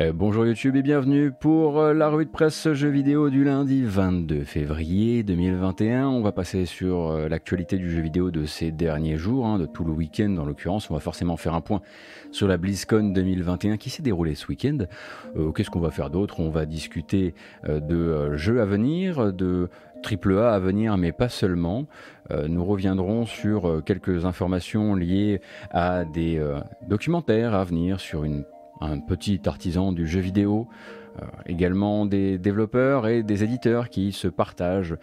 Euh, bonjour YouTube et bienvenue pour euh, la revue de presse jeux vidéo du lundi 22 février 2021. On va passer sur euh, l'actualité du jeu vidéo de ces derniers jours, hein, de tout le week-end en l'occurrence. On va forcément faire un point sur la BlizzCon 2021 qui s'est déroulée ce week-end? Qu'est-ce qu'on va faire d'autre? On va discuter de jeux à venir, de AAA à venir, mais pas seulement. nous reviendrons sur quelques informations liées à des documentaires à venir sur une un petit artisan du jeu vidéo, euh, également des développeurs et des éditeurs qui se partagent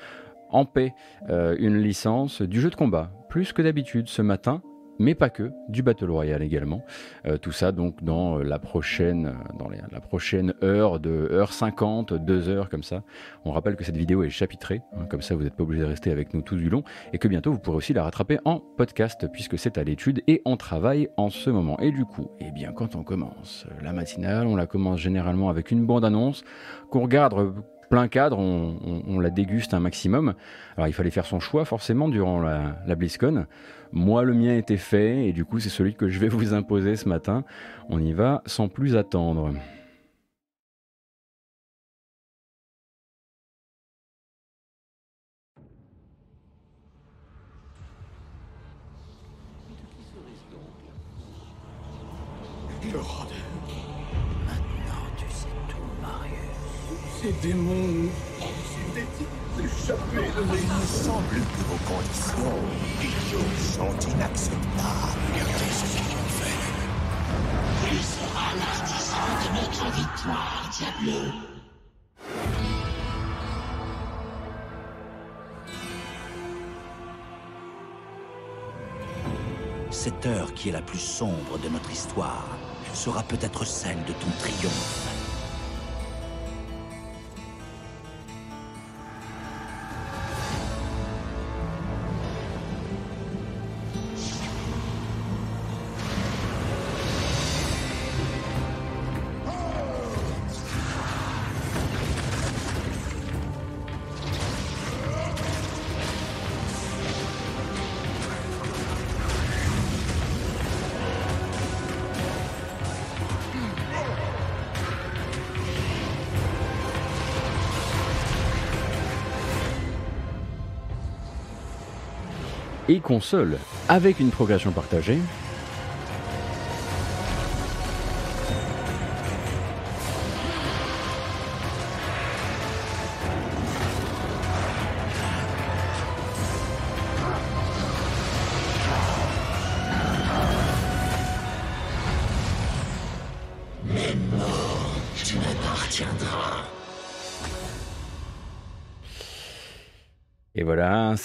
en paix euh, une licence du jeu de combat. Plus que d'habitude ce matin, mais pas que, du Battle Royale également. Euh, tout ça donc dans la prochaine, dans la prochaine heure de heure 50, 2 heures comme ça. On rappelle que cette vidéo est chapitrée, hein, comme ça vous n'êtes pas obligé de rester avec nous tout du long, et que bientôt vous pourrez aussi la rattraper en podcast puisque c'est à l'étude et on travaille en ce moment. Et du coup, eh bien quand on commence la matinale, on la commence généralement avec une bande annonce qu'on regarde plein cadre, on, la déguste un maximum. Alors il fallait faire son choix forcément durant la, la BlizzCon. Moi, le mien était fait et du coup, c'est celui que je vais vous imposer ce matin. On y va sans plus attendre. Maintenant, tu sais tout, Marius. Ces démons me semble que vos conditions sont inacceptables. Regardez ce qu'ils ont fait. Il sera l'artisan de notre victoire, Diablo. Cette heure qui est la plus sombre de notre histoire sera peut-être celle de ton triomphe. Et console avec une progression partagée.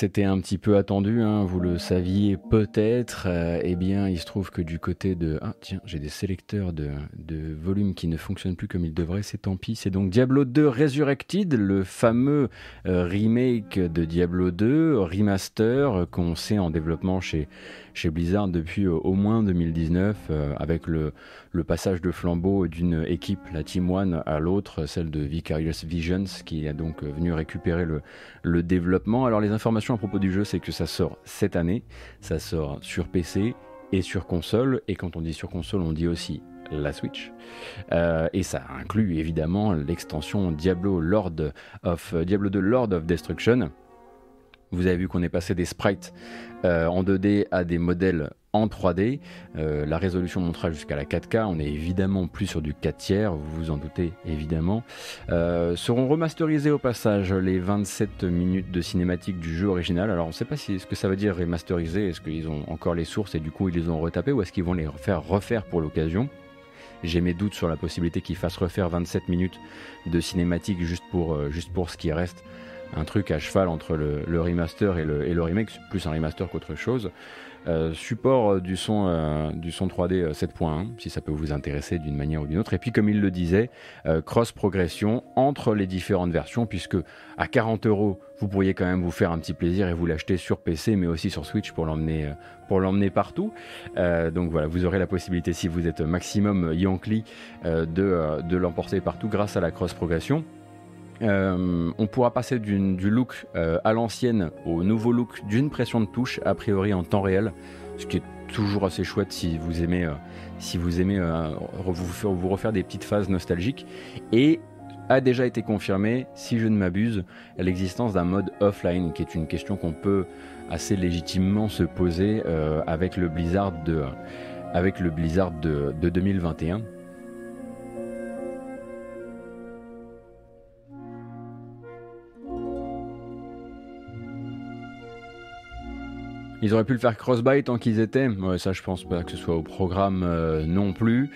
C'était un petit peu attendu, hein, vous le saviez peut-être. Euh, eh bien, il se trouve que du côté de... Ah tiens, j'ai des sélecteurs de, de volume qui ne fonctionnent plus comme ils devraient, c'est tant pis. C'est donc Diablo 2 Resurrected, le fameux euh, remake de Diablo 2, remaster euh, qu'on sait en développement chez, chez Blizzard depuis euh, au moins 2019, euh, avec le, passage de flambeau d'une équipe, la Team One, à l'autre, celle de Vicarious Visions, qui est donc venu récupérer le, développement. Alors les informations à propos du jeu, c'est que ça sort cette année, ça sort sur PC et sur console, et quand on dit sur console, on dit aussi la Switch. Euh, et ça inclut évidemment l'extension Diablo Diablo 2 Lord of Destruction. Vous avez vu qu'on est passé des sprites euh, en 2D à des modèles en 3D. Euh, la résolution montera jusqu'à la 4K. On est évidemment plus sur du 4 tiers, vous vous en doutez évidemment. Euh, seront remasterisés au passage les 27 minutes de cinématique du jeu original. Alors on ne sait pas si, ce que ça veut dire remasterisé. Est-ce qu'ils ont encore les sources et du coup ils les ont retapées ou est-ce qu'ils vont les faire refaire pour l'occasion? J'ai mes doutes sur la possibilité qu'ils fassent refaire 27 minutes de cinématique juste pour, juste pour ce qui reste un truc à cheval entre le, remaster et le, remake, plus un remaster qu'autre chose. Euh, support du son, euh, du son 3D 7.1, si ça peut vous intéresser d'une manière ou d'une autre. Et puis, comme il le disait, euh, cross-progression entre les différentes versions, puisque à 40 euros, vous pourriez quand même vous faire un petit plaisir et vous l'acheter sur PC, mais aussi sur Switch pour l'emmener, pour l'emmener partout. donc voilà, vous aurez la possibilité, si vous êtes maximum Yankee, de, de l'emporter partout grâce à la cross-progression. Euh, on pourra passer du look euh, à l'ancienne au nouveau look d'une pression de touche, a priori en temps réel, ce qui est toujours assez chouette si vous aimez, si vous aimez vous, refaire des petites phases nostalgiques. Et a déjà été confirmé, si je ne m'abuse, l'existence d'un mode offline, qui est une question qu'on peut assez légitimement se poser avec le Blizzard de 2021. Ils auraient pu le faire cross-buy tant qu'ils étaient. Ça, je pense pas que ce soit au programme euh, non plus.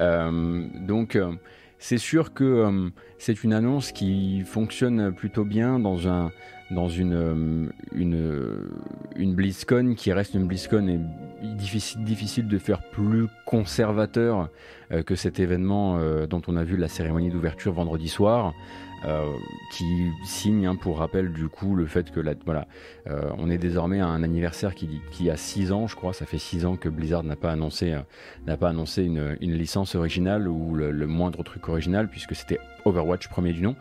Euh, donc, euh, c'est sûr que c'est une annonce qui fonctionne plutôt bien dans un dans une, une, une BlizzCon qui reste une BlizzCon et difficile, difficile de faire plus conservateur que cet événement dont on a vu la cérémonie d'ouverture vendredi soir. Euh, qui signe hein, pour rappel du coup le fait que la, voilà, euh, on est désormais à un anniversaire qui, a 6 ans, je crois, ça fait 6 ans que Blizzard n'a pas annoncé, euh, pas annoncé une, licence originale ou le, moindre truc original puisque c'était Overwatch premier du nom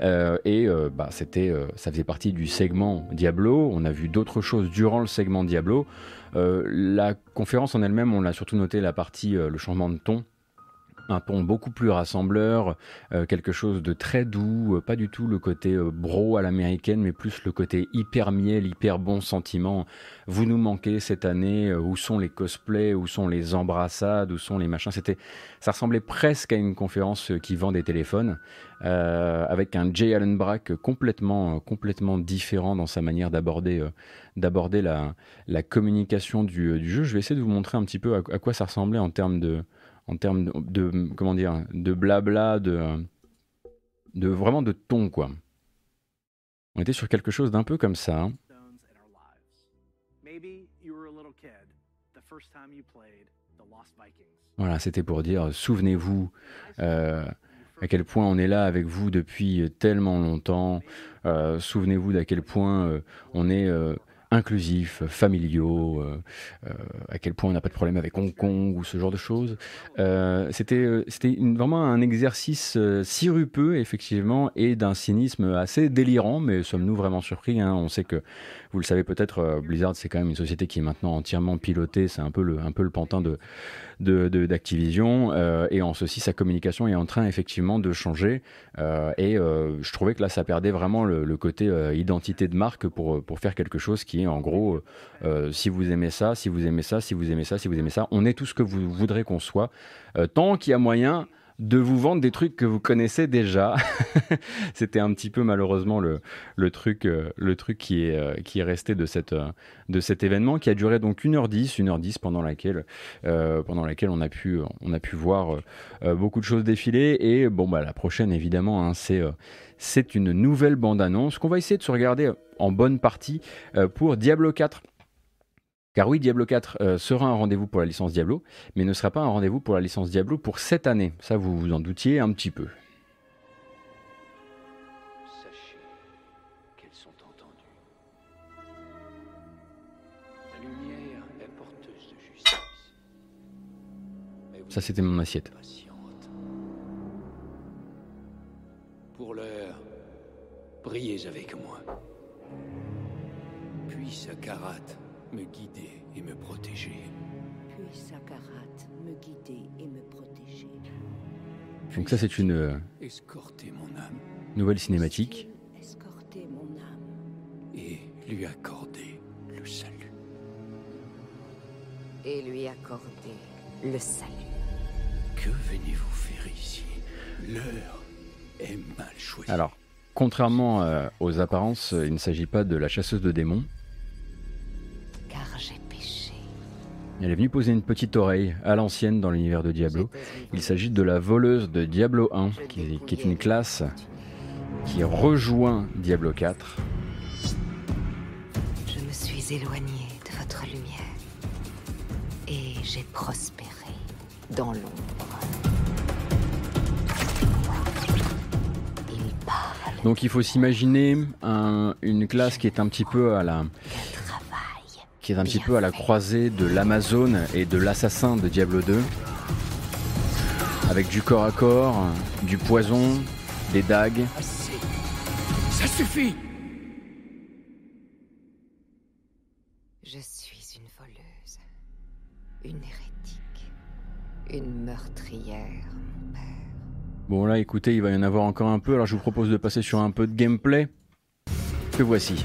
et bah, ça faisait partie du segment Diablo. On a vu d'autres choses durant le segment Diablo. la conférence en elle-même, on l'a surtout noté la partie, le changement de ton un ton beaucoup plus rassembleur, euh, quelque chose de très doux, euh, pas du tout le côté euh, bro à l'américaine, mais plus le côté hyper miel, hyper bon sentiment. Vous nous manquez cette année, où sont les cosplays, où sont les embrassades, où sont les machins. C'était, ça ressemblait presque à une conférence qui vend des téléphones, avec un Jay Allen Brack complètement, complètement différent dans sa manière d'aborder, d'aborder la, la communication du, jeu. Je vais essayer de vous montrer un petit peu à quoi ça ressemblait en termes de en termes de, comment dire de blabla de de vraiment de ton quoi. On était sur quelque chose d'un peu comme ça hein. voilà c'était pour dire souvenez-vous euh, à quel point on est là avec vous depuis tellement longtemps. Euh, souvenez-vous d'à quel point euh, on est inclusifs, familiaux, euh, euh, à quel point on n'a pas de problème avec Hong Kong ou ce genre de choses. Euh, c'était vraiment un exercice sirupeux, effectivement, et d'un cynisme assez délirant, mais sommes-nous vraiment surpris hein? On sait que, vous le savez peut-être, Blizzard, c'est quand même une société qui est maintenant entièrement pilotée, c'est un peu le, pantin de d'Activision, et en ceci, sa communication est en train effectivement de changer, et je trouvais que là, ça perdait vraiment le, le côté identité de marque pour, pour faire quelque chose qui est en gros, euh, si vous aimez ça, si vous aimez ça, si vous aimez ça, si vous aimez ça, on est tout ce que vous voudrez qu'on soit, euh, tant qu'il y a moyen de vous vendre des trucs que vous connaissez déjà. C'était un petit peu malheureusement le, le truc, euh, le truc qui, est, qui est resté de, cette, de cet événement qui a duré donc 1h10, 1h10 pendant laquelle, pendant laquelle on, a pu, on a pu voir beaucoup de choses défiler. Et bon, bah, la prochaine évidemment, hein, c'est c'est une nouvelle bande-annonce qu'on va essayer de se regarder en bonne partie euh, pour Diablo 4. Car oui, Diablo 4 euh, sera un rendez-vous pour la licence Diablo, mais ne sera pas un rendez-vous pour la licence Diablo pour cette année. Ça, vous vous en doutiez un petit peu. Ça, c'était mon assiette. Pour l'heure, priez avec moi. Puis Sakarat me guider et me protéger. Puis Sakarat me guider et me protéger. Donc ça c'est une euh, escorter mon âme. nouvelle cinématique. Escorter mon âme. Et lui accorder le salut. Et lui accorder le salut. Que venez-vous faire ici? L'heure est mal choisie. Alors, contrairement euh, aux apparences, il ne s'agit pas de la chasseuse de démons. Car j'ai péché. Elle est venue poser une petite oreille à l'ancienne dans l'univers de Diablo. Il s'agit de la voleuse de Diablo 1, qui, qui est une classe qui rejoint Diablo 4. Je me suis éloigné de votre lumière et j'ai prospéré dans l'ombre. Donc il faut s'imaginer un- une classe qui est un petit peu à la, qui est un petit peu à la croisée de l'Amazone et de l'assassin de Diablo 2. Avec du corps à corps, du poison, des dagues. Ça suffit Je suis une voleuse. Une hérétique. Une meurtrière. Bon là écoutez, il va y en avoir encore un peu, alors je vous propose de passer sur un peu de gameplay. Que voici.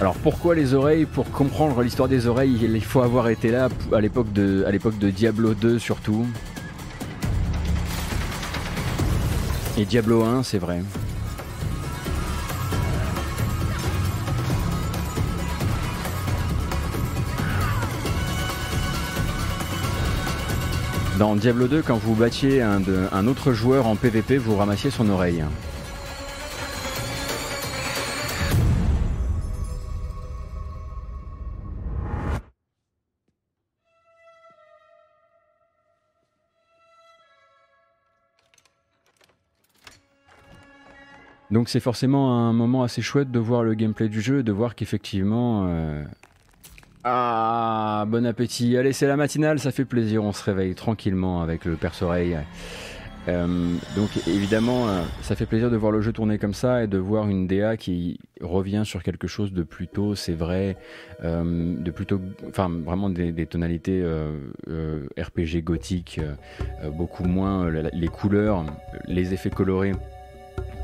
Alors pourquoi les oreilles? Pour comprendre l'histoire des oreilles, il faut avoir été là à l'époque de, Diablo 2 surtout. Et Diablo 1, c'est vrai. Dans Diablo 2, quand vous battiez un, autre joueur en PvP, vous ramassiez son oreille. Donc c'est forcément un moment assez chouette de voir le gameplay du jeu, de voir qu'effectivement... euh, Ah, bon appétit. Allez, c'est la matinale, ça fait plaisir, on se réveille tranquillement avec le perce-oreille. Euh, donc évidemment, euh, ça fait plaisir de voir le jeu tourner comme ça et de voir une DA qui revient sur quelque chose de plutôt, c'est vrai, de plutôt, enfin vraiment des, des tonalités RPG gothique, beaucoup moins les couleurs, les effets colorés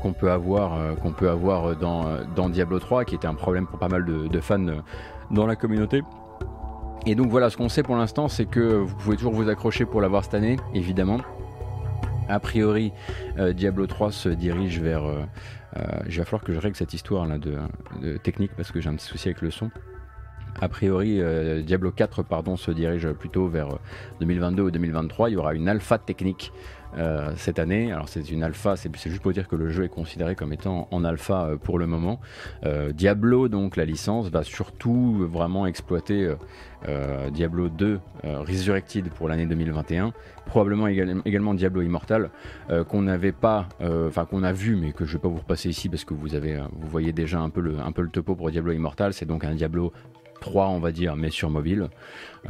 qu'on peut avoir, euh, qu'on peut avoir dans, euh, Diablo 3, qui était un problème pour pas mal de, fans euh, dans la communauté. Et donc voilà, ce qu'on sait pour l'instant, c'est que vous pouvez toujours vous accrocher pour l'avoir cette année, évidemment. A priori, Diablo 3 se dirige vers. euh, euh, va falloir que je règle cette histoire là de, technique parce que j'ai un petit souci avec le son. A priori, Diablo 4 pardon, se dirige plutôt vers euh, 2022 ou 2023. Il y aura une alpha technique euh, cette année. Alors c'est une alpha, c'est juste pour dire que le jeu est considéré comme étant en alpha euh, pour le moment. Euh, Diablo, donc la licence, va surtout vraiment exploiter Diablo 2 euh, Resurrected pour l'année 2021. Probablement également, Diablo Immortal qu'on n'avait pas, enfin qu'on a vu, mais que je vais pas vous repasser ici parce que vous voyez déjà un peu le, un peu le topo pour Diablo Immortal. C'est donc un Diablo 3 on va dire mais sur mobile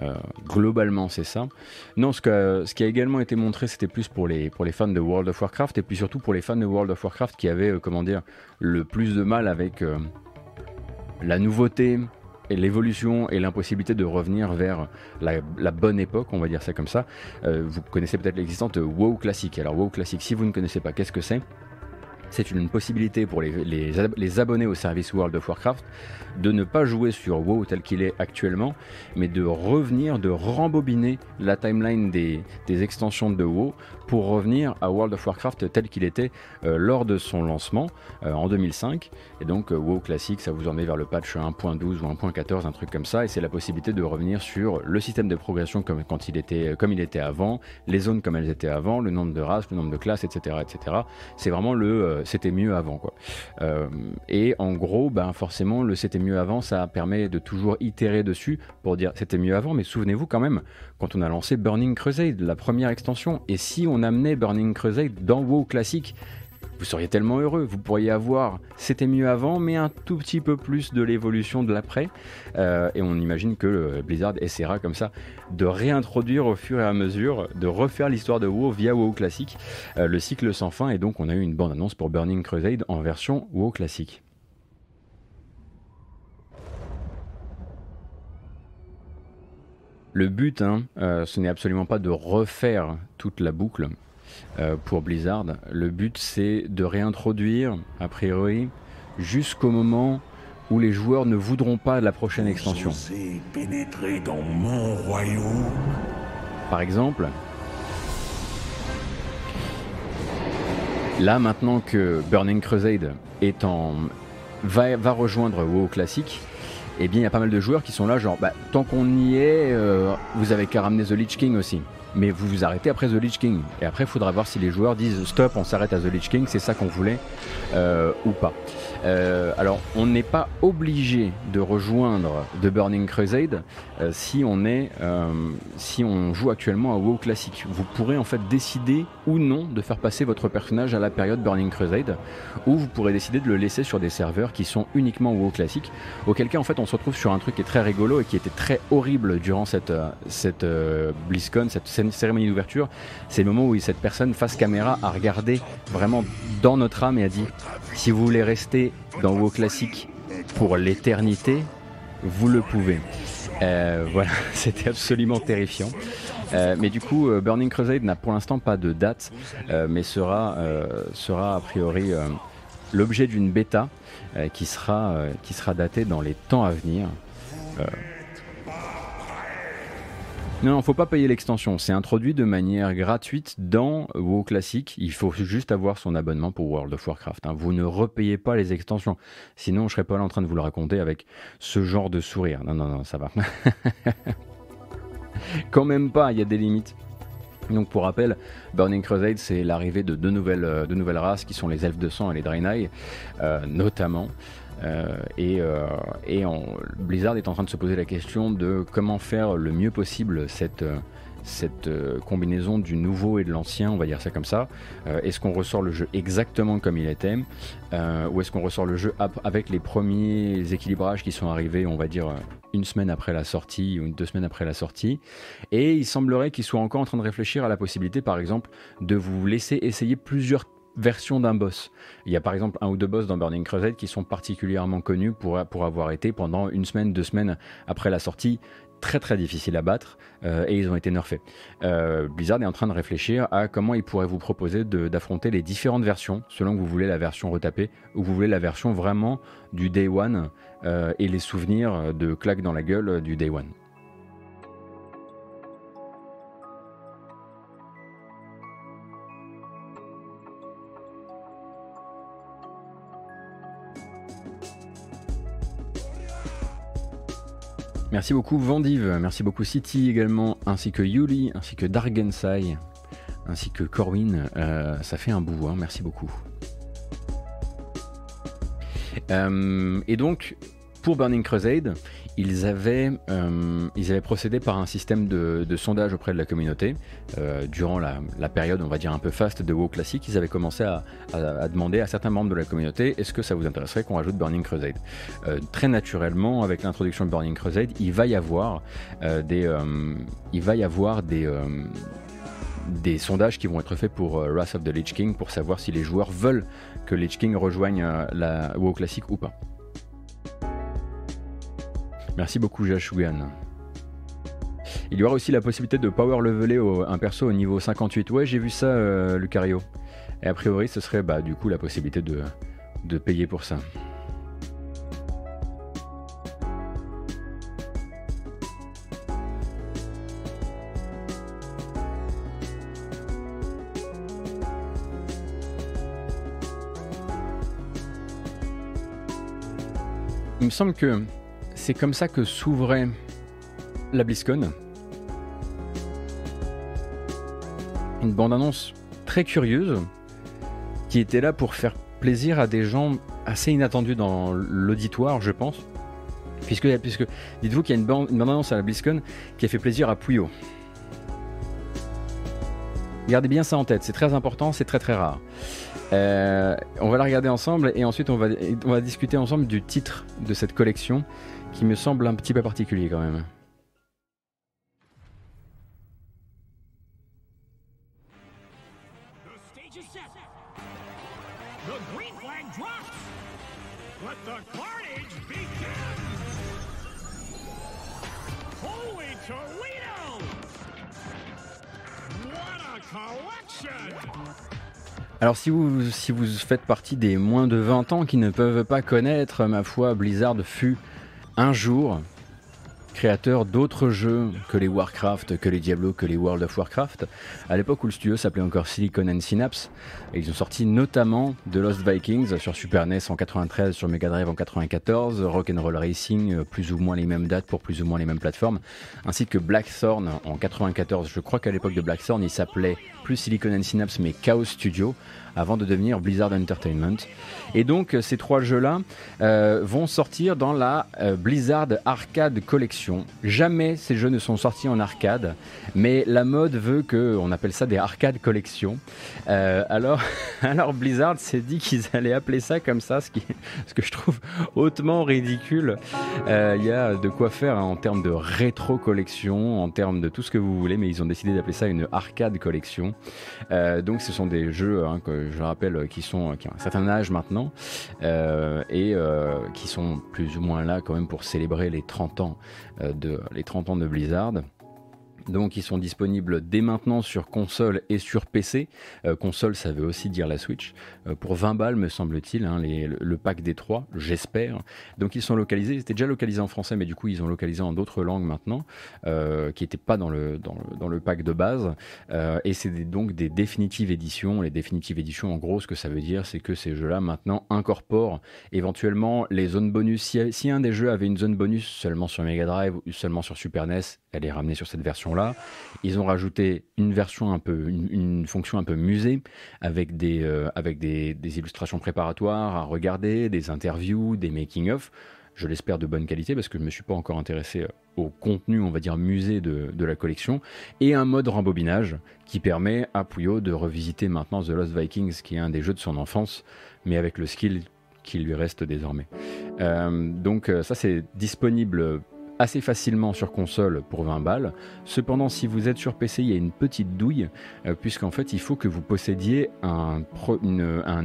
Euh, globalement c'est ça non ce, que, ce qui a également été montré c'était plus pour les, pour les fans de World of Warcraft et puis surtout pour les fans de World of Warcraft qui avaient euh, comment dire le plus de mal avec euh, la nouveauté et l'évolution et l'impossibilité de revenir vers la, bonne époque, on va dire ça comme ça. Vous connaissez peut-être l'existence de WoW classique. Alors WoW classique, si vous ne connaissez pas, qu'est-ce que c'est? C'est une possibilité pour les, les abonnés au service World of Warcraft de ne pas jouer sur WoW tel qu'il est actuellement, mais de revenir, de rembobiner la timeline des, des extensions de WoW pour revenir à World of Warcraft tel qu'il était euh, lors de son lancement euh, en 2005. Et donc euh, WoW classique, ça vous emmène vers le patch 1.12 ou 1.14, un truc comme ça, et c'est la possibilité de revenir sur le système de progression comme, quand il était, comme il était avant, les zones comme elles étaient avant, le nombre de races, le nombre de classes, etc. etc. C'est vraiment le c'était mieux avant. Quoi. Et en gros, ben, forcément, le c'était mieux avant, ça permet de toujours itérer dessus pour dire c'était mieux avant, mais souvenez-vous quand même, quand on a lancé Burning Crusade, la première extension, et si on amenait Burning Crusade dans WoW classique, vous seriez tellement heureux. Vous pourriez avoir c'était mieux avant, mais un tout petit peu plus de l'évolution de l'après. Euh, et on imagine que Blizzard essaiera comme ça de réintroduire au fur et à mesure, de refaire l'histoire de WoW via WoW classique, euh, le cycle sans fin. Et donc on a eu une bande annonce pour Burning Crusade en version WoW classique. Le but, hein, euh, ce n'est absolument pas de refaire toute la boucle euh, pour Blizzard. Le but, c'est de réintroduire, a priori, jusqu'au moment où les joueurs ne voudront pas de la prochaine extension. Vous osez pénétrer dans mon royaume? Par exemple, là maintenant que Burning Crusade est en va, va rejoindre WoW classique, eh bien il y a pas mal de joueurs qui sont là genre bah, tant qu'on y est, euh, vous avez qu'à ramener The Lich King aussi. Mais vous vous arrêtez après The Lich King. Et après, il faudra voir si les joueurs disent stop, on s'arrête à The Lich King, c'est ça qu'on voulait euh, ou pas. Euh, alors, on n'est pas obligé de rejoindre The Burning Crusade euh, si on est, euh, si on joue actuellement à WoW classique. Vous pourrez en fait décider ou non de faire passer votre personnage à la période Burning Crusade, ou vous pourrez décider de le laisser sur des serveurs qui sont uniquement WoW classique. Auquel cas, en fait, on se retrouve sur un truc qui est très rigolo et qui était très horrible durant cette, cette BlizzCon, cette cérémonie d'ouverture, c'est le moment où cette personne face caméra a regardé vraiment dans notre âme et a dit si vous voulez rester dans vos classiques pour l'éternité, vous le pouvez. Euh, voilà, c'était absolument terrifiant. Euh, mais du coup, euh, Burning Crusade n'a pour l'instant pas de date, mais sera, sera a priori l'objet d'une bêta qui, sera, qui sera datée dans les temps à venir. Non, non, faut pas payer l'extension. C'est introduit de manière gratuite dans WoW Classic. Il faut juste avoir son abonnement pour World of Warcraft. Hein. Vous ne repayez pas les extensions. Sinon, je serais pas là en train de vous le raconter avec ce genre de sourire. Non, non, non, ça va. Quand même pas, il y a des limites. Donc pour rappel, Burning Crusade, c'est l'arrivée de deux nouvelles, euh, nouvelles races qui sont les elfes de sang et les Draenei, euh, notamment. Euh, et, euh, Blizzard est en train de se poser la question de comment faire le mieux possible cette cette euh, combinaison du nouveau et de l'ancien, on va dire ça comme ça. est-ce qu'on ressort le jeu exactement comme il était Ou est-ce qu'on ressort le jeu avec les premiers équilibrages qui sont arrivés, on va dire, une semaine après la sortie ou deux semaines après la sortie Et il semblerait qu'ils soient encore en train de réfléchir à la possibilité, par exemple, de vous laisser essayer plusieurs version d'un boss. Il y a par exemple un ou deux boss dans Burning Crusade qui sont particulièrement connus pour, pour avoir été pendant une semaine, deux semaines après la sortie très très difficiles à battre euh, et ils ont été nerfés. Euh, Blizzard est en train de réfléchir à comment il pourrait vous proposer d'affronter les différentes versions selon que vous voulez la version retapée ou vous voulez la version vraiment du day one euh, et les souvenirs de claques dans la gueule du day one. Merci beaucoup Vendive, merci beaucoup City également, ainsi que Yuli, ainsi que Dargensai, ainsi que Corwin. Euh, ça fait un bout, hein, merci beaucoup. Euh, et donc, pour Burning Crusade, ils avaient, euh, ils avaient procédé par un système de, sondage auprès de la communauté. Euh, durant la, période, on va dire, un peu faste de WoW classique, ils avaient commencé à, demander à certains membres de la communauté est-ce que ça vous intéresserait qu'on rajoute Burning Crusade? Euh, Très naturellement, avec l'introduction de Burning Crusade, il va y avoir des. il va y avoir des sondages qui vont être faits pour Wrath of the Lich King pour savoir si les joueurs veulent que Lich King rejoigne la WoW classique ou pas. Merci beaucoup Jashugan. Il y aura aussi la possibilité de power leveler un perso au niveau 58. Ouais, j'ai vu ça, euh, Lucario. Et a priori, ce serait bah, du coup la possibilité de, de payer pour ça. Il me semble que c'est comme ça que s'ouvrait la BlizzCon. Une bande-annonce très curieuse qui était là pour faire plaisir à des gens assez inattendus dans l'auditoire, je pense. Puisque, dites-vous qu'il y a une bande-annonce à la BlizzCon qui a fait plaisir à Puyo. Gardez bien ça en tête, c'est très important, c'est très très rare. Euh, on va la regarder ensemble et ensuite on va, on va discuter ensemble du titre de cette collection qui me semble un petit peu particulier quand même. Alors si vous, si vous faites partie des moins de 20 ans qui ne peuvent pas connaître, ma foi, Blizzard fut un jour créateur d'autres jeux que les Warcraft, que les Diablo, que les World of Warcraft, à l'époque où le studio s'appelait encore Silicon Synapse. Et ils ont sorti notamment The Lost Vikings sur Super NES en 93, sur Mega Drive en 94, Rock'n'Roll Racing, euh, plus ou moins les mêmes dates pour plus ou moins les mêmes plateformes, ainsi que Blackthorn en 94. Je crois qu'à l'époque de Blackthorn, il s'appelait plus Silicon and Synapse mais Chaos Studio, avant de devenir Blizzard Entertainment. Et donc ces trois jeux-là vont sortir dans la Blizzard Arcade Collection. Jamais ces jeux ne sont sortis en arcade, mais la mode veut que on appelle ça des arcade collections. alors, alors Blizzard s'est dit qu'ils allaient appeler ça comme ça, ce, qui, ce que je trouve hautement ridicule. Il y a de quoi faire hein, en termes de rétro collection, en termes de tout ce que vous voulez, mais ils ont décidé d'appeler ça une arcade collection. Euh, donc ce sont des jeux hein, que je rappelle qui sont qui ont un certain âge maintenant euh, et euh, qui sont plus ou moins là quand même pour célébrer les 30 ans de les 30 ans de Blizzard. Donc ils sont disponibles dès maintenant sur console et sur PC. Euh, console, ça veut aussi dire la Switch. Euh, pour 20 balles, me semble-t-il, hein, le, pack des trois, j'espère. Donc ils sont localisés, ils étaient déjà localisés en français, mais du coup ils ont localisé en d'autres langues maintenant, euh, qui n'étaient pas dans le, dans le, pack de base. et c'est donc des définitives éditions. Les définitives éditions, en gros, ce que ça veut dire, c'est que ces jeux-là maintenant incorporent éventuellement les zones bonus. Si, un des jeux avait une zone bonus seulement sur Mega Drive ou seulement sur Super NES, elle est ramenée sur cette version là Ils ont rajouté une version un peu, une, fonction un peu musée avec des, euh, avec des, illustrations préparatoires à regarder, des interviews, des making-of. Je l'espère de bonne qualité parce que je ne me suis pas encore intéressé euh, au contenu, on va dire, musée de, de, la collection. Et un mode rembobinage qui permet à Puyo de revisiter maintenant The Lost Vikings, qui est un des jeux de son enfance, mais avec le skill qui lui reste désormais. Euh, donc ça c'est disponible assez facilement sur console pour 20 balles. Cependant, si vous êtes sur PC, il y a une petite douille, euh, puisqu'en fait, il faut que vous possédiez un,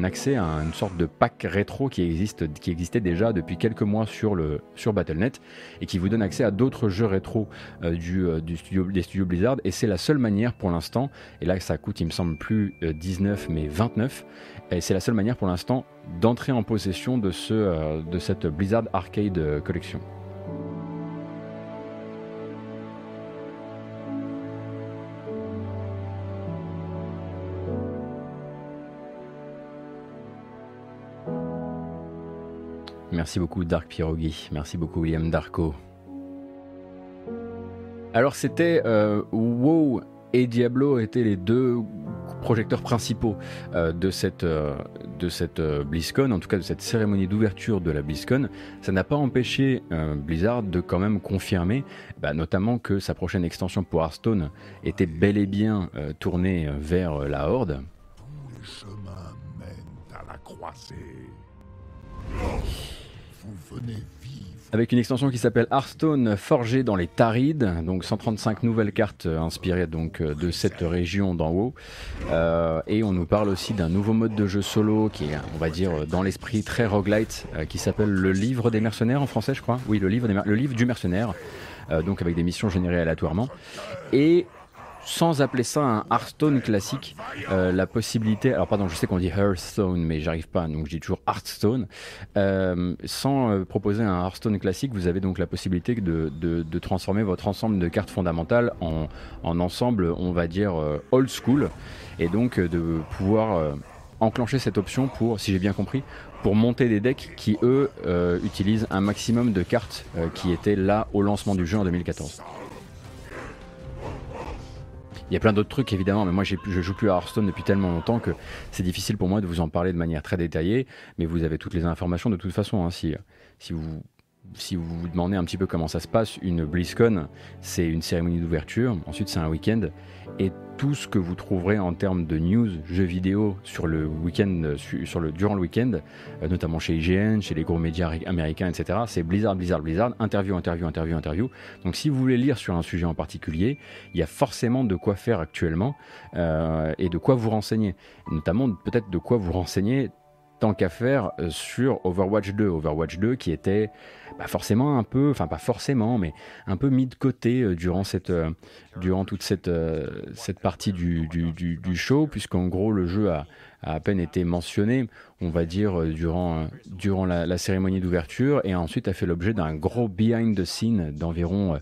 accès à une sorte de pack rétro qui, existe, qui existait déjà depuis quelques mois sur, le, sur Battle.net et qui vous donne accès à d'autres jeux rétro euh, du, euh, des studios Blizzard. Et c'est la seule manière pour l'instant, et là ça coûte, il me semble, plus 19 mais 29, et c'est la seule manière pour l'instant d'entrer en possession de, ce, de cette Blizzard Arcade Collection. Merci beaucoup Dark Pierogi, merci beaucoup William Darko. Alors c'était euh, WoW et Diablo étaient les deux projecteurs principaux euh, de cette, euh, de cette BlizzCon, en tout cas de cette cérémonie d'ouverture de la BlizzCon. Ça n'a pas empêché Blizzard de quand même confirmer, bah, notamment que sa prochaine extension pour Hearthstone était bel et bien tournée vers la Horde. les chemins mènent à la. Avec une extension qui s'appelle Hearthstone forgée dans les Tarides, donc 135 nouvelles cartes euh, inspirées donc euh, de cette région d'en haut. Euh, et on nous parle aussi d'un nouveau mode de jeu solo qui est, on va dire, dans l'esprit très roguelite, qui s'appelle le livre des mercenaires en français, je crois. Oui, le livre, le livre du mercenaire. donc avec des missions générées aléatoirement. Et sans appeler ça un Hearthstone classique, euh, la possibilité, alors pardon, je sais qu'on dit Hearthstone, mais j'arrive pas, donc je dis toujours Hearthstone, euh, sans euh, proposer un Hearthstone classique, vous avez donc la possibilité de, de, transformer votre ensemble de cartes fondamentales en, en ensemble, on va dire, old school, et donc de pouvoir enclencher cette option pour, si j'ai bien compris, pour monter des decks qui, eux, utilisent un maximum de cartes qui étaient là au lancement du jeu en 2014. Il y a plein d'autres trucs évidemment, mais moi je joue plus à Hearthstone depuis tellement longtemps que c'est difficile pour moi de vous en parler de manière très détaillée. Mais vous avez toutes les informations de toute façon. Hein, si, si vous si vous vous demandez un petit peu comment ça se passe, une BlizzCon, c'est une cérémonie d'ouverture, ensuite c'est un week-end, et tout ce que vous trouverez en termes de news, jeux vidéo sur le week-end, sur le, durant le week-end, euh, notamment chez IGN, chez les gros médias américains, etc., c'est Blizzard, Blizzard, Blizzard, interview, interview, interview, interview. Donc si vous voulez lire sur un sujet en particulier, il y a forcément de quoi faire actuellement euh, et de quoi vous renseigner, notamment peut-être de quoi vous renseigner tant qu'à faire euh, sur Overwatch 2. Overwatch 2 qui était bah, forcément un peu, enfin pas forcément, mais un peu mis de côté euh, durant, cette, euh, durant toute cette, cette partie du, du, du, du show, puisqu'en gros le jeu a, a à peine été mentionné, on va dire, euh, durant, euh, durant la, cérémonie d'ouverture, et ensuite a fait l'objet d'un gros behind the scene d'environ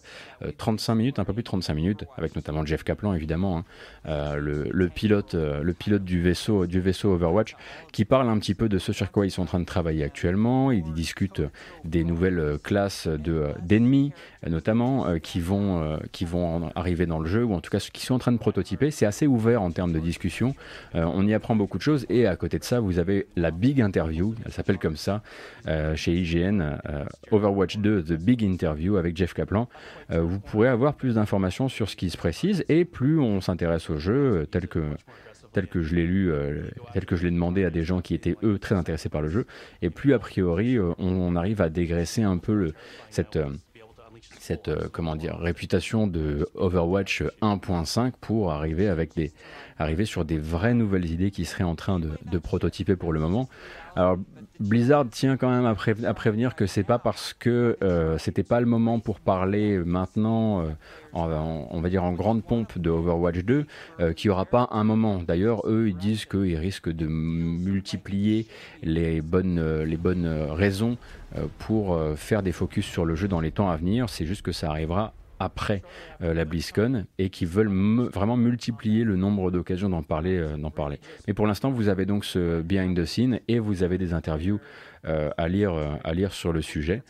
35 euh, minutes, un peu plus de 35 minutes, avec notamment Jeff Kaplan évidemment, hein, le, pilote, le pilote du vaisseau, du vaisseau Overwatch, qui parle un petit peu de ce sur quoi ils sont en train de travailler actuellement. Ils discutent des nouvelles classes de, d'ennemis, notamment, qui, vont, qui vont arriver dans le jeu, ou en tout cas qui sont en train de prototyper. C'est assez ouvert en termes de discussion. on y apprend beaucoup de chose. Et à côté de ça, vous avez la Big Interview, elle s'appelle comme ça, euh, chez IGN, euh, Overwatch 2, The Big Interview avec Jeff Kaplan. Euh, vous pourrez avoir plus d'informations sur ce qui se précise. Et plus on s'intéresse au jeu, tel que tel que je l'ai lu, tel que je l'ai demandé à des gens qui étaient eux très intéressés par le jeu, et plus a priori on, on arrive à dégraisser un peu le, cette cette euh, comment dire réputation de Overwatch 1.5 pour arriver avec des arriver sur des vraies nouvelles idées qui seraient en train de, de prototyper pour le moment. Alors Blizzard tient quand même à, prévenir que c'est pas parce que euh, c'était pas le moment pour parler maintenant, euh, on va dire en grande pompe de Overwatch 2, euh, qu'il n'y aura pas un moment. D'ailleurs, eux, ils disent qu'ils risquent de multiplier les bonnes, les bonnes raisons pour faire des focus sur le jeu dans les temps à venir. C'est juste que ça arrivera après euh, la BlizzCon et qui veulent vraiment multiplier le nombre d'occasions d'en parler, euh, parler. Mais pour l'instant, vous avez donc ce behind the scene et vous avez des interviews euh, à, lire, à lire sur le sujet,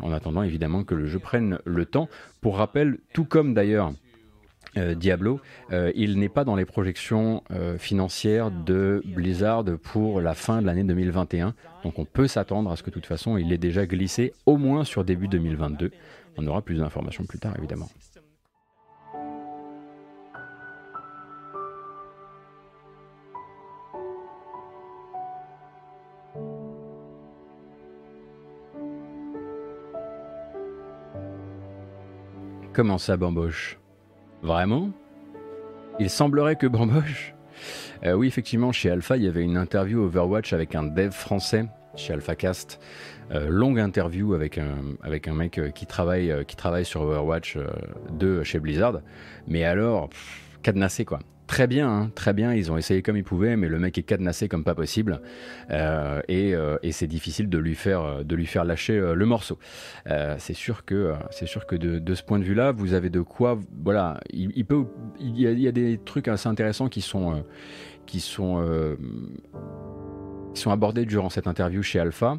en attendant évidemment que le jeu prenne le temps. Pour rappel, tout comme d'ailleurs Diablo, il n'est pas dans les projections financières de Blizzard pour la fin de l'année 2021. Donc on peut s'attendre à ce que de toute façon il est déjà glissé au moins sur début 2022. On aura plus d'informations plus tard, évidemment. Comment ça, Bamboche? Vraiment? Il semblerait que Bamboche euh, Oui, effectivement, chez Alpha, il y avait une interview Overwatch avec un dev français chez AlphaCast. Euh, longue interview avec un, mec qui travaille, euh, qui travaille sur Overwatch 2 chez Blizzard. Mais alors, cadenassé quoi. Très bien, hein, très bien, ils ont essayé comme ils pouvaient, mais le mec est cadenassé comme pas possible. et, et c'est difficile de lui faire, de lui faire lâcher le morceau. c'est sûr que, c'est sûr que de, ce point de vue-là, vous avez de quoi. Voilà, il, peut, y, a, il y, a, des trucs assez intéressants qui sont. qui sont sont abordés durant cette interview chez Alpha.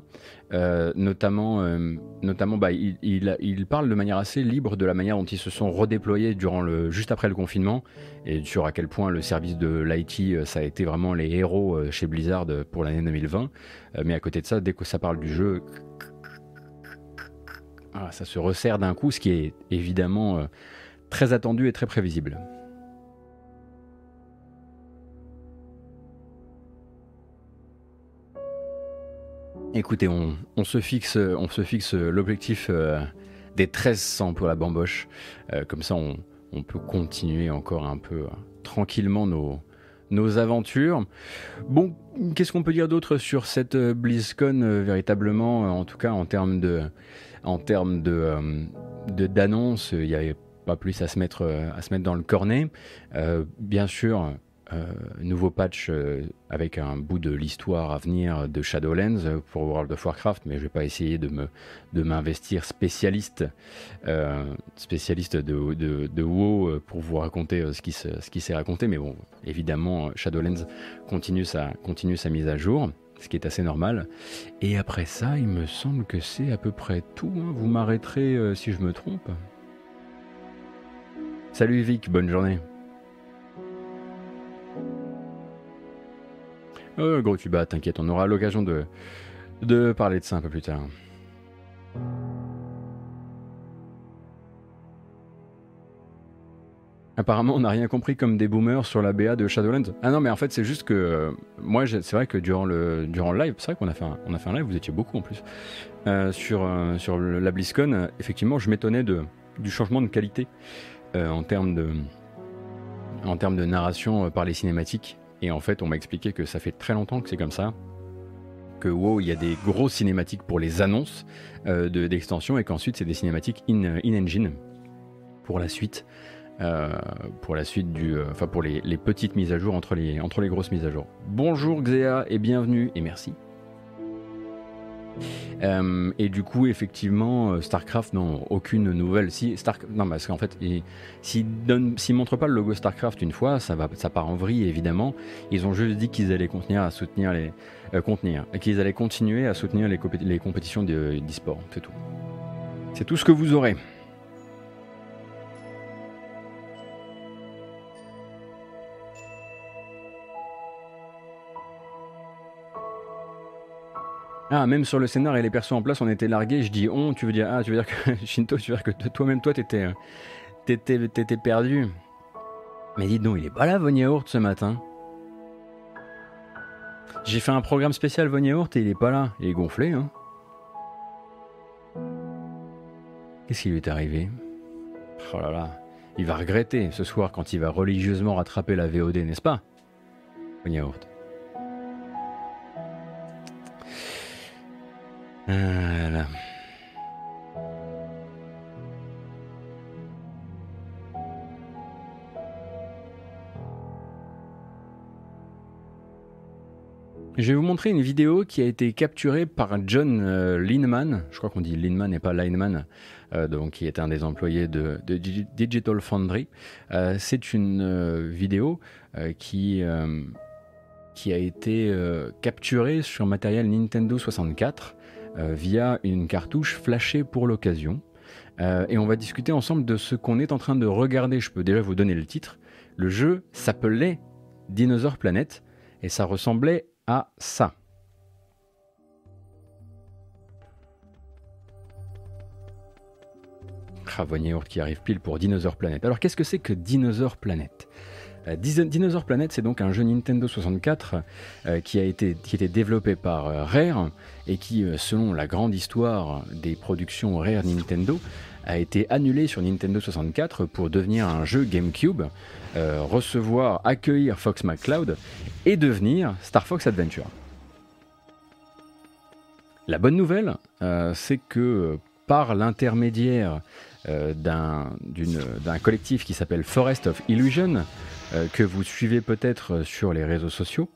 Euh, notamment, euh, notamment bah, il, il, parle de manière assez libre de la manière dont ils se sont redéployés durant le, juste après le confinement et sur à quel point le service de l'IT, euh, ça a été vraiment les héros chez Blizzard pour l'année 2020. mais à côté de ça, dès que ça parle du jeu, ah, ça se resserre d'un coup, ce qui est évidemment très attendu et très prévisible. Écoutez, on, se fixe, on se fixe l'objectif euh, des 1300 pour la bamboche. Euh, comme ça, on, peut continuer encore un peu euh, tranquillement nos, aventures. Bon, qu'est-ce qu'on peut dire d'autre sur cette BlizzCon véritablement, en tout cas en termes de, en termes de, d'annonces, il n'y avait pas plus à se mettre, à se mettre dans le cornet. bien sûr, euh, nouveau patch euh, avec un bout de l'histoire à venir de Shadowlands pour World of Warcraft, mais je vais pas essayer de me de m'investir spécialiste euh, spécialiste de, WoW pour vous raconter ce qui ce qui s'est raconté. Mais bon, évidemment, Shadowlands continue sa continue sa mise à jour ce qui est assez normal. Et après ça, il me semble que c'est à peu près tout. Hein. Vous m'arrêterez si je me trompe. Salut Vic, bonne journée. Euh, gros tu bats, t'inquiète, on aura l'occasion de, de parler de ça un peu plus tard. Apparemment, on n'a rien compris comme des boomers sur la BA de Shadowlands. Ah non, mais en fait, c'est juste que euh, moi, c'est vrai que durant le, durant live, c'est vrai qu'on a, fait un, a fait un live, vous étiez beaucoup en plus, euh, sur, euh, la BlizzCon, effectivement, je m'étonnais du changement de qualité en termes de, en termes de narration par les cinématiques. Et en fait, on m'a expliqué que ça fait très longtemps que c'est comme ça. Que WoW, il y a des grosses cinématiques pour les annonces euh, d'extension et qu'ensuite c'est des cinématiques in-engine pour la suite. Euh, pour la suite du, euh, enfin pour les, les, petites mises à jour entre les, entre les grosses mises à jour. Bonjour Xéa et bienvenue et merci. Euh, et du coup, effectivement, euh, StarCraft, non, aucune nouvelle. Si Star, non, parce qu'en fait, s'ils ne montrent pas le logo StarCraft une fois, ça va, ça part en vrille évidemment. Ils ont juste dit qu'ils allaient continuer à soutenir les, euh, contenir, qu'ils allaient continuer à soutenir les compétitions d'e-sport. C'est tout. C'est tout ce que vous aurez. Ah, même sur le scénar et les persos en place, on était largués. Je dis on, tu veux dire ah, tu veux dire que Shinto, tu veux dire que toi-même toi t'étais t'étais perdu. Mais dis donc, il est pas là, Von Yaourt, ce matin. J'ai fait un programme spécial Von Yaourt et il est pas là. Il est gonflé, hein. Qu'est-ce qui lui est arrivé? Oh là là, il va regretter ce soir quand il va religieusement rattraper la VOD, n'est-ce pas Von Yaourt. Voilà. Je vais vous montrer une vidéo qui a été capturée par John euh, Linman, je crois qu'on dit Linman et pas Lineman, euh, donc qui est un des employés de, Digital Foundry. Euh, c'est une vidéo qui, qui a été capturée sur matériel Nintendo 64 via une cartouche flashée pour l'occasion. et on va discuter ensemble de ce qu'on est en train de regarder. Je peux déjà vous donner le titre. Le jeu s'appelait Dinosaur Planet et ça ressemblait à ça. Ravonier qui arrive pile pour Dinosaur Planet. Alors qu'est-ce que c'est que Dinosaur Planet? euh, Dinosaur Planet, c'est donc un jeu Nintendo 64 euh, qui a été développé par euh, Rare et qui, selon la grande histoire des productions Rare Nintendo, a été annulé sur Nintendo 64 pour devenir un jeu GameCube, recevoir, accueillir Fox McCloud et devenir Star Fox Adventure. La bonne nouvelle, c'est que par l'intermédiaire d'un collectif qui s'appelle Forest of Illusion, euh, que vous suivez peut-être sur les réseaux sociaux,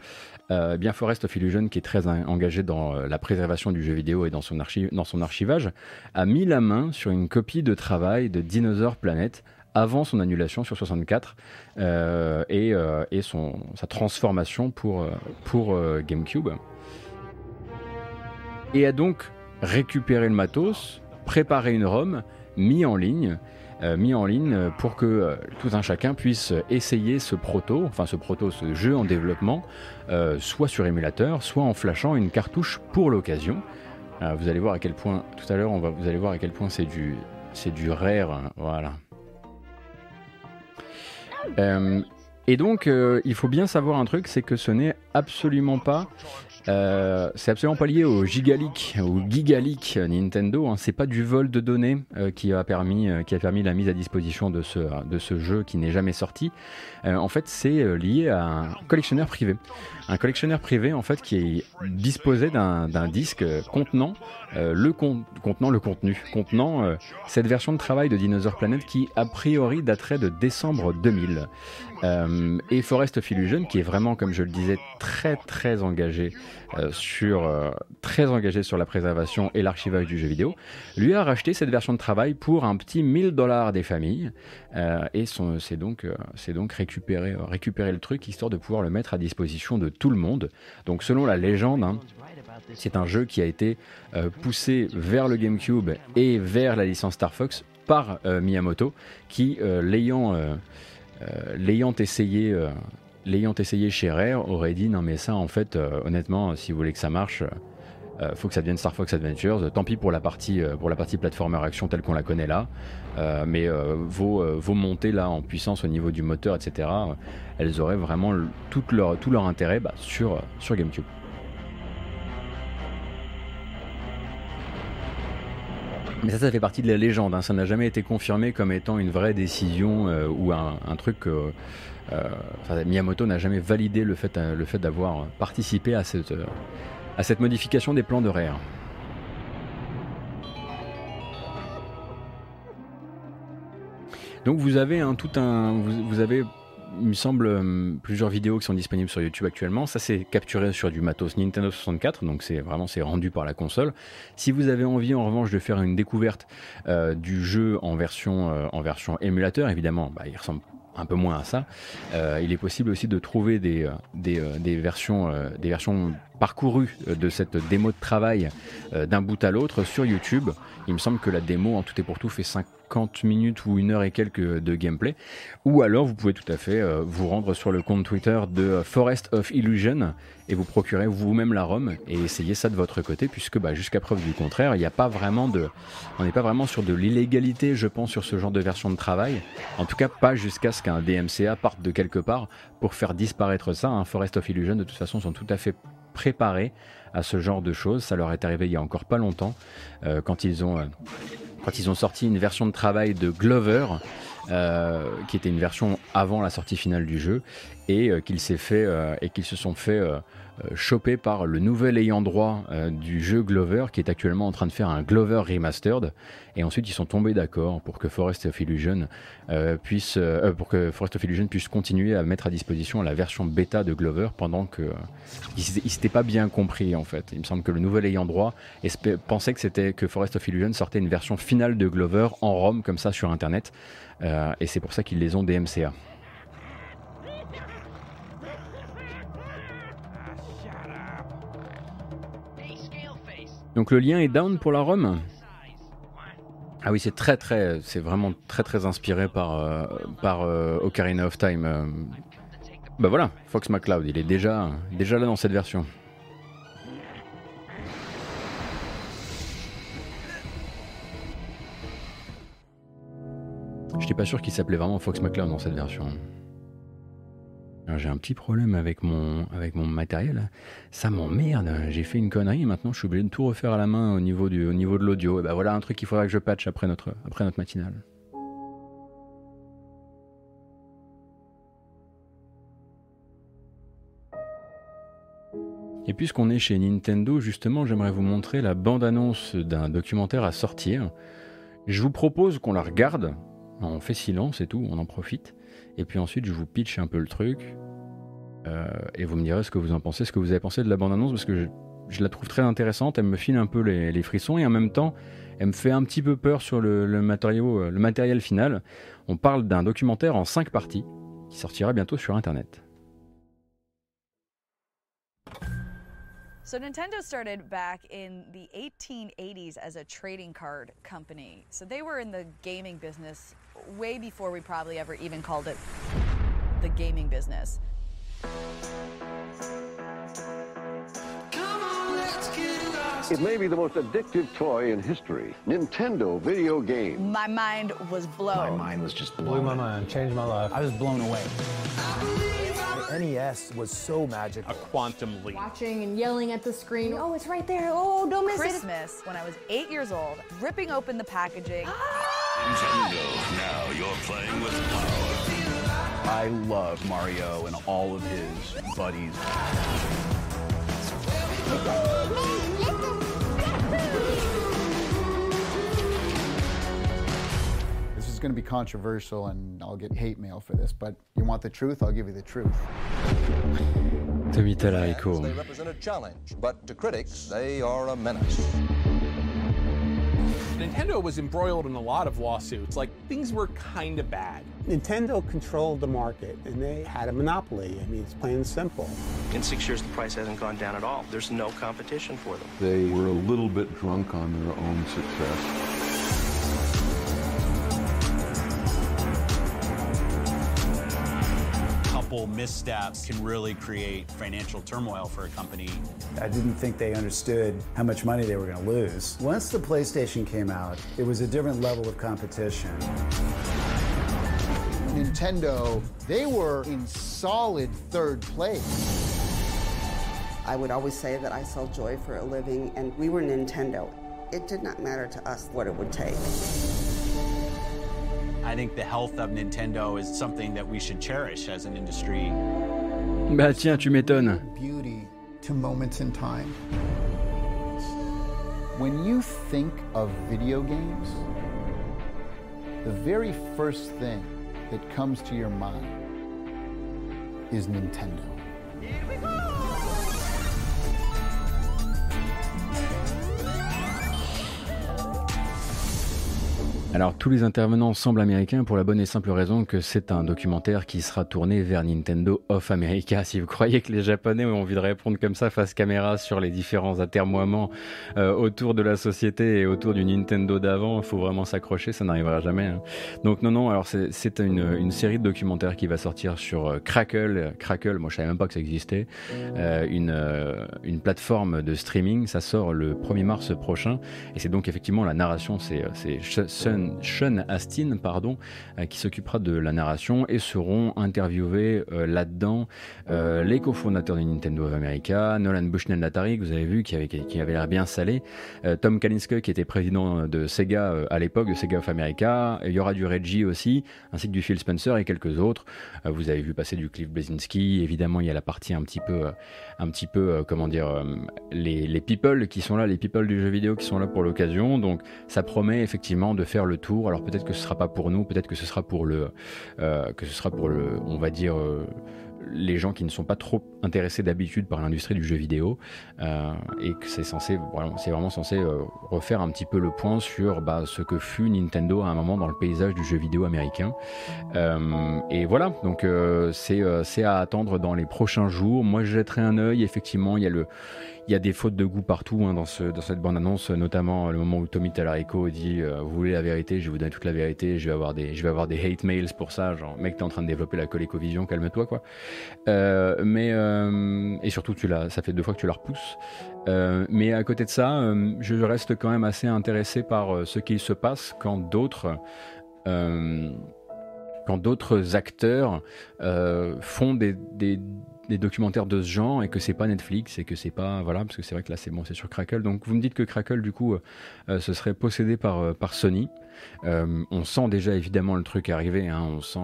euh, bien Forest of Illusion, qui est très engagé dans euh, la préservation du jeu vidéo et dans son, archivage, a mis la main sur une copie de travail de Dinosaur Planet avant son annulation sur 64 et, sa transformation pour, pour GameCube. Et a donc récupéré le matos, préparé une ROM, mis en ligne euh, mis en ligne pour que euh, tout un chacun puisse essayer ce proto, enfin ce proto, ce jeu en développement, euh, soit sur émulateur, soit en flashant une cartouche pour l'occasion. vous allez voir à quel point, tout à l'heure, on va, vous allez voir à quel point c'est du, c'est du rare, hein, voilà. et donc, il faut bien savoir un truc, c'est que ce n'est absolument pas euh, c'est absolument pas lié au gigalic ou gigalic Nintendo. Hein. C'est pas du vol de données euh, qui a permis euh, qui a permis la mise à disposition de ce de ce jeu qui n'est jamais sorti. en fait, c'est lié à un collectionneur privé. Un collectionneur privé en fait qui disposait d'un disque contenant le contenant le contenu, contenant cette version de travail de Dinosaur Planet qui a priori daterait de décembre 2000. Et Forest of Illusion qui est vraiment, comme je le disais, très très engagé euh, sur, euh, très engagé sur la préservation et l'archivage du jeu vidéo, lui a racheté cette version de travail pour un petit 1000 dollars des familles euh, et c'est donc, c'est donc récupérer, récupérer le truc histoire de pouvoir le mettre à disposition de tout le monde. Donc selon la légende, hein, c'est un jeu qui a été poussé vers le GameCube et vers la licence Star Fox par Miyamoto, qui l'ayant l'ayant essayé l'ayant essayé chez Rare, aurait dit non mais ça en fait euh, honnêtement si vous voulez que ça marche, euh, faut que ça devienne Star Fox Adventures. Tant pis pour la partie euh, pour la platformer action telle qu'on la connaît là, mais vos, montées là en puissance au niveau du moteur etc. elles auraient vraiment tout leur tout leur intérêt bah, sur sur GameCube. Mais ça, ça fait partie de la légende. Hein. Ça n'a jamais été confirmé comme étant une vraie décision ou un, truc euh, Miyamoto n'a jamais validé le fait, le fait d'avoir participé à cette, à cette modification des plans de Rare. Donc vous avez un tout un, vous, avez, il me semble, euh, plusieurs vidéos qui sont disponibles sur YouTube actuellement. Ça c'est capturé sur du matos Nintendo 64, donc c'est vraiment c'est rendu par la console. Si vous avez envie en revanche de faire une découverte euh, du jeu en version en version émulateur, évidemment, bah, il ressemble un peu moins à ça. Euh, il est possible aussi de trouver des, euh, des, euh, versions, des versions parcouru de cette démo de travail d'un bout à l'autre sur YouTube. Il me semble que la démo en tout et pour tout fait 5 50 minutes ou une heure et quelques de gameplay. Ou alors vous pouvez tout à fait euh, vous rendre sur le compte Twitter de Forest of Illusion et vous procurer vous-même la ROM et essayer ça de votre côté puisque bah, jusqu'à preuve du contraire, il n'y a pas vraiment de, on n'est pas vraiment sur de l'illégalité, je pense, sur ce genre de version de travail. En tout cas, pas jusqu'à ce qu'un DMCA parte de quelque part pour faire disparaître ça. Un Forest of Illusion, de toute façon, sont tout à fait préparés à ce genre de choses. Ça leur est arrivé il y a encore pas longtemps euh, quand ils ont euh, quand ils ont sorti une version de travail de Glover, euh, qui était une version avant la sortie finale du jeu, et euh, qu'ils s'est fait euh, et qu'ils se sont fait chopé par le nouvel ayant droit euh, du jeu Glover qui est actuellement en train de faire un Glover Remastered et ensuite ils sont tombés d'accord pour que Forest of Illusion euh, puisse pour que Forest of Illusion puisse continuer à mettre à disposition la version bêta de Glover pendant que ils s'étaient pas bien compris en fait. Il me semble que le nouvel ayant droit pensait que c'était que Forest of Illusion sortait une version finale de Glover en ROM comme ça sur internet et c'est pour ça qu'ils les ont DMCA. Donc le lien est down pour la Rome? Ah oui, c'est très très, c'est vraiment très très inspiré par, euh, par euh, Ocarina of Time. Euh. Bah voilà, Fox McCloud, il est déjà, déjà là dans cette version. Je n'étais pas sûr qu'il s'appelait vraiment Fox McCloud dans cette version j'ai un petit problème avec mon, avec mon matériel. Ça m'emmerde. J'ai fait une connerie et maintenant je suis obligé de tout refaire à la main au niveau, du, au niveau de l'audio. Et ben voilà un truc qu'il faudra que je patch après notre, après notre matinale. Et puisqu'on est chez Nintendo, justement, j'aimerais vous montrer la bande-annonce d'un documentaire à sortir. Je vous propose qu'on la regarde. On fait silence et tout, on en profite. Et puis ensuite, je vous pitch un peu le truc. Euh, et vous me direz ce que vous en pensez, ce que vous avez pensé de la bande-annonce, parce que je, la trouve très intéressante. Elle me file un peu les, frissons et en même temps, elle me fait un petit peu peur sur le, le, euh, le matériel final. On parle d'un documentaire en 5 parties qui sortira bientôt sur Internet. So Nintendo started back in the 1880s as a trading card company. So they were in the gaming business way before we probably ever even called it the gaming business. It may be the most addictive toy in history. Nintendo video game. My mind was blown. My mind was just blown. Blew my mind, changed my life. I was blown away. The NES was so magical. A quantum leap. Watching and yelling at the screen. Oh, it's right there. Oh, don't miss Christmas, it. Christmas, when I was eight years old, ripping open the packaging. Ah! Nintendo, now you're playing with power. I love Mario and all of his buddies. Is going to be controversial and I'll get hate mail for this, but you want the truth? I'll give you the truth. Tommy Talarico. They represent a challenge, but to critics, they are a menace. Nintendo was embroiled in a lot of lawsuits. Like, things were kind of bad. Nintendo controlled the market and they had a monopoly. I mean, it's plain and simple. In six years, the price hasn't gone down at all. There's no competition for them. They were a little bit drunk on their own success. Couple missteps can really create financial turmoil for a company. I didn't think they understood how much money they were going to lose. Once the PlayStation came out, it was a different level of competition. Nintendo, they were in solid third place. I would always say that I sell joy for a living, and we were Nintendo. It did not matter to us what it would take. I think the health of Nintendo is something that we should cherish as an industry. Bah tiens, tu m'étonnes. Beauty to moments in time. When you think of video games, the very first thing that comes to your mind is Nintendo. Here we go! Alors tous les intervenants semblent américains pour la bonne et simple raison que c'est un documentaire qui sera tourné vers Nintendo of America. Si vous croyez que les Japonais ont envie de répondre comme ça face caméra sur les différents atermoiements euh, autour de la société et autour du Nintendo d'avant, il faut vraiment s'accrocher, ça n'arrivera jamais. hein. Donc non, non, alors c'est- une, une série de documentaires qui va sortir sur euh, Crackle. Crackle, moi je savais même pas que ça existait. Euh, une, euh, une plateforme de streaming, ça sort le 1er mars prochain. Et c'est donc effectivement la narration, c'est euh, Sh- Sean, Astin pardon, euh, qui s'occupera de la narration et seront interviewés euh, là-dedans euh, les cofondateurs de Nintendo of America, Nolan Bushnell d'Atari, que vous avez vu, qui avait, l'air bien salé, Tom Kalinske, qui était président de Sega à l'époque, de Sega of America, il y aura du Reggie aussi, ainsi que du Phil Spencer et quelques autres. Vous avez vu passer du Cliff Blazinski, évidemment il y a la partie un petit peu, un petit peu comment dire, les, les people qui sont là, les people du jeu vidéo qui sont là pour l'occasion, donc ça promet effectivement de faire tour. Alors peut-être que ce sera pas pour nous, peut-être que ce sera pour le, euh, que ce sera pour le, on va dire. euh, les gens qui ne sont pas trop intéressés d'habitude par l'industrie du jeu vidéo euh, et que c'est censé c'est vraiment censé refaire un petit peu le point sur bah, ce que fut Nintendo à un moment dans le paysage du jeu vidéo américain et voilà donc c'est c'est à attendre dans les prochains jours moi je jetterai un œil effectivement il y a le il y a des fautes de goût partout hein, dans, ce, dans cette bande-annonce, notamment le moment où Tommy Talarico dit euh, Vous voulez la vérité, je vais vous donner toute la vérité, je vais avoir des, hate mails pour ça. Genre, mec, t'es en train de développer la ColecoVision, calme-toi, quoi. Euh, mais, euh, et surtout, tu ça fait deux fois que tu la repousses. Euh, mais à côté de ça, euh, je reste quand même assez intéressé par euh, ce qu'il se passe quand d'autres. euh, acteurs euh, font des, des documentaires de ce genre et que c'est pas Netflix et que c'est pas voilà parce que c'est vrai que là c'est bon c'est sur Crackle. Donc vous me dites que Crackle du coup euh, euh, ce serait possédé par euh, par Sony Euh, on sent déjà évidemment le truc arriver hein, on sent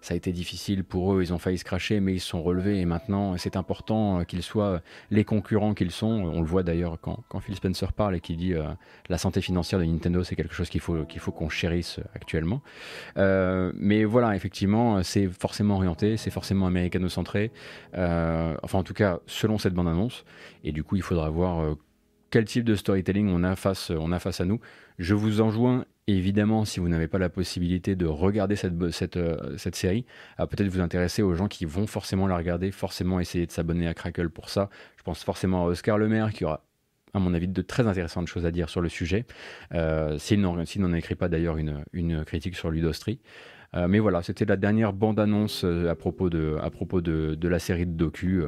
ça a été difficile pour eux ils ont failli se cracher mais ils sont relevés et maintenant c'est important euh, qu'ils soient les concurrents qu'ils sont on le voit d'ailleurs quand, Phil Spencer parle et qu'il dit euh, la santé financière de Nintendo c'est quelque chose qu'il faut qu'on chérisse euh, actuellement euh, mais voilà, effectivement, c'est forcément orienté, c'est forcément américano-centré. Euh, enfin, en tout cas, selon cette bande-annonce. Et du coup, il faudra voir euh, quel type de storytelling on a face, on a face à nous. Je vous enjoins, évidemment, si vous n'avez pas la possibilité de regarder cette, euh, cette série, à peut-être vous intéresser aux gens qui vont forcément la regarder, forcément essayer de s'abonner à Crackle pour ça. Je pense forcément à Oscar Lemaire qui aura à mon avis, de très intéressantes choses à dire sur le sujet. Euh, S'il n'en s'il n'en écrit pas d'ailleurs une, une critique sur Ludostri. Euh, mais voilà, c'était la dernière bande-annonce euh, à propos, de, la série de docu.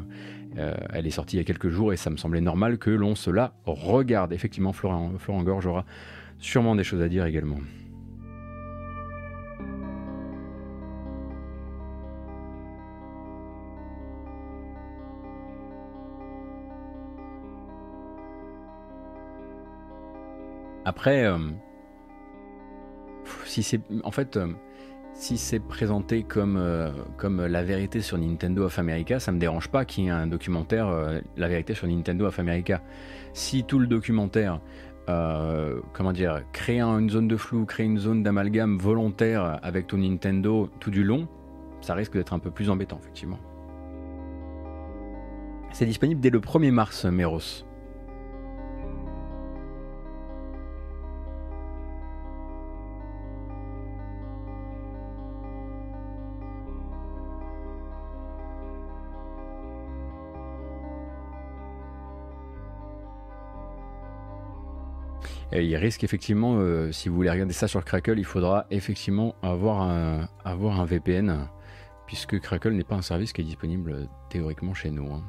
Euh, elle est sortie il y a quelques jours et ça me semblait normal que l'on se la regarde. Effectivement, Florent, Gorge aura sûrement des choses à dire également. Après, en fait si c'est présenté comme euh, comme la vérité sur Nintendo of America, ça me dérange pas qu'il y ait un documentaire euh, la vérité sur Nintendo of America. Si tout le documentaire euh, comment dire, crée un- une zone de flou, crée une zone d'amalgame volontaire avec ton Nintendo tout du long, ça risque d'être un peu plus embêtant, effectivement. C'est disponible dès le 1er mars, Meros. Et il risque effectivement, euh, si vous voulez regarder ça sur Crackle, il faudra effectivement avoir un, VPN, puisque Crackle n'est pas un service qui est disponible euh, théoriquement chez nous. hein.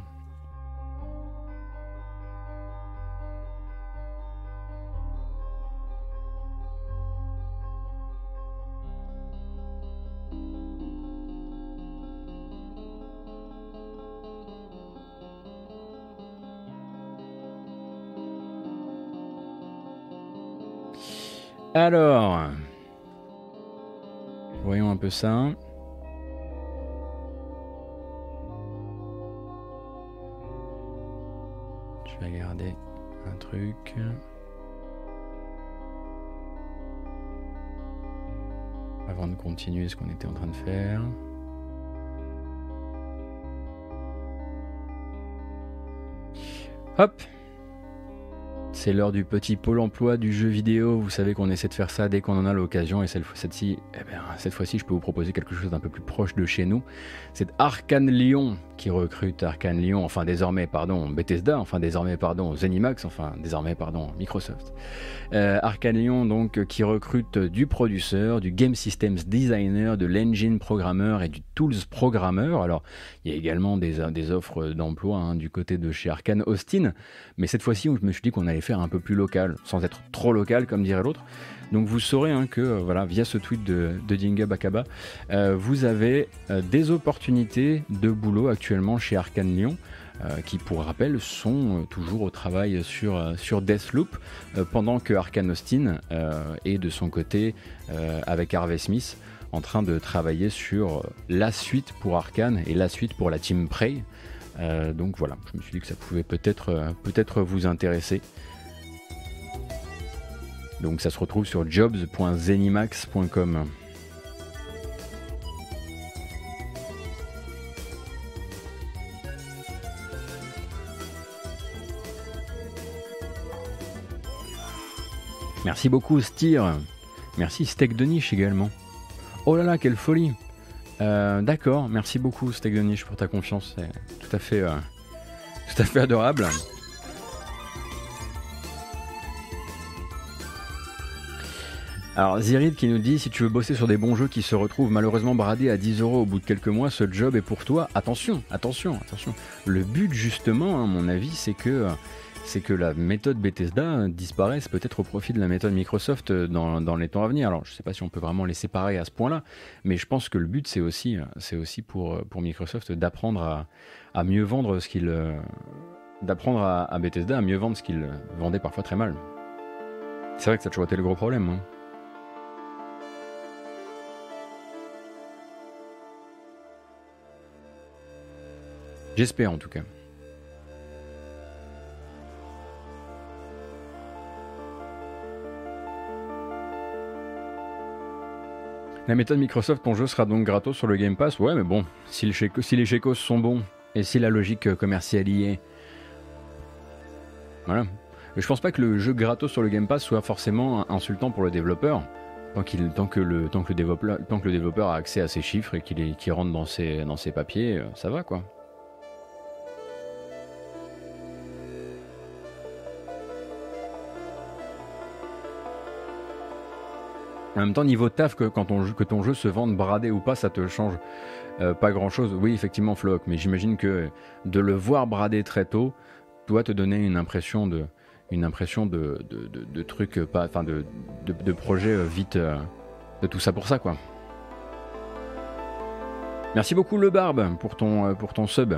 Alors, voyons un peu ça. Je vais regarder un truc. Avant de continuer ce qu'on était en train de faire. Hop C'est l'heure du petit pôle emploi du jeu vidéo. Vous savez qu'on essaie de faire ça dès qu'on en a l'occasion. Et cette fois-ci, eh bien, cette fois-ci, je peux vous proposer quelque chose d'un peu plus proche de chez nous. C'est Arkane Lyon qui recrute Arkane Lyon, enfin désormais, pardon, Bethesda, enfin désormais, pardon, Zenimax, enfin désormais, pardon, Microsoft. Euh, Lyon, donc, qui recrute du producteur, du game systems designer, de l'engine programmeur et du tools programmeur. Alors, il y a également des, des offres d'emploi hein, du côté de chez Arkane Austin. Mais cette fois-ci, je me suis dit qu'on allait faire un peu plus local, sans être trop local, comme dirait l'autre. Donc vous saurez hein, que euh, voilà, via ce tweet de, de Dinga Bakaba, euh, vous avez euh, des opportunités de boulot actuellement chez Arkane Lyon. qui pour rappel sont toujours au travail sur, sur Deathloop, pendant que Arkane Austin est de son côté avec Harvey Smith en train de travailler sur la suite pour Arkane et la suite pour la team Prey. donc voilà, je me suis dit que ça pouvait peut-être peut-être vous intéresser. Donc ça se retrouve sur jobs.zenimax.com. Merci beaucoup Styr. Merci Steak de Niche également. Oh là là, quelle folie. Euh, d'accord, merci beaucoup Steak de Niche pour ta confiance. C'est tout euh, tout à fait adorable. Alors Zirid qui nous dit si tu veux bosser sur des bons jeux qui se retrouvent malheureusement bradés à 10 euros au bout de quelques mois, ce job est pour toi. Attention, attention, attention. Le but justement, à mon avis, c'est que c'est que la méthode Bethesda disparaisse peut-être au profit de la méthode Microsoft dans, les temps à venir. Alors je ne sais pas si on peut vraiment les séparer à ce point-là, mais je pense que le but c'est aussi, c'est aussi pour, pour Microsoft d'apprendre à, mieux vendre ce qu'il d'apprendre à, Bethesda à mieux vendre ce qu'il vendait parfois très mal. C'est vrai que ça a toujours été le gros problème. Hein. J'espère en tout cas. La méthode Microsoft, ton jeu sera donc gratos sur le Game Pass. Ouais, mais bon, si les, chécos sont bons et si la logique commerciale y est. Voilà. Je pense pas que le jeu gratos sur le Game Pass soit forcément insultant pour le développeur. Tant, tant, que le, tant, que le développeur, tant que le développeur a accès à ses chiffres et qu'il rentre dans ses, dans ses papiers, euh, ça va quoi. En même temps, niveau taf, que, quand ton jeu se vende bradé ou pas, ça te change euh, pas grand chose. Oui, effectivement, Flock, mais j'imagine que de le voir bradé très tôt doit te donner une impression de, une impression de, de, trucs, pas, enfin de, de, projet euh, vite, euh, de tout ça pour ça, quoi. Merci beaucoup, Le Barbe, pour ton, pour ton sub.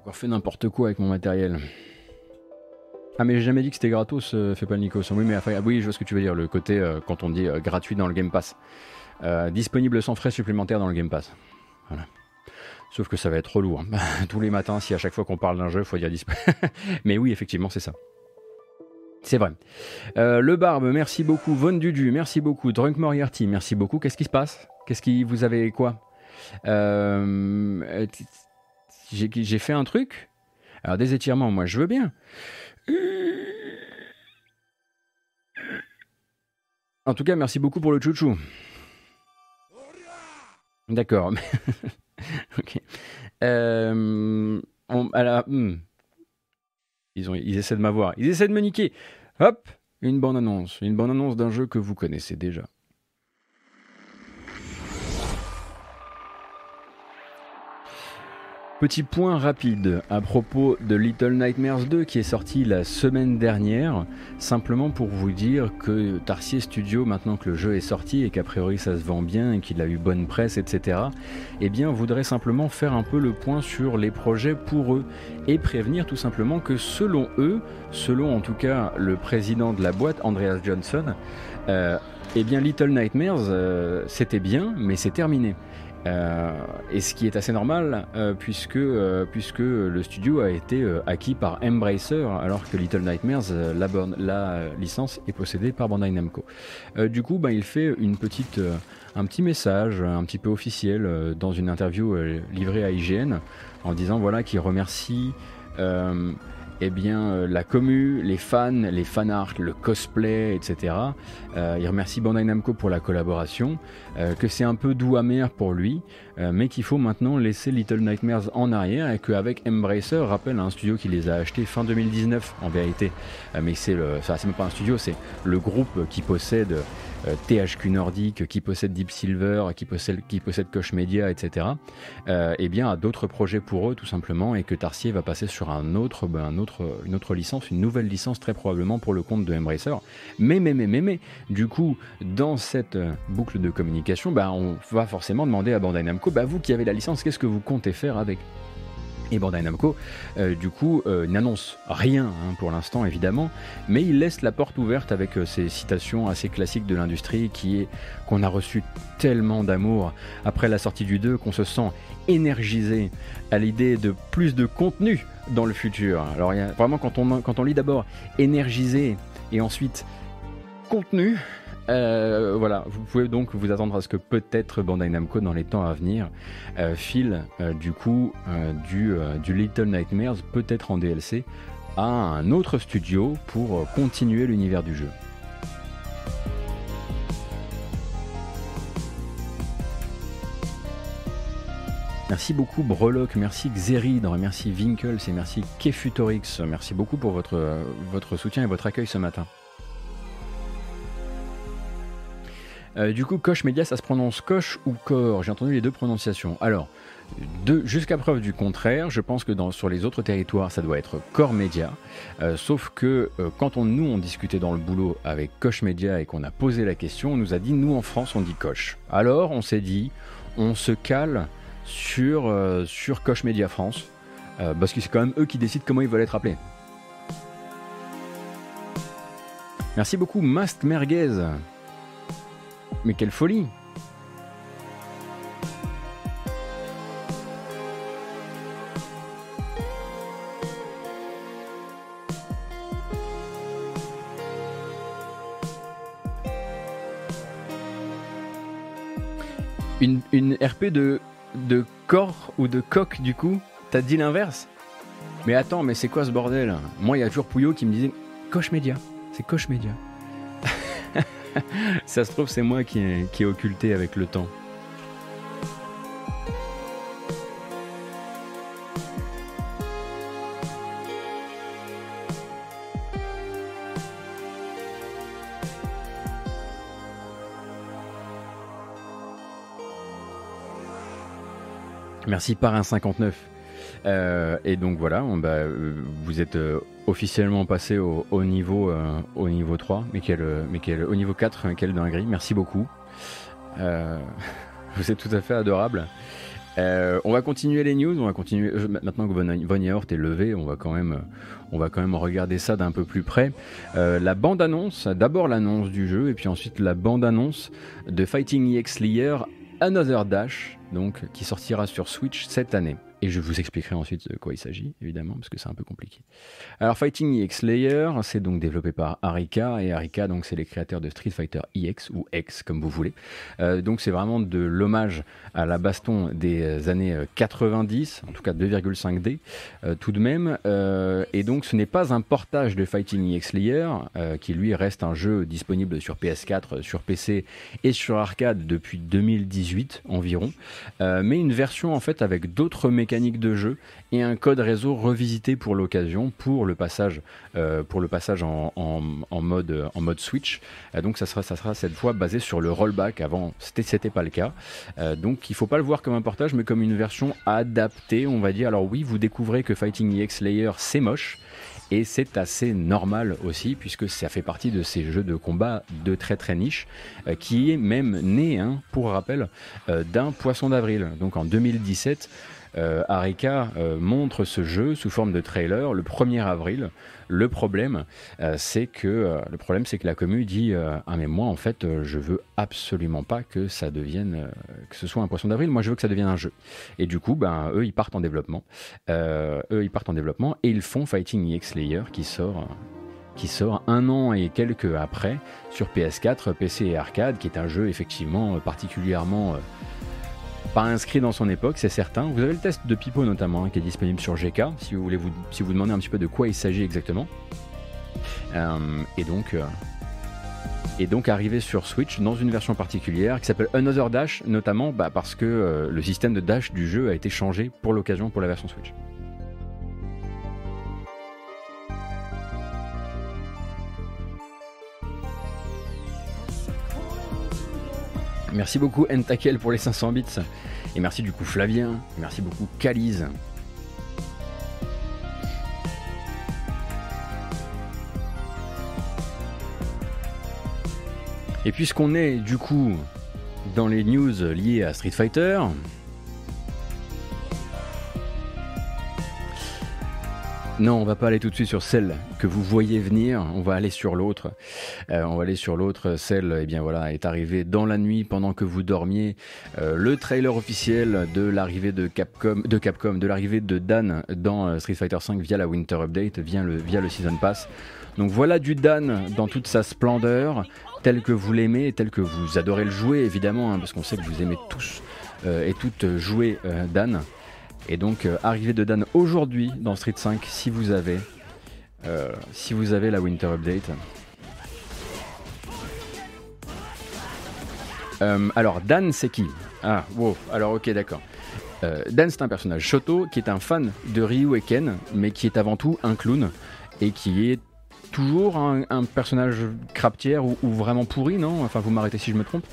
Encore fait n'importe quoi avec mon matériel. Ah mais j'ai jamais dit que c'était gratos, euh, fais pas le. Oui mais enfin, oui je vois ce que tu veux dire, le côté euh, quand on dit euh, gratuit dans le Game Pass. disponible sans frais supplémentaires dans le Game Pass. Voilà. Sauf que ça va être trop lourd. Tous les matins, si à chaque fois qu'on parle d'un jeu, il faut dire disponible. mais oui, effectivement, c'est ça. C'est vrai. le Barbe, merci beaucoup. Von Dudu, merci beaucoup. Drunk Moriarty, merci beaucoup. Qu'est-ce qui se passe? Qu'est-ce qui vous avez quoi? J'ai fait un truc? Alors des étirements, moi je veux bien. En tout cas, merci beaucoup pour le chouchou. D'accord. ok. Euh, hmm. ils, ont, ils essaient de m'avoir. Ils essaient de me niquer. Hop, une bonne annonce. Une bonne annonce d'un jeu que vous connaissez déjà. Petit point rapide à propos de Little Nightmares 2 qui est sorti la semaine dernière, simplement pour vous dire que Tarsier Studio, maintenant que le jeu est sorti et qu'a priori ça se vend bien et qu'il a eu bonne presse, etc., eh bien voudrait simplement faire un peu le point sur les projets pour eux et prévenir tout simplement que selon eux, selon en tout cas le président de la boîte, Andreas Johnson, euh, eh bien Little Nightmares, euh, c'était bien, mais c'est terminé. Euh, et ce qui est assez normal, euh, puisque, euh, puisque le studio a été acquis par Embracer, alors que Little Nightmares, la, licence est possédée par Bandai Namco. Du coup, ben, il fait un petit message un petit peu officiel dans une interview livrée à IGN en disant voilà qu'il remercie eh bien, euh, la commu, les fans, les fanarts, le cosplay, etc. Euh, il remercie Bandai Namco pour la collaboration, euh, que c'est un peu doux amer pour lui, mais qu'il faut maintenant laisser Little Nightmares en arrière et qu'avec Embracer, rappelle un studio qui les a achetés fin 2019 en vérité, mais c'est ça, c'est même pas un studio, c'est le groupe qui possède THQ Nordic, qui possède Deep Silver, qui possède, qui Koch Media, etc. Euh, eh bien, a d'autres projets pour eux tout simplement et que Tarsier va passer sur un autre, ben, un autre, une autre licence, une nouvelle licence très probablement pour le compte de Embracer. Mais, mais, mais, mais, mais, du coup, dans cette euh, boucle de communication, ben, on va forcément demander à Bandai Namco, bah, vous qui avez la licence, qu'est-ce que vous comptez faire avec? Et Bandai Namco, euh, du coup, euh, n'annonce rien hein, pour l'instant, évidemment, mais il laisse la porte ouverte avec euh, ces citations assez classiques de l'industrie qui est qu'on a reçu tellement d'amour après la sortie du 2 qu'on se sent énergisé à l'idée de plus de contenu dans le futur. Alors, y a, vraiment, quand on, quand on lit d'abord énergisé et ensuite contenu, euh, voilà, vous pouvez donc vous attendre à ce que peut-être Bandai Namco dans les temps à venir euh, file euh, du coup euh, du, Little Nightmares peut-être en DLC à un autre studio pour continuer l'univers du jeu. Merci beaucoup Breloque, merci Xeridre, merci Winkles et merci Kefutorix. Merci beaucoup pour votre, votre soutien et votre accueil ce matin. Euh, du coup, Koch Media, ça se prononce Koch ou Core J'ai entendu les deux prononciations. Alors, jusqu'à preuve du contraire, je pense que sur les autres territoires, ça doit être Core Media. Euh, sauf que euh, quand nous, on discutait dans le boulot avec Koch Media et qu'on a posé la question, on nous a dit, nous en France, on dit Koch. Alors, on s'est dit, on se cale sur, sur Koch Media France, parce que c'est quand même eux qui décident comment ils veulent être appelés. Merci beaucoup, Mast Merguez. Mais quelle folie. Une, une RP de, de corps ou de coq du coup T'as dit l'inverse? Mais attends, mais c'est quoi ce bordel? Moi, il y a toujours Pouillot qui me disait Coche Média, c'est Coche Média. Ça se trouve, c'est moi qui ai, occulté avec le temps. Merci par un 59. Euh, et donc voilà, bah, euh, vous êtes euh, officiellement passé au, au niveau, au niveau 3, mais quel, mais quel, au niveau 4, euh, quelle dinguerie, merci beaucoup. Vous êtes tout à fait adorable. On va continuer les news, on va continuer. Maintenant que Von, est levé, on va quand même, on va quand même regarder ça d'un peu plus près. La bande annonce, d'abord l'annonce du jeu, et puis ensuite la bande annonce de Fighting EX Slayer Another Dash, donc qui sortira sur Switch cette année. Et je vous expliquerai ensuite de quoi il s'agit, évidemment, parce que c'est un peu compliqué. Alors, Fighting EX Slayer, c'est donc développé par Arika, et Arika, donc, c'est les créateurs de Street Fighter EX, ou X, comme vous voulez. Euh, donc, c'est vraiment de l'hommage à la baston des années euh, 90, en tout cas 2,5D, euh, tout de même. Euh, et donc, ce n'est pas un portage de Fighting EX Slayer, euh, qui lui reste un jeu disponible sur PS4, sur PC et sur arcade depuis 2018 environ, euh, mais une version en fait avec d'autres mécaniques de jeu et un code réseau revisité pour l'occasion pour le passage euh, pour le passage en, en- mode en mode Switch. Euh, donc ça sera ça sera cette fois basé sur le rollback. Avant c'était pas le cas. Euh, donc il faut pas le voir comme un portage mais comme une version adaptée on va dire. Alors oui vous découvrez que Fighting EX Layer c'est moche. Et c'est assez normal aussi, puisque ça fait partie de ces jeux de combat de très très niche, qui est même né, hein, pour rappel, d'un poisson d'avril. Donc en 2017, euh, Arika euh, montre ce jeu sous forme de trailer le 1er avril. Le problème, euh, c'est que le problème, c'est que la commu dit ah mais moi en fait, je veux absolument pas que ça devienne que ce soit un poisson d'avril. Moi, je veux que ça devienne un jeu. Et du coup, ben eux, ils partent en développement. Eux, ils partent en développement et ils font Fighting EX Layer qui sort. qui sort un an et quelques après sur PS4, PC et arcade, qui est un jeu effectivement particulièrement pas inscrit dans son époque, c'est certain. Vous avez le test de Pipo notamment, hein, qui est disponible sur GK, si vous demandez un petit peu de quoi il s'agit exactement. Euh, et donc, euh, donc arrivé sur Switch dans une version particulière qui s'appelle Another Dash, notamment bah, parce que euh, le système de dash du jeu a été changé pour l'occasion pour la version Switch. Merci beaucoup Entakel pour les 500 bits. Et merci du coup Flavien. Merci beaucoup Calize. Et puisqu'on est du coup dans les news liées à Street Fighter, non, on va pas aller tout de suite sur celle que vous voyez venir. On va aller sur l'autre. Euh, on va aller sur l'autre. Celle, eh bien voilà, est arrivée dans la nuit pendant que vous dormiez. Euh, le trailer officiel de l'arrivée de Capcom, de Capcom, de l'arrivée de Dan dans euh, Street Fighter V via la Winter Update, via le, via le Season Pass. Donc voilà du Dan dans toute sa splendeur, tel que vous l'aimez, tel que vous adorez le jouer évidemment, hein, parce qu'on sait que vous aimez tous euh, et toutes jouer euh, Dan. Et donc euh, arrivée de Dan aujourd'hui dans Street 5 si vous avez euh, si vous avez la Winter Update. Euh, alors Dan c'est qui? Ah wow, alors ok d'accord. Euh, Dan c'est un personnage Shoto qui est un fan de Ryu et Ken mais qui est avant tout un clown et qui est toujours un, personnage crapetière ou, ou vraiment pourri non? Enfin vous m'arrêtez si je me trompe.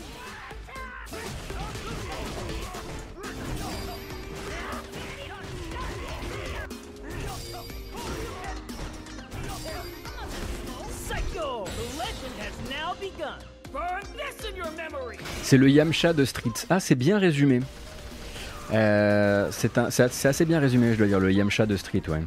C'est le Yamcha de Street. Ah, c'est bien résumé. Euh, c'est assez bien résumé, je dois dire, le Yamcha de Street, ouais.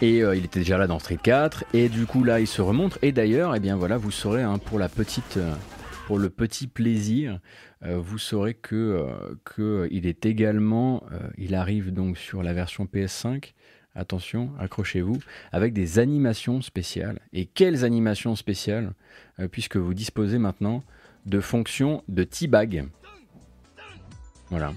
Et euh, il était déjà là dans Street 4, et du coup là il se remonte. Et d'ailleurs, eh bien voilà, vous saurez hein, pour la petite, euh, pour le petit plaisir, vous saurez que, est également, il arrive donc sur la version PS5. Attention, accrochez-vous, avec des animations spéciales. Et quelles animations spéciales euh, Puisque vous disposez maintenant de fonctions de T-Bag. Voilà.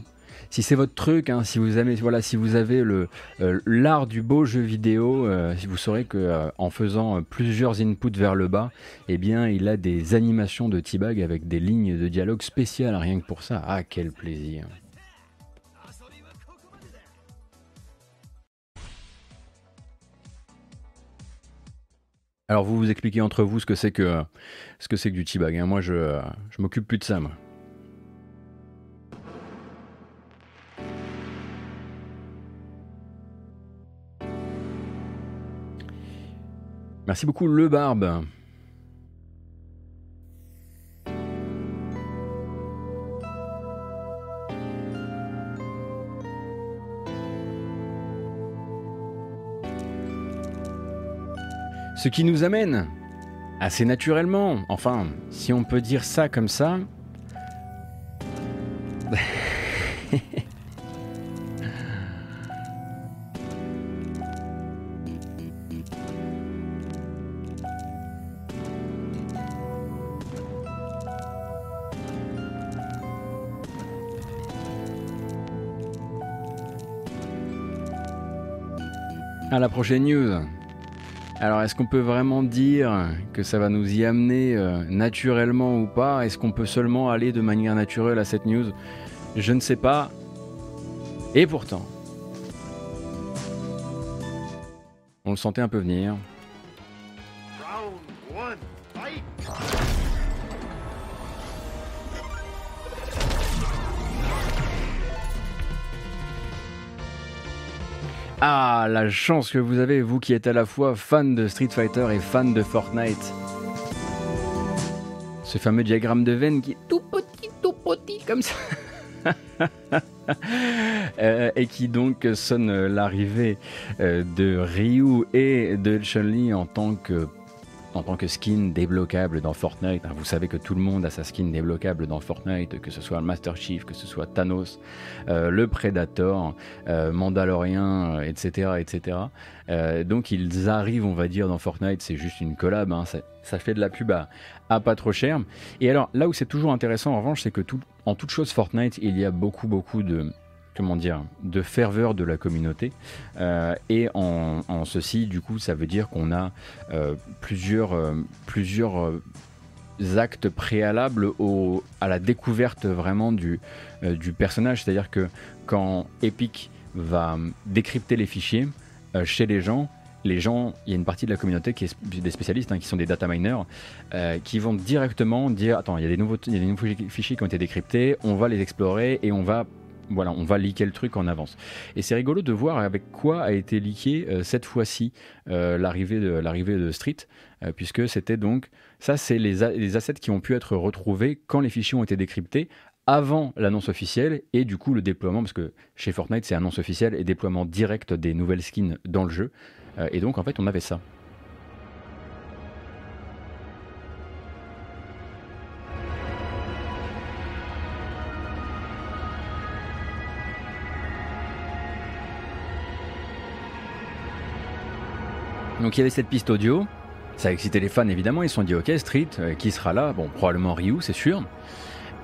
Si c'est votre truc, hein, si vous avez, le euh, l'art du beau jeu vidéo, euh, vous saurez que en faisant plusieurs inputs vers le bas, eh bien, il a des animations de T-Bag avec des lignes de dialogue spéciales, rien que pour ça. Ah, quel plaisir. Alors vous vous expliquez entre vous ce que c'est que du T-Bag. hein. Moi, je je m'occupe plus de ça. Merci beaucoup, Le Barbe. Ce qui nous amène assez naturellement, enfin, si on peut dire ça comme ça, à la prochaine news. Alors, est-ce qu'on peut vraiment dire que ça va nous y amener euh, naturellement ou pas? Est-ce qu'on peut seulement aller de manière naturelle à cette news? Je ne sais pas. Et pourtant, on le sentait un peu venir. La chance que vous avez, vous qui êtes à la fois fan de Street Fighter et fan de Fortnite. Ce fameux diagramme de veine qui est tout petit, comme ça. Euh, et qui donc sonne l'arrivée euh, de Ryu et de Chun-Li en tant que en tant que skin débloquable dans Fortnite. Vous savez que tout le monde a sa skin débloquable dans Fortnite, que ce soit le Master Chief, que ce soit Thanos, euh, le Predator, euh, Mandalorian, etc. etc. donc ils arrivent, on va dire, dans Fortnite, c'est juste une collab, hein. ça, fait de la pub à, pas trop cher. Et alors là où c'est toujours intéressant en revanche, c'est que en toute chose Fortnite, il y a beaucoup beaucoup de comment dire, de ferveur de la communauté. Euh, et en, ceci, du coup, ça veut dire qu'on a euh, plusieurs, euh, plusieurs actes préalables au, à la découverte vraiment du, du personnage. C'est-à-dire que quand Epic va décrypter les fichiers chez les gens, les gens, il y a une partie de la communauté qui est des spécialistes, hein, qui sont des data miners, qui vont directement dire attends, il y, des nouveaux, il y a des nouveaux fichiers qui ont été décryptés, on va les explorer et on va voilà, on va liker le truc en avance. Et c'est rigolo de voir avec quoi a été liké euh, cette fois-ci euh, l'arrivée de l'arrivée de Street, euh, puisque c'était donc ça, c'est les, les, assets qui ont pu être retrouvés quand les fichiers ont été décryptés avant l'annonce officielle et du coup le déploiement, parce que chez Fortnite c'est annonce officielle et déploiement direct des nouvelles skins dans le jeu. et donc en fait on avait ça. Donc il y avait cette piste audio, ça a excité les fans évidemment, ils se sont dit ok Street, euh, qui sera là? Bon probablement Ryu c'est sûr.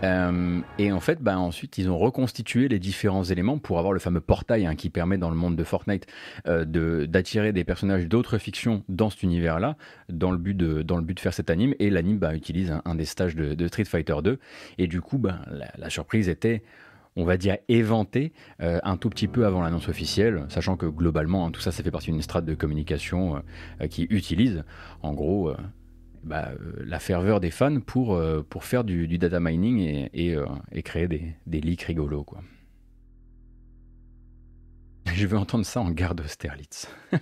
Euh, et en fait, bah, ensuite, ils ont reconstitué les différents éléments pour avoir le fameux portail hein, qui permet dans le monde de Fortnite euh, d'attirer des personnages d'autres fictions dans cet univers-là, dans, le but de, dans le but de faire cet anime. Et l'anime bah, utilise un, des stages de, Street Fighter 2. Et du coup, bah, la surprise était on va dire, éventé euh, un tout petit peu avant l'annonce officielle, sachant que globalement, hein, tout ça, ça fait partie d'une strate de communication euh, euh, qui utilise, en gros, bah, la ferveur des fans pour, faire du, data mining et, créer des, des, leaks rigolos. Je veux entendre ça en garde Sterlitz.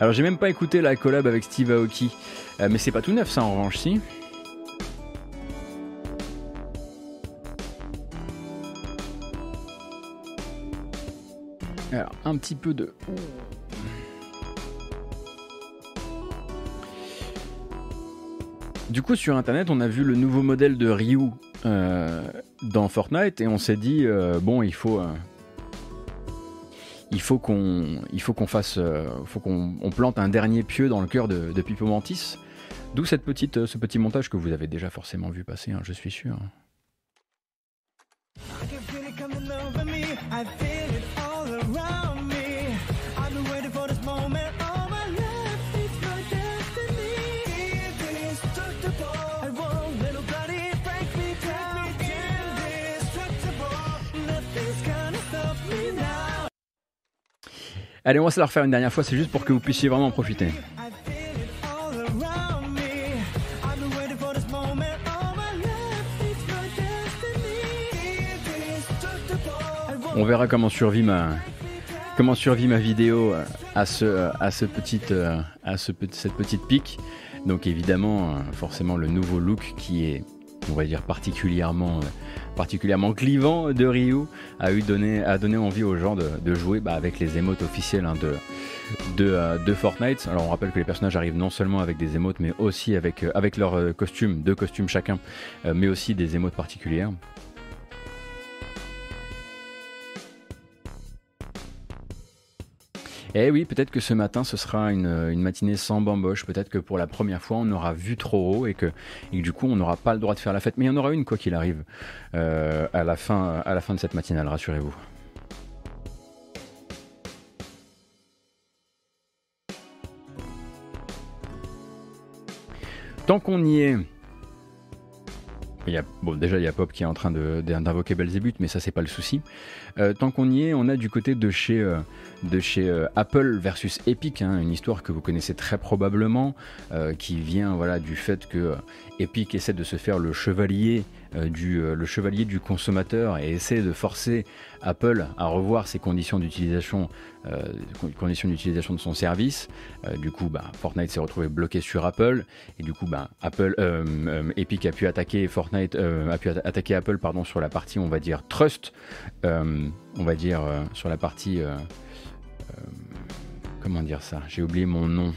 Alors, j'ai même pas écouté la collab avec Steve Aoki, mais c'est pas tout neuf ça en revanche, si. Alors, un petit peu de... Du coup, sur Internet, on a vu le nouveau modèle de Ryu euh, dans Fortnite et on s'est dit, euh, bon, il faut... Euh, il faut qu'on il faut qu'on fasse plante un dernier pieu dans le cœur de, de Pipo Mantis. D'où cette petite ce petit montage que vous avez déjà forcément vu passer, hein, je suis sûr. Allez, on va se la refaire une dernière fois, c'est juste pour que vous puissiez vraiment en profiter. On verra comment survit ma, comment survit ma vidéo à, ce, à, ce petite, à ce, cette petite pique. Donc évidemment, forcément le nouveau look qui est, on va dire, particulièrement particulièrement clivant de Ryu a, eu donné, envie aux gens de, jouer bah, avec les émotes officielles hein, de, euh, de, Fortnite. Alors on rappelle que les personnages arrivent non seulement avec des émotes mais aussi avec, euh, avec leurs euh, costumes, deux costumes chacun, mais aussi des émotes particulières. Eh oui, peut-être que ce matin, ce sera une, matinée sans bamboche. Peut-être que pour la première fois, on aura vu trop haut et que, du coup, on n'aura pas le droit de faire la fête. Mais il y en aura une, quoi qu'il arrive, euh, à, la fin, à la fin de cette matinale, rassurez-vous. Tant qu'on y est, bon, déjà, il y a Pop qui est en train d'invoquer Belzébuth, mais ça, c'est pas le souci. Euh, tant qu'on y est, on a du côté de chez, euh, euh, Apple versus Epic, hein, une histoire que vous connaissez très probablement, qui vient voilà, du fait que Epic essaie de se faire le chevalier du euh, le chevalier du consommateur et essaie de forcer Apple à revoir ses conditions d'utilisation, euh, de son service. Euh, du coup, bah, Fortnite s'est retrouvé bloqué sur Apple et du coup, bah, Apple, euh, euh, Epic a pu attaquer Fortnite, euh, a pu atta- attaquer Apple, pardon, sur la partie, on va dire trust, euh, on va dire euh, sur la partie, euh, euh, comment dire ça? J'ai oublié mon nom.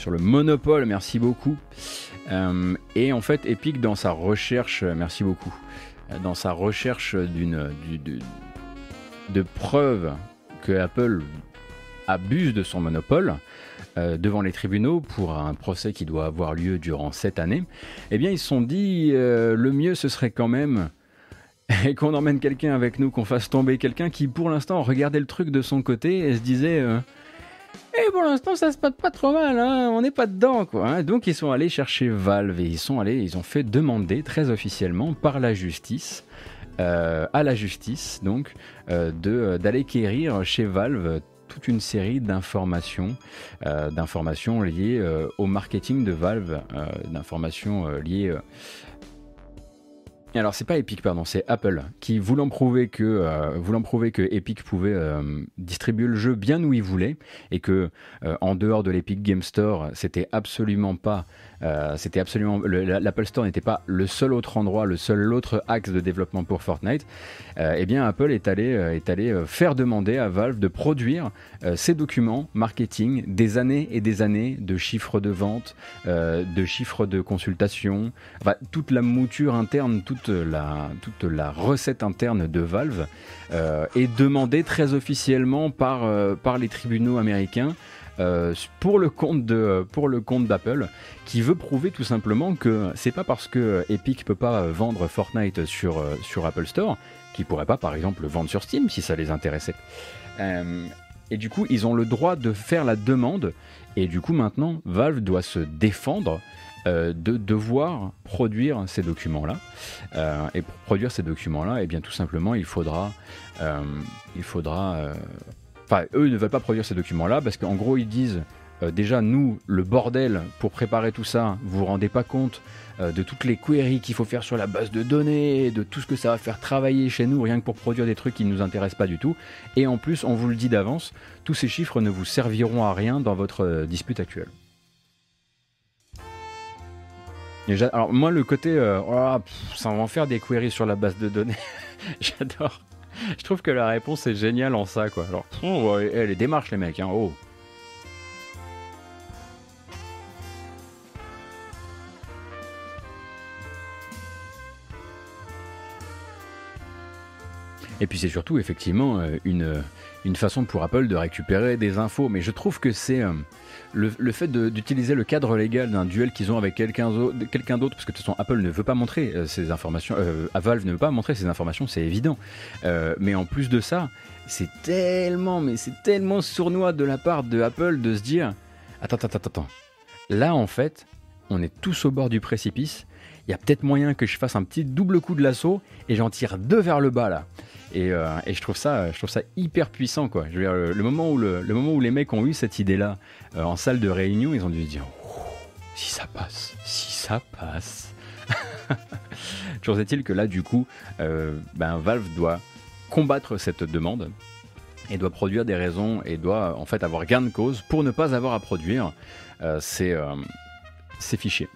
Sur le monopole, merci beaucoup. Euh, et en fait, Epic, dans sa recherche, euh, merci beaucoup, euh, dans sa recherche d'une, du- de, preuves que Apple abuse de son monopole devant les tribunaux pour un procès qui doit avoir lieu durant cette année, eh bien, ils se sont dit, le mieux, ce serait quand même qu'on emmène quelqu'un avec nous, qu'on fasse tomber quelqu'un qui, pour l'instant, regardait le truc de son côté et se disait... et pour l'instant, ça se passe pas trop mal, hein, on n'est pas dedans, quoi. hein. Donc, ils sont allés chercher Valve et ils sont allés, ils ont fait demander très officiellement par la justice, euh, à la justice, donc, euh, euh, d'aller quérir chez Valve toute une série d'informations, d'informations liées au marketing de Valve, d'informations liées alors c'est pas Epic pardon, c'est Apple qui voulant prouver que euh, Epic pouvait euh, distribuer le jeu bien où il voulait et que euh, en dehors de l'Epic Game Store, c'était absolument pas euh, c'était absolument le- la- l'Apple Store n'était pas le seul autre endroit, le seul autre axe de développement pour Fortnite. Euh, eh bien Apple est allé euh, est allé euh, faire demander à Valve de produire euh, ces documents marketing des années et des années de chiffres de vente, de chiffres de consultation, enfin toute la mouture interne, toute la, toute la recette interne de Valve est demandée très officiellement par, par les tribunaux américains. Euh, pour le compte de pour le compte d'Apple qui veut prouver tout simplement que c'est pas parce que Epic peut pas vendre Fortnite sur euh, sur Apple Store qu'ils pourraient pas par exemple le vendre sur Steam si ça les intéressait. Euh, et du coup, ils ont le droit de faire la demande. Et du coup, maintenant, Valve doit se défendre euh, de devoir produire ces documents-là. Euh, et pour produire ces documents-là, eh bien, tout simplement, il faudra, euh, il faudra. Enfin, eux ne veulent pas produire ces documents-là parce qu'en gros, ils disent. euh, déjà, nous, le bordel pour préparer tout ça, vous vous rendez pas compte euh, de toutes les queries qu'il faut faire sur la base de données, de tout ce que ça va faire travailler chez nous, rien que pour produire des trucs qui ne nous intéressent pas du tout. Et en plus, on vous le dit d'avance, tous ces chiffres ne vous serviront à rien dans votre euh, dispute actuelle. Alors moi le côté oh ça va en faire des queries sur la base de données, j'adore. Je trouve que la réponse est géniale en ça quoi. Alors oh, ouais, eh, les démarches les mecs hein, oh. Et puis c'est surtout effectivement euh, une, une façon pour Apple de récupérer des infos. Mais je trouve que c'est euh, le, le fait d'utiliser le cadre légal d'un duel qu'ils ont avec quelqu'un d'autre, parce que de toute façon Apple ne veut pas montrer euh, ces informations, euh, Valve ne veut pas montrer ces informations, c'est évident. Euh, mais en plus de ça, c'est tellement, mais c'est tellement sournois de la part de Apple de se dire, attends, attends, attends, attends. Là en fait, on est tous au bord du précipice. Il y a peut-être moyen que je fasse un petit double coup de lasso et j'en tire deux vers le bas là. Et, euh, je trouve ça, je trouve ça hyper puissant quoi. Je veux dire, le, moment où les mecs ont eu cette idée là en salle de réunion, ils ont dû se dire si ça passe, si ça passe. Toujours est-il que là du coup, euh, ben, Valve doit combattre cette demande et doit produire des raisons et doit en fait avoir gain de cause pour ne pas avoir à produire euh, euh, ces fichiers.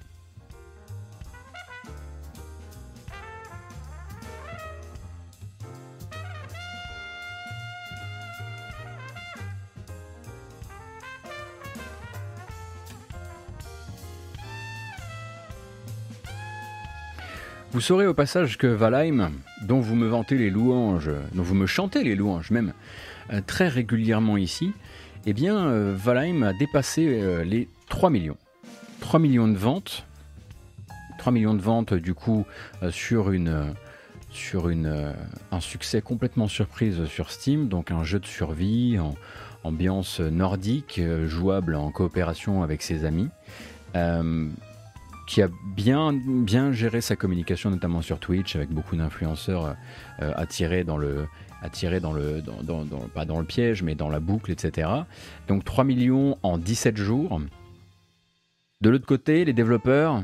Vous saurez au passage que Valheim, dont vous me vantez les louanges, dont vous me chantez les louanges même, euh, très régulièrement ici, eh bien, euh, Valheim a dépassé euh, les 3 millions. 3 millions de ventes. 3 millions de ventes, du coup, sur une. sur une, un succès complètement surprise sur Steam, donc un jeu de survie en ambiance nordique, jouable en coopération avec ses amis. Qui a bien, géré sa communication, notamment sur Twitch, avec beaucoup d'influenceurs euh, attirés dans le, pas dans le piège, mais dans la boucle, etc. Donc 3 millions en 17 jours. De l'autre côté, les développeurs,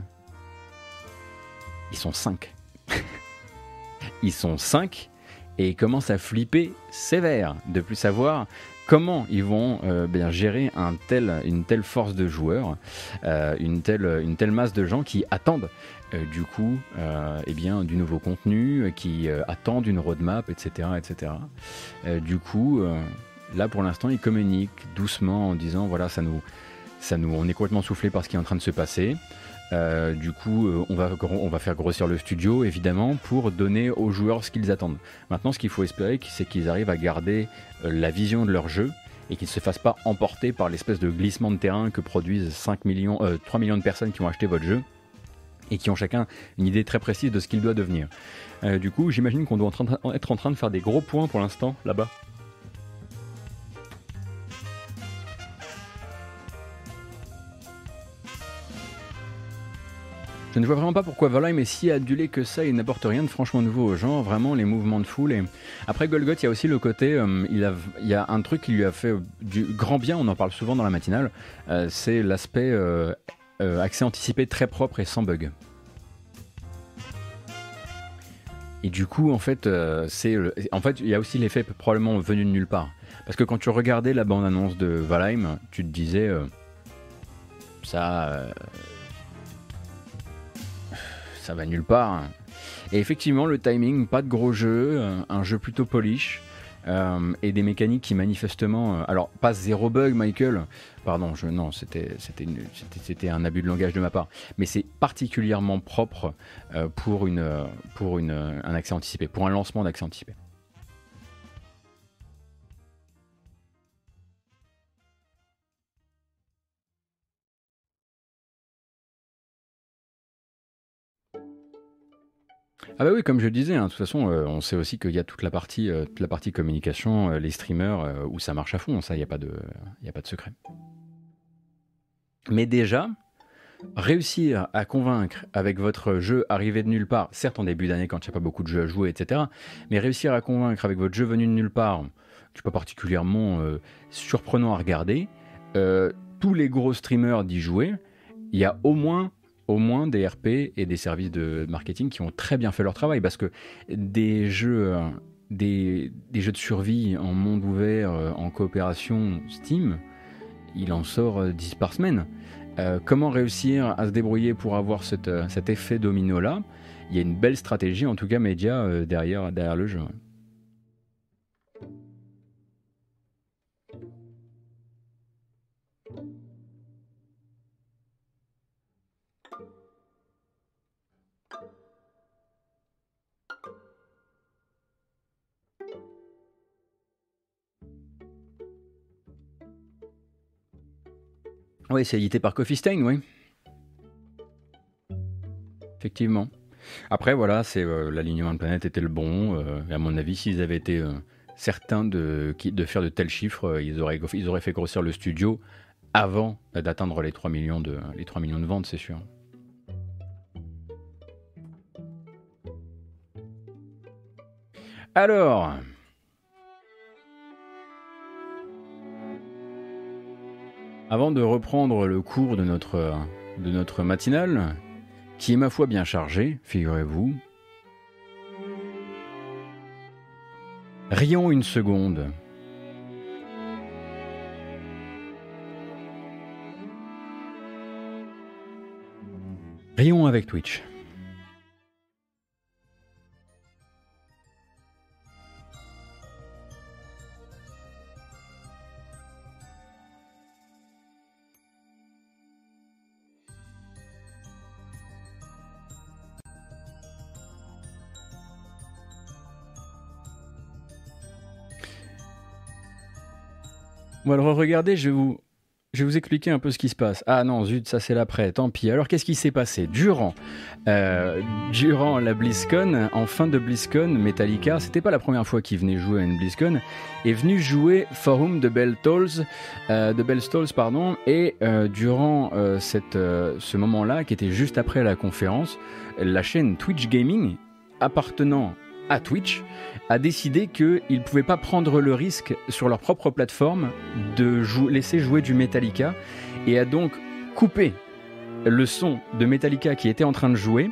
ils sont 5. ils sont 5 et ils commencent à flipper sévère de plus savoir comment ils vont euh, bien gérer une telle force de joueurs, euh, une, telle, masse de gens qui attendent euh, eh du nouveau contenu, qui attendent une roadmap, etc. etc. du coup, là pour l'instant, ils communiquent doucement en disant voilà, ça nous, ça nous, on est complètement soufflé par ce qui est en train de se passer. Euh, du coup, euh, on, va, faire grossir le studio, évidemment, pour donner aux joueurs ce qu'ils attendent. Maintenant, ce qu'il faut espérer, c'est qu'ils arrivent à garder euh, la vision de leur jeu et qu'ils ne se fassent pas emporter par l'espèce de glissement de terrain que produisent 5 millions, 3 millions de personnes qui ont acheté votre jeu et qui ont chacun une idée très précise de ce qu'il doit devenir. du coup, j'imagine qu'on doit être en train de faire des gros points pour l'instant là-bas. Je ne vois vraiment pas pourquoi Valheim est si adulé que ça et n'apporte rien de franchement nouveau aux gens. Vraiment, les mouvements de foule. Et... Après Golgoth, il y a aussi le côté. Euh, il y a un truc qui lui a fait du grand bien, on en parle souvent dans la matinale. Euh, c'est l'aspect euh, accès anticipé très propre et sans bug. Et du coup, en fait, c'est en fait, il y a aussi l'effet probablement venu de nulle part. Parce que quand tu regardais la bande-annonce de Valheim, tu te disais, ça, ça va nulle part. Et effectivement, le timing, pas de gros jeu, euh, un jeu plutôt polish. Euh, et des mécaniques qui manifestement, euh, alors pas zéro bug, Michael. Pardon, je, non, c'était un abus de langage de ma part, mais c'est particulièrement propre pour un accès pour un lancement d'accès anticipé. Ah bah oui, comme je disais, hein, de toute façon, euh, on sait aussi qu'il y a toute la partie, euh, la partie communication, euh, les streamers, où ça marche à fond, ça, il n'y a, pas de, a pas de secret. Mais déjà, réussir à convaincre avec votre jeu arrivé de nulle part, certes en début d'année quand il n'y a pas beaucoup de jeux à jouer, etc., mais réussir à convaincre avec votre jeu venu de nulle part, qui n'est pas particulièrement surprenant à regarder, tous les gros streamers d'y jouer, il y a au moins au moins des RP et des services de marketing qui ont très bien fait leur travail parce que des jeux, euh, des, jeux de survie en monde ouvert, euh, en coopération Steam, il en sort 10 euh, par semaine. comment réussir à se débrouiller pour avoir cet effet domino là Il y a une belle stratégie, en tout cas média, derrière le jeu. Oui, c'est édité par Coffee Stain, oui. Effectivement. Après, voilà, c'est euh, l'alignement de planète était le bon. Euh, à mon avis, s'ils avaient été euh, certains de, faire de tels chiffres, ils, auraient, ils auraient fait grossir le studio avant d'atteindre les 3 millions de, les 3 millions de ventes, c'est sûr. Alors, Avant de reprendre le cours de notre, de notre matinale, qui est ma foi bien chargé, figurez-vous, rions une seconde. Rions avec Twitch. Regardez, je vais vous je vais vous expliquer un peu ce qui se passe. Ah non, zut, ça c'est l'après, tant pis. Alors qu'est-ce qui s'est passé? Durant, euh, durant la BlizzCon, en fin de BlizzCon, Metallica, c'était pas la première fois qu'il venait jouer à une BlizzCon, est venu jouer Forum de Bell Tolls, euh, de Bell Stalls, pardon, et euh, durant ce moment-là, qui était juste après la conférence, la chaîne Twitch Gaming, appartenant à Twitch, a décidé qu'ils ne pouvaient pas prendre le risque sur leur propre plateforme de laisser jouer du Metallica et a donc coupé le son de Metallica qui était en train de jouer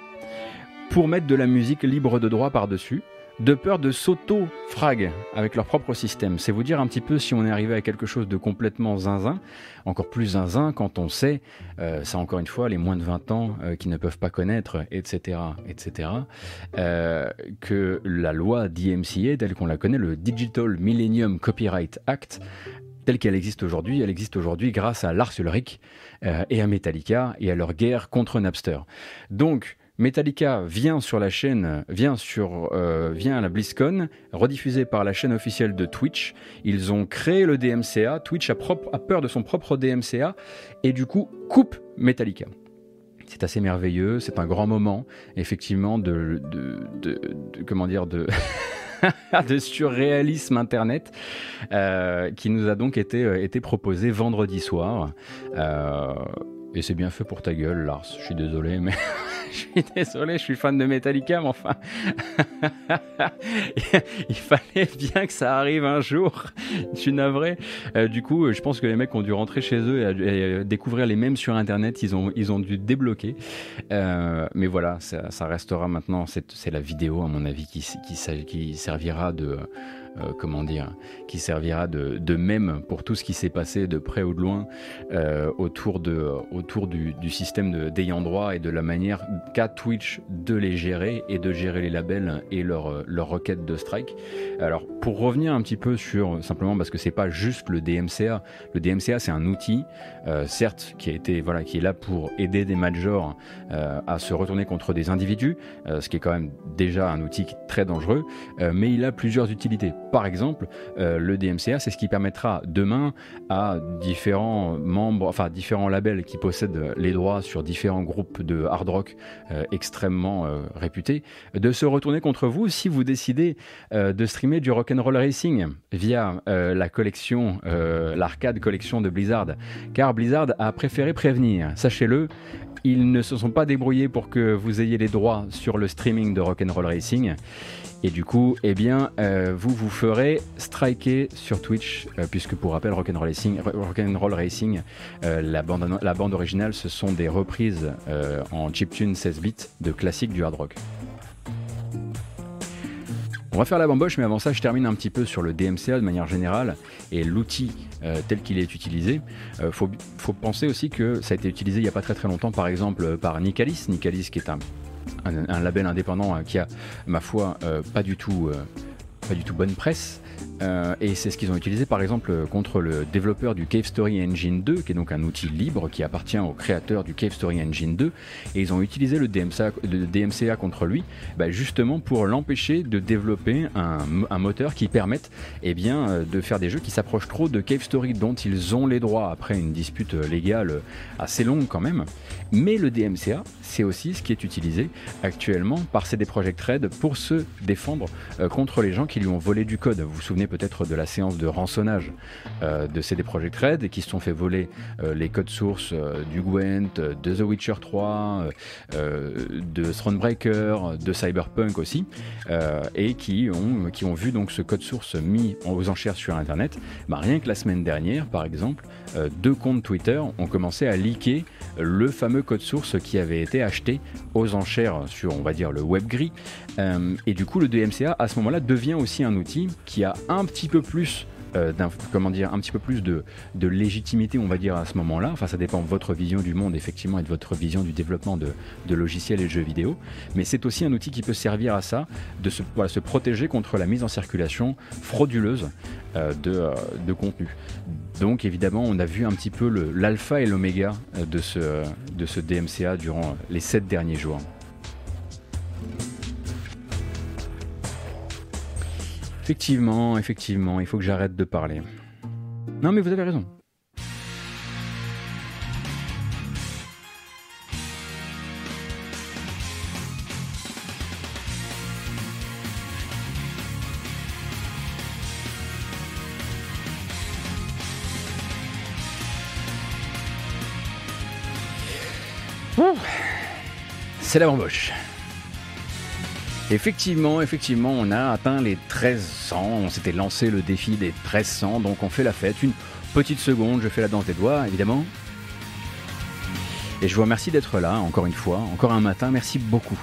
pour mettre de la musique libre de droit par-dessus de peur de s'auto-frag avec leur propre système. C'est vous dire un petit peu si on est arrivé à quelque chose de complètement zinzin, encore plus zinzin quand on sait, euh, ça encore une fois, les moins de 20 ans euh, qui ne peuvent pas connaître, etc., etc., euh, que la loi DMCA, telle qu'on la connaît, le Digital Millennium Copyright Act, telle qu'elle existe aujourd'hui, elle existe aujourd'hui grâce à Lars Ulrich et à Metallica et à leur guerre contre Napster. Donc, Metallica vient sur la chaîne, vient sur, euh, à la BlizzCon, rediffusé par la chaîne officielle de Twitch. Ils ont créé le DMCA. Twitch a, peur de son propre DMCA et du coup coupe Metallica. C'est assez merveilleux, c'est un grand moment, effectivement, de, comment de de surréalisme internet euh, qui nous a donc été, euh, été proposé vendredi soir. et c'est bien fait pour ta gueule, Lars. Je suis désolé, mais je suis désolé, je suis fan de Metallica, mais enfin, il fallait bien que ça arrive un jour. Je suis navré. Euh, du coup, je pense que les mecs ont dû rentrer chez eux et, découvrir les mêmes sur Internet. Ils ont, ils ont dû débloquer. Euh, mais voilà, ça, restera maintenant. C'est la vidéo, à mon avis, qui servira de euh, comment dire, qui servira de, de, même pour tout ce qui s'est passé de près ou de loin euh, autour, de, autour du, du système d'ayant droit et de la manière qu'a Twitch de les gérer et de gérer les labels et leurs leur requêtes de strike. Alors, pour revenir un petit peu sur, simplement parce que c'est pas juste le DMCA, le DMCA c'est un outil, euh, certes, qui a été, voilà, qui est là pour aider des majors à se retourner contre des individus, ce qui est quand même déjà un outil très dangereux, mais il a plusieurs utilités. Par exemple, euh, le DMCA, c'est ce qui permettra demain à différents labels qui possèdent les droits sur différents groupes de hard rock euh, extrêmement euh, réputés, de se retourner contre vous si vous décidez de streamer du rock'n'roll racing via la collection, l'arcade collection de Blizzard. Car Blizzard a préféré prévenir, sachez-le, ils ne se sont pas débrouillés pour que vous ayez les droits sur le streaming de Rock'n'Roll Racing. Et du coup, eh bien, euh, vous vous ferez striker sur Twitch, euh, puisque pour rappel, Rock'n'Roll Racing, Racing euh, la, bande, originale, ce sont des reprises en chiptune 16 bits de classiques du hard rock. On va faire la bamboche, mais avant ça, je termine un petit peu sur le DMCA de manière générale et l'outil tel qu'il est utilisé. Il faut, faut, penser aussi que ça a été utilisé il n'y a pas très très longtemps, par exemple, par Nicalis. Nicalis qui est un un, label indépendant hein, qui a, ma foi, euh, pas du tout, euh, pas du tout bonne presse. Euh, et c'est ce qu'ils ont utilisé par exemple contre le développeur du Cave Story Engine 2, qui est donc un outil libre qui appartient au créateur du Cave Story Engine 2. Et ils ont utilisé le DMCA, contre lui bah, justement pour l'empêcher de développer un, moteur qui permette eh bien, euh, de faire des jeux qui s'approchent trop de Cave Story, dont ils ont les droits après une dispute légale assez longue quand même. Mais le DMCA, c'est aussi ce qui est utilisé actuellement par CD Projekt Red pour se défendre euh, contre les gens qui lui ont volé du code. Vous vous souvenez peut-être de la séance de rançonnage euh, de CD Projekt Red qui se sont fait voler euh, les codes sources du Gwent, de The Witcher 3, de Thronebreaker, de Cyberpunk aussi, et qui ont, qui ont vu donc ce code source mis aux enchères sur Internet. Bah, rien que la semaine dernière, par exemple, deux comptes Twitter ont commencé à leaker le fameux code source qui avait été acheté aux enchères sur, on va dire, le web gris. Euh, et du coup, le DMCA, à ce moment-là, devient aussi un outil qui a un petit peu plus euh, comment dire, un petit peu plus de, légitimité, on va dire, à ce moment-là. Enfin, ça dépend de votre vision du monde, effectivement, et de votre vision du développement de, logiciels et de jeux vidéo. Mais c'est aussi un outil qui peut servir à ça, de se, protéger contre la mise en circulation frauduleuse euh, de, de, contenu. Donc, évidemment, on a vu un petit peu l'alpha et l'oméga de ce, de ce DMCA durant les sept derniers jours. Effectivement, effectivement, il faut que j'arrête de parler. Non mais vous avez raison. C'est la bamboche. Effectivement, effectivement, on a atteint les 1300. On s'était lancé le défi des 1300, donc on fait la fête. Une petite seconde, je fais la danse des doigts, évidemment. Et je vous remercie d'être là, encore une fois, encore un matin. Merci beaucoup.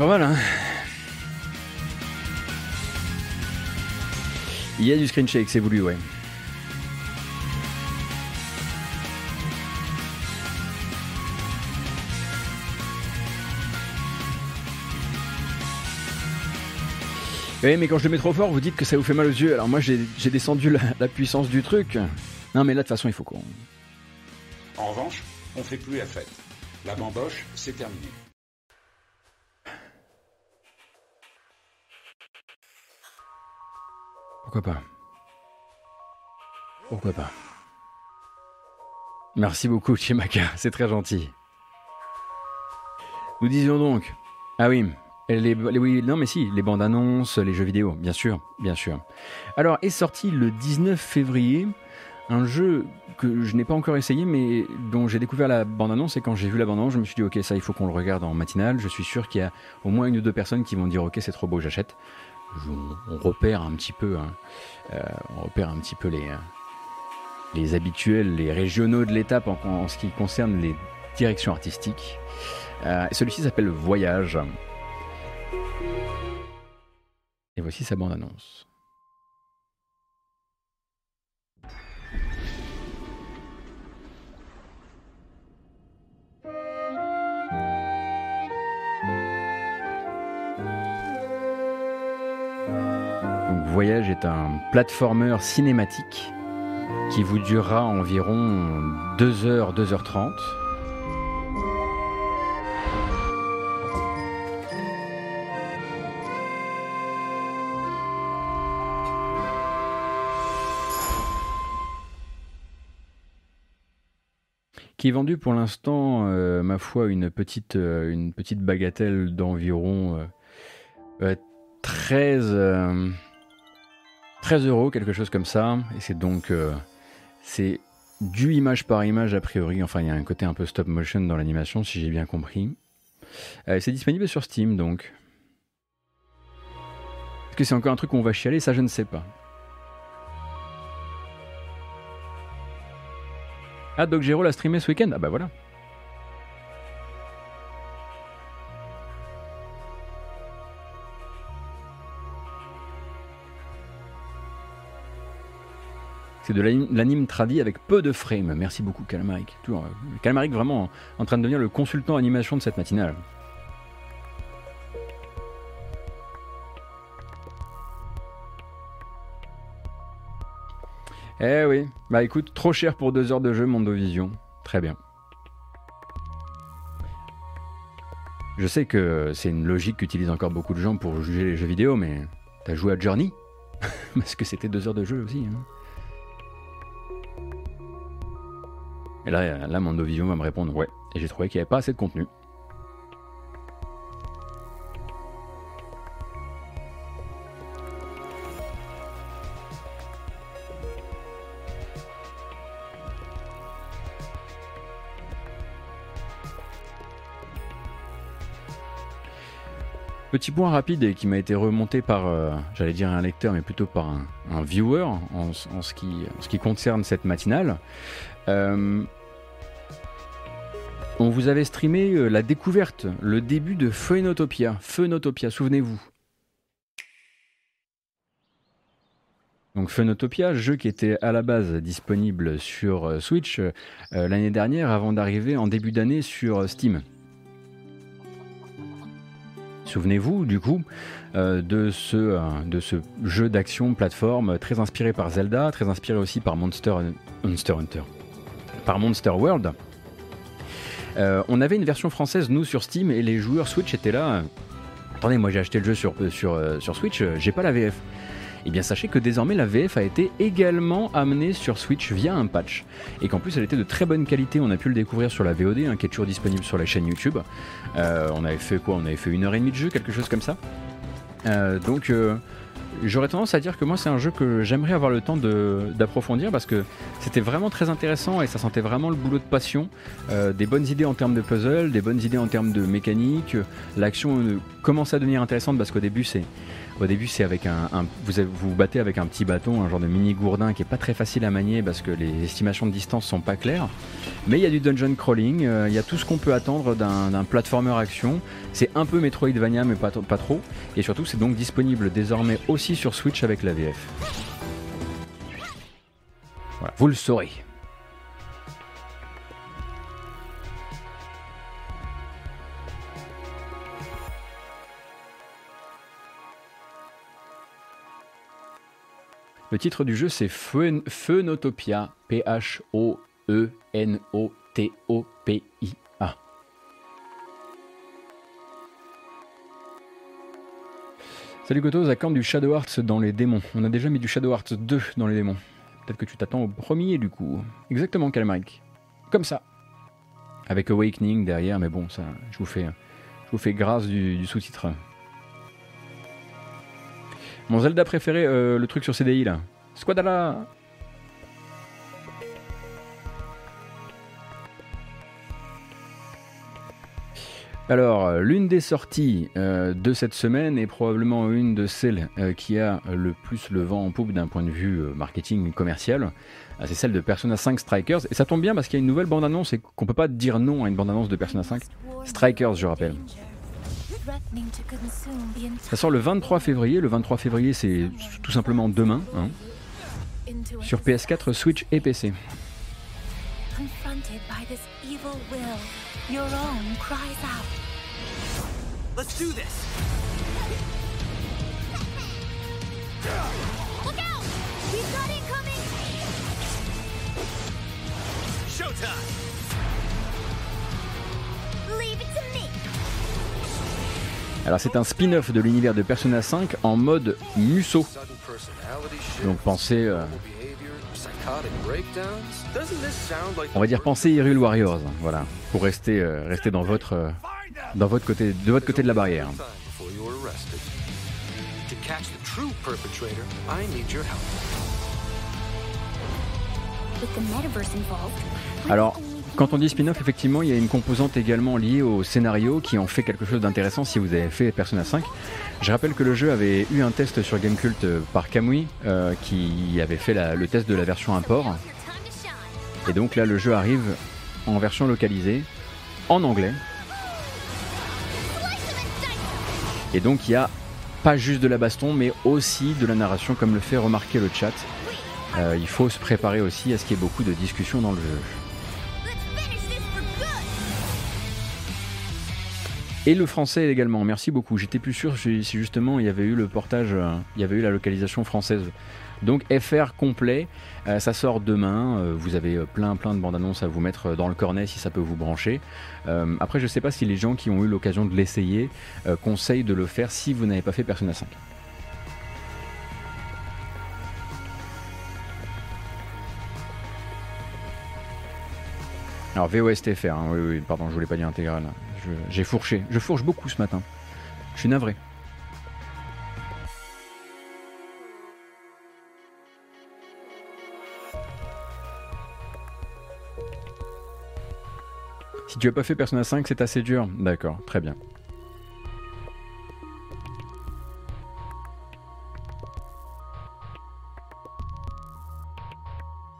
Pas mal, hein Il y a du screen shake, c'est voulu, ouais. Oui, mais quand je le mets trop fort, vous dites que ça vous fait mal aux yeux. Alors moi, j'ai descendu la, la puissance du truc. Non, mais là, de toute façon, il faut qu'on... En revanche, on fait plus la fête. La bamboche, c'est terminé. Pourquoi pas? Pourquoi pas? Merci beaucoup, Chimaka, c'est très gentil. Nous disions donc. Ah oui, les, oui, non mais si, les bandes annonces, les jeux vidéo, bien sûr, bien sûr. Alors est sorti le 19 février un jeu que je n'ai pas encore essayé, mais dont j'ai découvert la bande annonce et quand j'ai vu la bande annonce, je me suis dit ok ça il faut qu'on le regarde en matinale. Je suis sûr qu'il y a au moins une ou deux personnes qui vont dire ok c'est trop beau, j'achète. On, repère un petit peu, hein, euh, on repère un petit peu les, les habituels, les régionaux de l'étape en, en ce qui concerne les directions artistiques. Euh, Celui-ci s'appelle Voyage. Et voici sa bande-annonce. Voyage est un platformer cinématique qui vous durera environ 2 heures, 2h30. qui est vendu pour l'instant, euh, ma foi, une petite, euh, une petite bagatelle d'environ euh, euh, 13, euh, 13 euros, quelque chose comme ça. Et c'est donc euh, c'est du image par image a priori. Enfin, il y a un côté un peu stop motion dans l'animation, si j'ai bien compris. Euh, c'est disponible sur Steam, donc. Est-ce que c'est encore un truc où on va chialer? Ça, je ne sais pas. Ah, Doc Gero l'a streamé ce week-end? Ah bah voilà. C'est de l'anim- l'anime tradi avec peu de frames. Merci beaucoup Calmaric. Toujours, euh, Calmaric vraiment en, en train de devenir le consultant animation de cette matinale. Eh oui, bah écoute, trop cher pour deux heures de jeu Mondovision. Très bien. Je sais que c'est une logique qu'utilisent encore beaucoup de gens pour juger les jeux vidéo, mais t'as joué à Journey? Parce que c'était deux heures de jeu aussi. hein. Et là, là, Mondovision va me répondre ouais. Et j'ai trouvé qu'il n'y avait pas assez de contenu. Petit point rapide et qui m'a été remonté par, euh, j'allais dire un lecteur, mais plutôt par un, viewer en, ce qui, concerne cette matinale. Euh, on vous avait streamé euh, la découverte, le début de Phoenotopia. Phoenotopia, souvenez-vous. Donc Phoenotopia, jeu qui était à la base disponible sur Switch l'année dernière avant d'arriver en début d'année sur Steam. Souvenez-vous du coup euh, de, ce, euh, de ce jeu d'action plateforme très inspiré par Zelda, très inspiré aussi par Monster, Hunter, par Monster World. Euh, on avait une version française nous sur Steam et les joueurs Switch étaient là. Attendez, moi j'ai acheté le jeu sur, sur, sur Switch, j'ai pas la VF. Eh bien sachez que désormais la VF a été également amenée sur Switch via un patch. Et qu'en plus elle était de très bonne qualité, on a pu le découvrir sur la VOD, hein, qui est toujours disponible sur la chaîne YouTube. Euh, on avait fait quoi? On avait fait une heure et demie de jeu, quelque chose comme ça. Euh, donc euh, j'aurais tendance à dire que moi c'est un jeu que j'aimerais avoir le temps d'approfondir parce que c'était vraiment très intéressant et ça sentait vraiment le boulot de passion. Des bonnes idées en termes de puzzle, des bonnes idées en termes de mécanique. L'action commence à devenir intéressante parce qu'au début c'est au début, c'est avec un, vous, vous battez avec un petit bâton, un genre de mini gourdin qui est pas très facile à manier parce que les estimations de distance sont pas claires. Mais il y a du dungeon crawling, euh, il y a tout ce qu'on peut attendre d'un platformer action. C'est un peu Metroidvania, mais pas, pas trop. Et surtout, c'est donc disponible désormais aussi sur Switch avec la VF. Voilà, vous le saurez. Le titre du jeu c'est Phen- Phenotopia, P-H-O-E-N-O-T-O-P-I-A. Salut Gotos, à quand du Shadow Hearts dans les démons? On a déjà mis du Shadow Hearts 2 dans les démons. Peut-être que tu t'attends au premier du coup. Exactement, Calmaric. Comme ça. Avec Awakening derrière, mais bon, ça, je vous fais, je vous fais grâce du sous-titre. Mon Zelda préféré, euh, le truc sur CDI là. Squadala Alors, euh, l'une des sorties euh, de cette semaine est probablement une de celles qui a le plus le vent en poupe d'un point de vue marketing commercial. Ah, C'est celle de Persona 5 Strikers. Et ça tombe bien parce qu'il y a une nouvelle bande-annonce et qu'on peut pas dire non à une bande-annonce de Persona 5. Strikers, je rappelle. Ça sort le 23 février. Le 23 février, c'est tout simplement demain. hein, sur PS4, Switch et PC. Confronted by this Alors c'est un spin-off de l'univers de Persona 5 en mode Musso. Donc pensez, euh, on va dire pensez Hyrule Warriors, voilà, pour rester, euh, rester dans votre, euh, dans votre côté, de votre côté de la barrière. Alors, quand on dit spin-off, effectivement, il y a une composante également liée au scénario qui en fait quelque chose d'intéressant si vous avez fait Persona 5. Je rappelle que le jeu avait eu un test sur Gamecult euh, par Kamui, euh, qui avait fait le test de la version import. Et donc là, le jeu arrive en version localisée, en anglais. Et donc il y a pas juste de la baston, mais aussi de la narration, comme le fait remarquer le chat. Euh, il faut se préparer aussi à ce qu'il y ait beaucoup de discussions dans le jeu. Et le français également, merci beaucoup. J'étais plus sûr si justement il y avait eu le portage, euh, il y avait eu la localisation française. Donc FR complet, euh, ça sort demain. euh, vous avez plein plein de bandes annonces à vous mettre dans le cornet si ça peut vous brancher. Après, je sais pas si les gens qui ont eu l'occasion de l'essayer conseillent de le faire si vous n'avez pas fait Persona 5. Alors VOSTFR, hein, oui, oui, pardon, je voulais pas dire intégral. J'ai fourché, je fourche beaucoup ce matin. Je suis navré. Si tu as pas fait Persona 5, c'est assez dur. D'accord, très bien.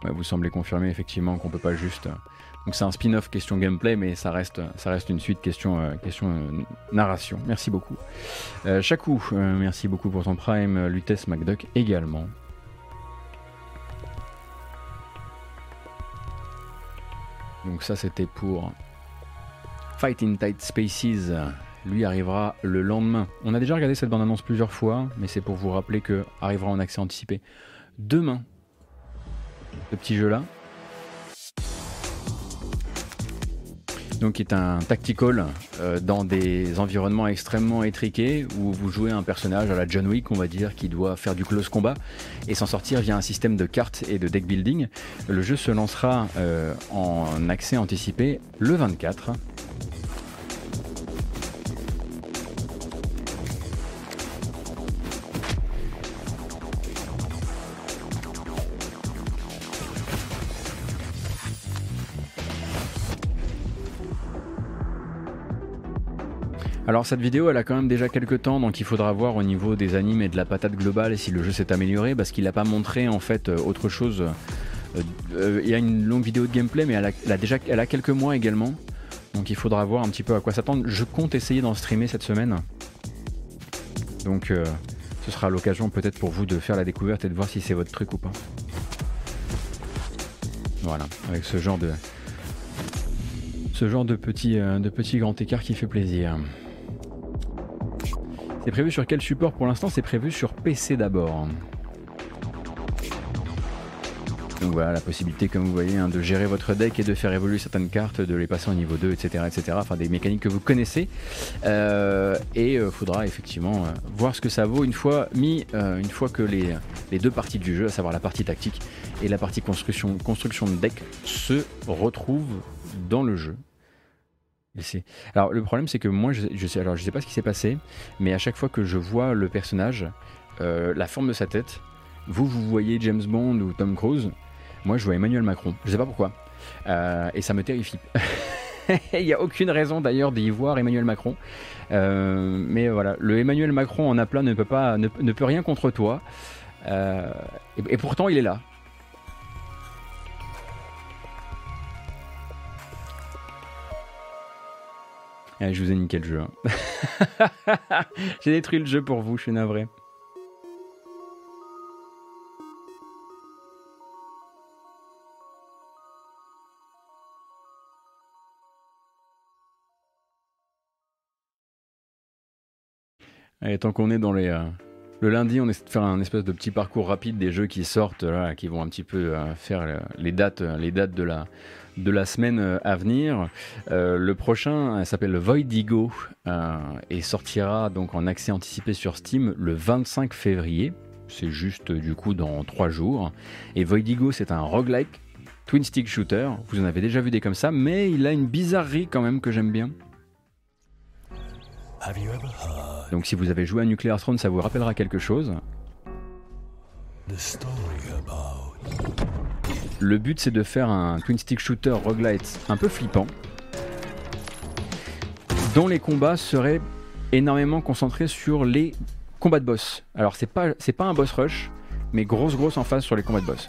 Vous semblez confirmer effectivement qu'on peut pas juste. Donc c'est un spin-off question gameplay, mais ça reste, ça reste une suite question, euh, question euh, narration. Merci beaucoup. Chakou, euh, merci beaucoup pour ton prime. Lutès McDuck également. Donc ça c'était pour Fight in Tight Spaces, lui arrivera le lendemain. On a déjà regardé cette bande-annonce plusieurs fois, mais c'est pour vous rappeler que arrivera en accès anticipé demain. Ce petit jeu-là. Donc qui est un tactical euh, dans des environnements extrêmement étriqués où vous jouez un personnage à la John Wick, on va dire, qui doit faire du close combat et s'en sortir via un système de cartes et de deck building. Le jeu se lancera euh, en accès anticipé le 24. Alors cette vidéo elle a quand même déjà quelques temps donc il faudra voir au niveau des animes et de la patate globale si le jeu s'est amélioré parce qu'il n'a pas montré en fait euh, autre chose. Euh, euh, il y a une longue vidéo de gameplay mais elle a, déjà elle a quelques mois également donc il faudra voir un petit peu à quoi s'attendre. Je compte essayer d'en streamer cette semaine donc ce sera l'occasion peut-être pour vous de faire la découverte et de voir si c'est votre truc ou pas. Voilà avec ce genre de ce genre de petit, de petit grand écart qui fait plaisir. C'est prévu sur quel support pour l'instant? C'est prévu sur PC d'abord. Donc voilà, la possibilité, comme vous voyez, hein, de gérer votre deck et de faire évoluer certaines cartes, de les passer au niveau 2, etc. etc. enfin, des mécaniques que vous connaissez. Euh, et il euh, faudra effectivement euh, voir ce que ça vaut une fois mis, une fois que les, deux parties du jeu, à savoir la partie tactique et la partie construction, construction de deck, se retrouvent dans le jeu. Alors le problème c'est que moi je, je, sais alors je sais pas ce qui s'est passé, mais à chaque fois que je vois le personnage, euh, la forme de sa tête, vous vous voyez James Bond ou Tom Cruise, moi je vois Emmanuel Macron. Je sais pas pourquoi, euh, et ça me terrifie. Il n'y a aucune raison d'ailleurs d'y voir Emmanuel Macron, euh, mais voilà, le Emmanuel Macron en aplat ne peut pas ne, peut rien contre toi, et pourtant il est là. Eh, je vous ai niqué le jeu. Hein. J'ai détruit le jeu pour vous, je suis navré. Et tant qu'on est dans les. Euh, le lundi, on essaie de faire un espèce de petit parcours rapide des jeux qui sortent, qui vont un petit peu euh, faire les dates, les dates de la, de la semaine euh, à venir. Euh, le prochain s'appelle Voidigo euh, et sortira donc en accès anticipé sur Steam le 25 février. C'est juste du coup dans 3 jours. Et Voidigo, c'est un roguelike twin stick shooter. Vous en avez déjà vu des comme ça, mais il a une bizarrerie quand même que j'aime bien. Donc si vous avez joué à Nuclear Throne, ça vous rappellera quelque chose. Le but c'est de faire un twin stick shooter roguelite un peu flippant, dont les combats seraient énormément concentrés sur les combats de boss. Alors c'est pas pas un boss rush, mais grosse grosse en face sur les combats de boss.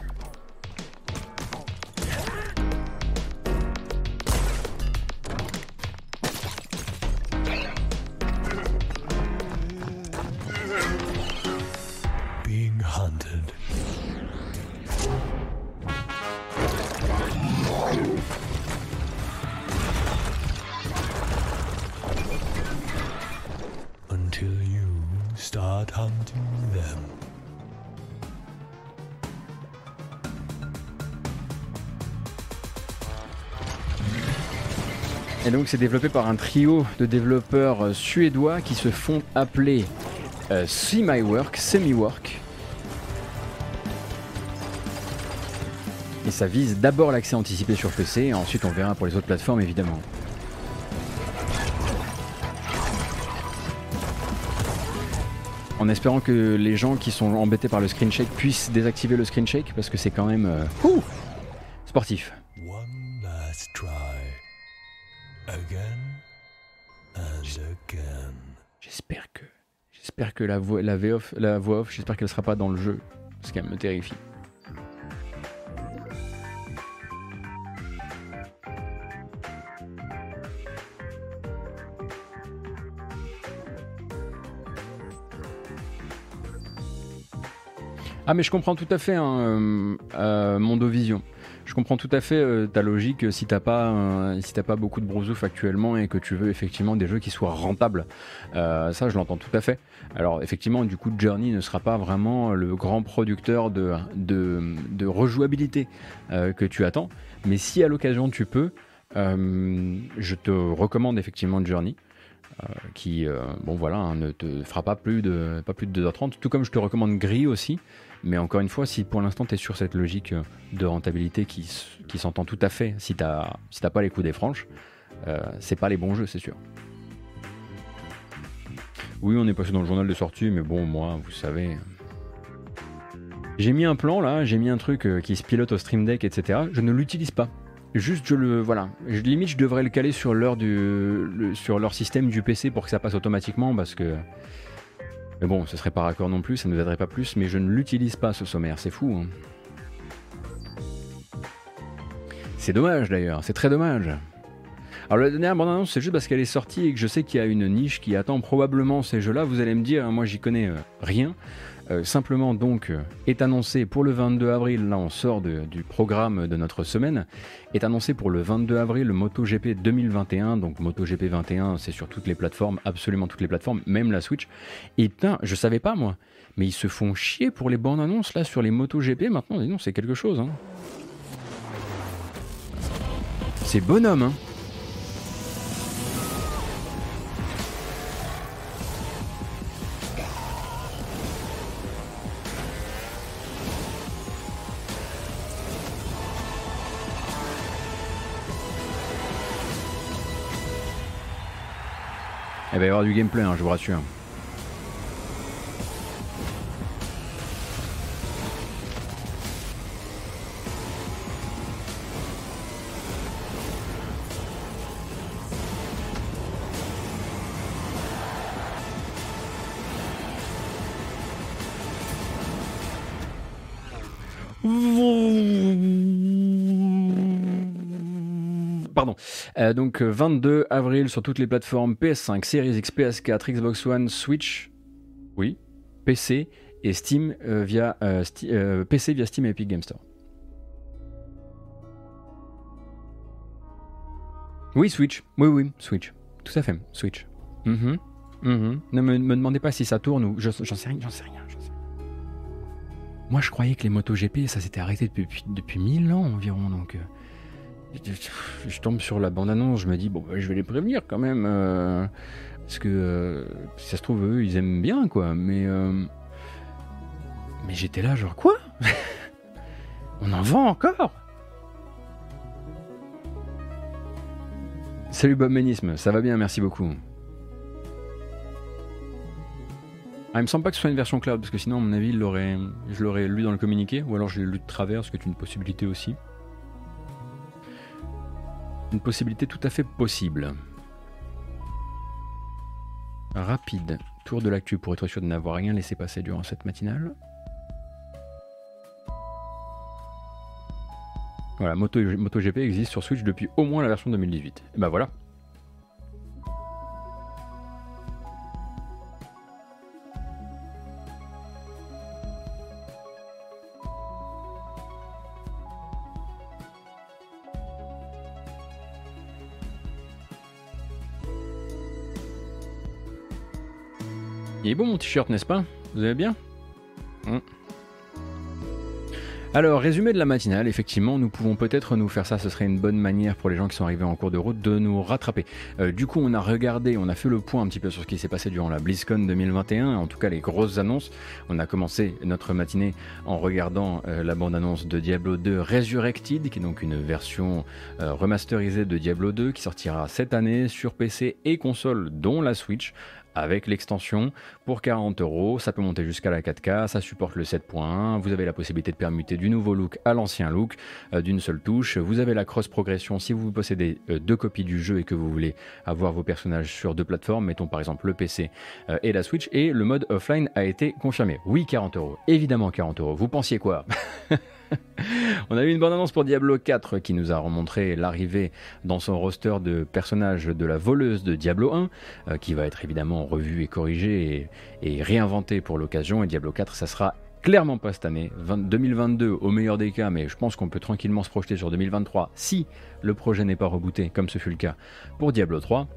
C'est développé par un trio de développeurs euh, suédois qui se font appeler euh, Semi-Work, Semi-Work. Et ça vise d'abord l'accès anticipé sur PC, et ensuite on verra pour les autres plateformes évidemment. En espérant que les gens qui sont embêtés par le screen shake puissent désactiver le screen shake parce que c'est quand même euh, sportif. J'espère que, j'espère que la voix, la off, la voix off, j'espère qu'elle sera pas dans le jeu, parce qu'elle me terrifie. Ah mais je comprends tout à fait hein, euh, euh, Mondovision. Je comprends tout à fait euh, ta logique euh, si t'as pas, si t'as pas beaucoup de brousouf actuellement et que tu veux effectivement des jeux qui soient rentables. Euh, ça, je l'entends tout à fait. Alors, effectivement, du coup, Journey ne sera pas vraiment le grand producteur de, rejouabilité que tu attends. Mais si à l'occasion tu peux, je te recommande effectivement Journey. qui bon voilà hein, ne te fera pas plus de pas plus de 2h30 tout comme je te recommande Gris aussi mais encore une fois si pour l'instant tu es sur cette logique euh, de rentabilité qui, qui s'entend tout à fait si si t'as pas les coups des franches euh, c'est pas les bons jeux c'est sûr oui on est passé dans le journal de sortie mais bon moi vous savez j'ai mis un plan là, j'ai mis un truc euh, qui se pilote au Stream Deck, etc. Je ne l'utilise pas. Juste je le voilà. Je, limite je devrais le caler sur l'heure du sur leur système du PC pour que ça passe automatiquement parce que. Mais bon, ce serait pas raccord non plus, ça ne nous aiderait pas plus, mais je ne l'utilise pas ce sommaire, c'est fou. hein. C'est dommage d'ailleurs, c'est très dommage. Alors la dernière bande annonce, c'est juste parce qu'elle est sortie et que je sais qu'il y a une niche qui attend probablement ces jeux-là. Vous allez me dire, hein, moi j'y connais euh, rien. Euh, simplement donc est annoncé pour le 22 avril, là on sort du programme de notre semaine, est annoncé pour le 22 avril le MotoGP 2021, donc MotoGP 21 c'est sur toutes les plateformes, absolument toutes les plateformes, même la Switch. Et putain, je savais pas moi, mais ils se font chier pour les bandes annonces là sur les MotoGP maintenant, dis c'est quelque chose. Hein. C'est bonhomme hein. Il va y avoir du gameplay, hein, je vous rassure. Euh, donc euh, 22 avril sur toutes les plateformes PS5, Series X, PS4, Xbox One, Switch, oui, PC et Steam euh, via euh, euh, PC via Steam et Epic Game Store. Oui, Switch. Oui, oui, Switch. Tout à fait, Switch. Mhm, mhm. Ne me, demandez pas si ça tourne ou je- j'en sais rien. Moi, je croyais que les MotoGP, ça s'était arrêté depuis, depuis 1000 ans environ, donc. Je, tombe sur la bande-annonce, je me dis, bon, bah, je vais les prévenir quand même. euh, parce que euh, si ça se trouve, eux, ils aiment bien, quoi. Mais. euh, mais j'étais là, genre, quoi? On en vend encore? Salut Bob Ménisme, ça va bien, merci beaucoup. Ah, il me semble pas que ce soit une version cloud, parce que sinon, à mon avis, je l'aurais lu dans le communiqué, ou alors je l'ai lu de travers, ce qui est une possibilité aussi. Une possibilité tout à fait possible. Rapide, tour de l'actu pour être sûr de n'avoir rien laissé passer durant cette matinale. Voilà, Moto, MotoGP existe sur Switch depuis au moins la version 2018. Et bah voilà. Mon t-shirt, n'est-ce pas? Vous allez bien? Hmm. Alors, résumé de la matinale, effectivement, nous pouvons peut-être nous faire ça, ce serait une bonne manière pour les gens qui sont arrivés en cours de route de nous rattraper. Euh, du coup, on a regardé, on a fait le point un petit peu sur ce qui s'est passé durant la BlizzCon 2021, en tout cas les grosses annonces. On a commencé notre matinée en regardant euh, la bande-annonce de Diablo 2 Resurrected, qui est donc une version euh, remasterisée de Diablo 2 qui sortira cette année sur PC et console, dont la Switch avec l'extension pour 40 euros. Ça peut monter jusqu'à la 4K, ça supporte le 7.1. Vous avez la possibilité de permuter du nouveau look à l'ancien look euh, d'une seule touche. Vous avez la cross progression si vous possédez euh, deux copies du jeu et que vous voulez avoir vos personnages sur deux plateformes, mettons par exemple le PC euh, et la Switch. Et le mode offline a été confirmé. Oui, 40 euros. Évidemment 40 euros. Vous pensiez quoi? On a eu une bande annonce pour Diablo 4 qui nous a remontré l'arrivée dans son roster de personnages de la voleuse de Diablo 1, euh, qui va être évidemment revu et corrigé et, et réinventé pour l'occasion. Et Diablo 4, ça sera clairement pas cette année. 2022 au meilleur des cas, mais je pense qu'on peut tranquillement se projeter sur 2023 si le projet n'est pas rebooté, comme ce fut le cas pour Diablo 3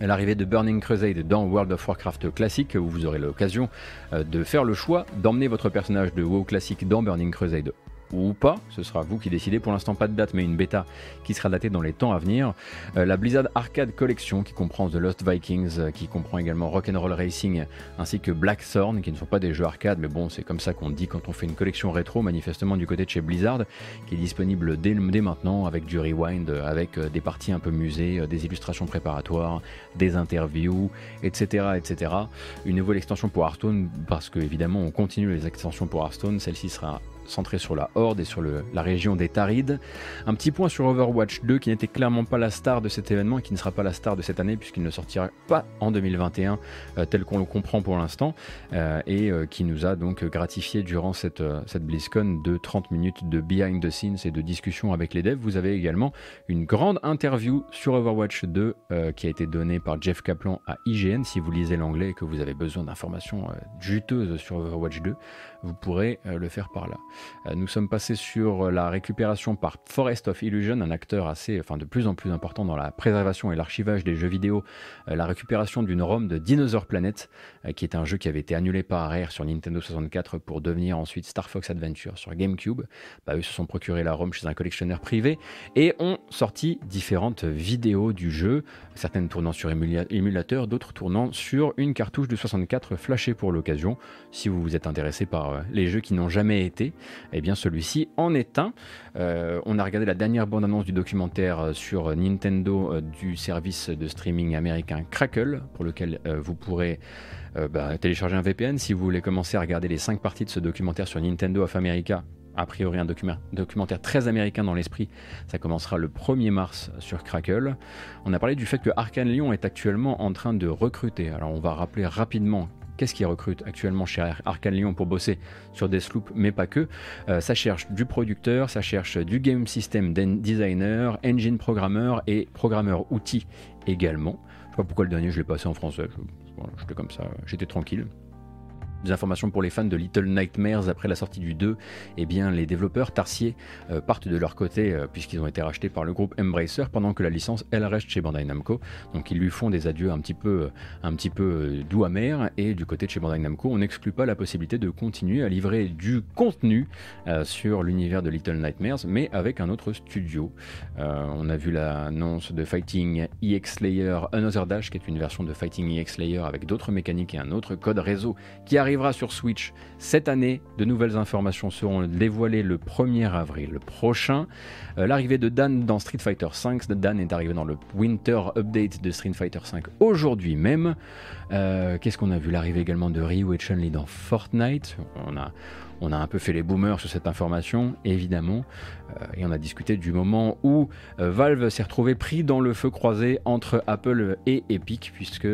l'arrivée de Burning Crusade dans World of Warcraft classique, où vous aurez l'occasion euh, de faire le choix d'emmener votre personnage de WoW classique dans Burning Crusade ou pas, ce sera vous qui décidez. Pour l'instant, pas de date, mais une bêta qui sera datée dans les temps à venir. Euh, la Blizzard Arcade Collection qui comprend The Lost Vikings, euh, qui comprend également Rock'n'Roll Racing, ainsi que Blackthorn, qui ne sont pas des jeux arcade, mais bon, c'est comme ça qu'on dit quand on fait une collection rétro, manifestement du côté de chez Blizzard, qui est disponible dès, dès maintenant avec du rewind, avec euh, des parties un peu musées, des illustrations préparatoires, des interviews, etc., etc. Une nouvelle extension pour Hearthstone, parce que évidemment, on continue les extensions pour Hearthstone. Celle-ci sera centré sur la Horde et sur la région des Tarides. Un petit point sur Overwatch 2 qui n'était clairement pas la star de cet événement et qui ne sera pas la star de cette année puisqu'il ne sortira pas en 2021 euh, tel qu'on le comprend pour l'instant euh, et euh, qui nous a donc gratifié durant cette, cette BlizzCon de 30 minutes de behind the scenes et de discussion avec les devs. Vous avez également une grande interview sur Overwatch 2 qui a été donnée par Jeff Kaplan à IGN. Si vous lisez l'anglais et que vous avez besoin d'informations juteuses sur Overwatch 2, vous pourrez le faire par là. Euh, nous sommes passés sur la récupération par Forest of Illusion, un acteur assez, de plus en plus important dans la préservation et l'archivage des jeux vidéo, euh, la récupération d'une ROM de Dinosaur Planet, euh, qui est un jeu qui avait été annulé par Rare sur Nintendo 64 pour devenir ensuite Star Fox Adventure sur GameCube. Bah, eux se sont procuré la ROM chez un collectionneur privé et ont sorti différentes vidéos du jeu, certaines tournant sur émulateur, d'autres tournant sur une cartouche de 64 flashée pour l'occasion. Si vous vous êtes intéressé par les jeux qui n'ont jamais été, eh bien celui-ci en est un. Euh, on a regardé la dernière bande-annonce du documentaire euh, sur Nintendo euh, du service de streaming américain Crackle, pour lequel vous pourrez bah, télécharger un VPN si vous voulez commencer à regarder les 5 parties de ce documentaire sur Nintendo of America a priori un documentaire très américain dans l'esprit. Ça commencera le 1er mars sur Crackle. On a parlé du fait que Arkane Lyon est actuellement en train de recruter. Alors on va rappeler rapidement Qu'est-ce qui recrute actuellement chez Arkane Lyon pour bosser sur Deathloop, mais pas que euh, Ça cherche du producteur, ça cherche du game system designer, engine programmeur et programmeur outils également. Je sais pas pourquoi le dernier je l'ai passé en français. j'étais comme ça, j'étais tranquille. Des informations pour les fans de Little Nightmares après la sortie du 2, eh bien les développeurs Tarsier euh, partent de leur côté euh, puisqu'ils ont été rachetés par le groupe Embracer pendant que la licence elle reste chez Bandai Namco. Donc ils lui font des adieux un petit peu, euh, un petit peu doux amer et du côté de chez Bandai Namco, on n'exclut pas la possibilité de continuer à livrer du contenu sur l'univers de Little Nightmares, mais avec un autre studio. on a vu l'annonce de Fighting EX Slayer Another Dash, qui est une version de Fighting EX Slayer avec d'autres mécaniques et un autre code réseau qui arrive sur Switch cette année. De nouvelles informations seront dévoilées le 1er avril prochain. Euh, l'arrivée de Dan dans Street Fighter V. Dan est arrivé dans le Winter Update de Street Fighter V aujourd'hui même. Euh, qu'est-ce qu'on a vu? L'arrivée également de Ryu et Chun-Li dans Fortnite. On a, on a un peu fait les boomers sur cette information, évidemment, et on a discuté du moment où Valve s'est retrouvé pris dans le feu croisé entre Apple et Epic, puisque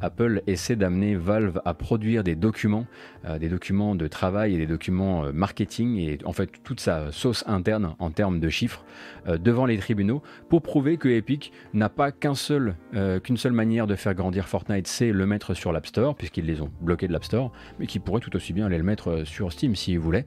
Apple essaie d'amener Valve à produire des documents, euh, des documents de travail et des documents euh, marketing et en fait toute sa sauce interne en termes de chiffres euh, devant les tribunaux pour prouver que Epic n'a pas qu'un seul, qu'une seule manière de faire grandir Fortnite, c'est le mettre sur l'App Store puisqu'ils les ont bloqués de l'App Store, mais qui pourrait tout aussi bien aller le mettre sur Steam s'ils voulaient.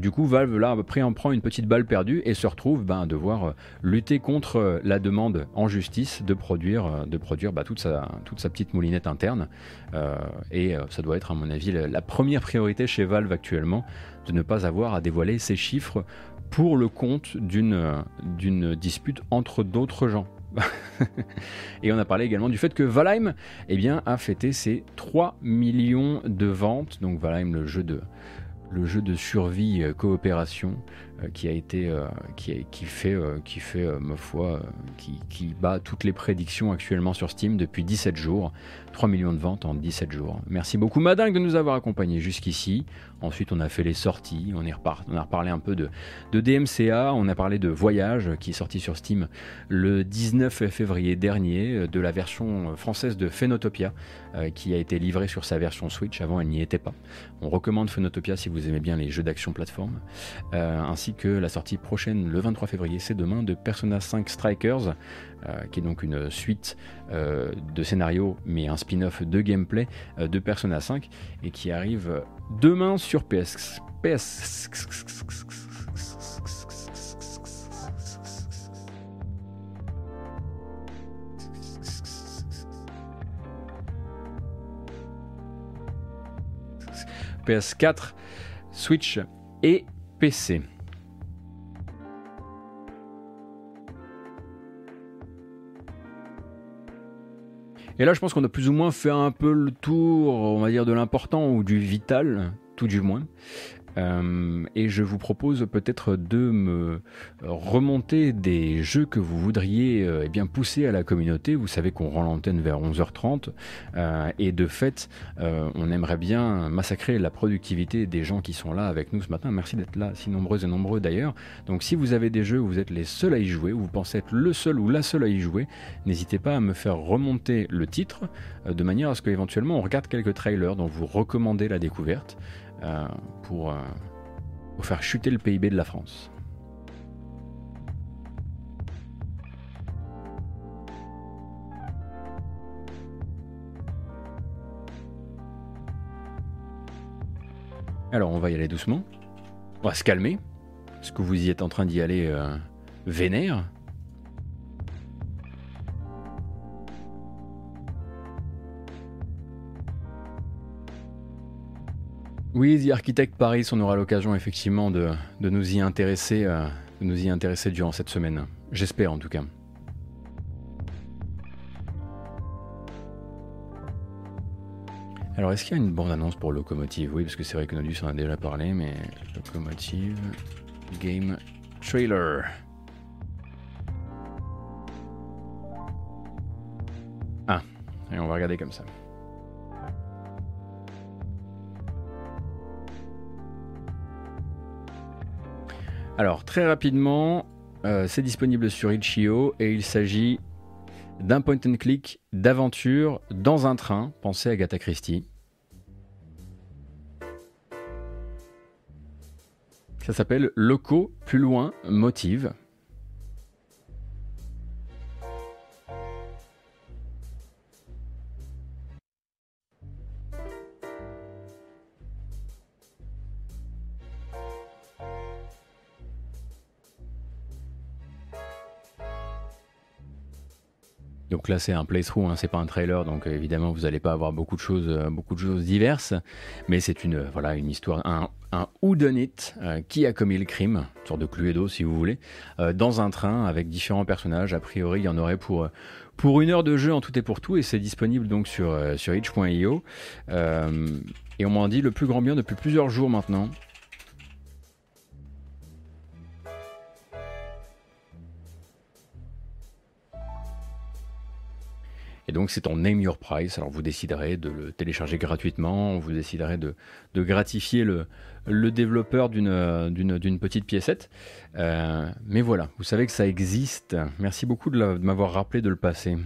du coup, Valve là après en prend une petite balle perdue et se retrouve ben, devoir lutter contre la demande en justice de produire, de produire bah, toute, sa, toute sa petite moulinette interne. Euh, et euh, ça doit être, à mon avis, la, première priorité chez Valve actuellement, de ne pas avoir à dévoiler ces chiffres pour le compte d'une dispute entre d'autres gens. et on a parlé également du fait que Valheim eh bien, a fêté ses 3 millions de ventes. Donc Valheim, le jeu de, le jeu de survie euh, coopération qui a été qui, qui fait qui fait ma foi qui, bat toutes les prédictions actuellement sur Steam depuis 17 jours 3 millions de ventes en 17 jours. Merci beaucoup Madingue de nous avoir accompagnés jusqu'ici. Ensuite, on a fait les sorties, on, est on a reparlé un peu de, de, DMCA, on a parlé de Voyage qui est sorti sur Steam le 19 février dernier, de la version française de Phenotopia euh, qui a été livrée sur sa version Switch. Avant, elle n'y était pas. On recommande Phenotopia si vous aimez bien les jeux d'action plateforme, euh, ainsi que la sortie prochaine le 23 février, c'est demain, de Persona 5 Strikers, qui est donc une suite de scénario, mais un spin-off de gameplay de Persona 5, et qui arrive demain sur PS. PS PS4, Switch et PC. Et là, je pense qu'on a plus ou moins fait un peu le tour, on va dire, de l'important ou du vital, tout du moins. Euh, et je vous propose peut-être de me remonter des jeux que vous voudriez euh, eh bien pousser à la communauté. Vous savez qu'on rend l'antenne vers 11h30 euh, et de fait, on aimerait bien massacrer la productivité des gens qui sont là avec nous ce matin. Merci d'être là, si nombreux et nombreux d'ailleurs. Donc si vous avez des jeux où vous êtes les seuls à y jouer, où vous pensez être le seul ou la seule à y jouer, n'hésitez pas à me faire remonter le titre de manière à ce qu'éventuellement on regarde quelques trailers dont vous recommandez la découverte. Euh, pour, euh, pour faire chuter le PIB de la France. Alors on va y aller doucement. On va se calmer. Est-ce que vous y êtes en train d'y aller euh, vénère Oui, The Architect Paris, on aura l'occasion effectivement de, nous y intéresser, euh, de nous y intéresser durant cette semaine. J'espère en tout cas. Alors, est-ce qu'il y a une bande-annonce pour Locomotive? Oui, parce que c'est vrai que Nodus en a déjà parlé, mais Locomotive Game Trailer. Ah, et on va regarder comme ça. Alors, très rapidement, euh, c'est disponible sur Itch.io et il s'agit d'un point and click d'aventure dans un train. Pensez à Agatha Christie. Ça s'appelle Loco, plus loin, Motive. Donc là c'est un playthrough, hein, c'est pas un trailer, donc euh, évidemment vous n'allez pas avoir beaucoup de choses, euh, beaucoup de choses diverses, mais c'est une voilà une histoire, un, un whodunit euh, qui a commis le crime, une sorte de Cluedo si vous voulez, dans un train avec différents personnages. A priori il y en aurait pour pour une heure de jeu en tout et pour tout, et c'est disponible donc sur sur itch.io. et on m'en dit le plus grand bien depuis plusieurs jours maintenant. Et donc c'est en Name Your Price. Alors vous déciderez de le télécharger gratuitement, vous déciderez de, gratifier le, le développeur d'une petite piécette. Euh, mais voilà, vous savez que ça existe. Merci beaucoup de, de m'avoir rappelé de le passer.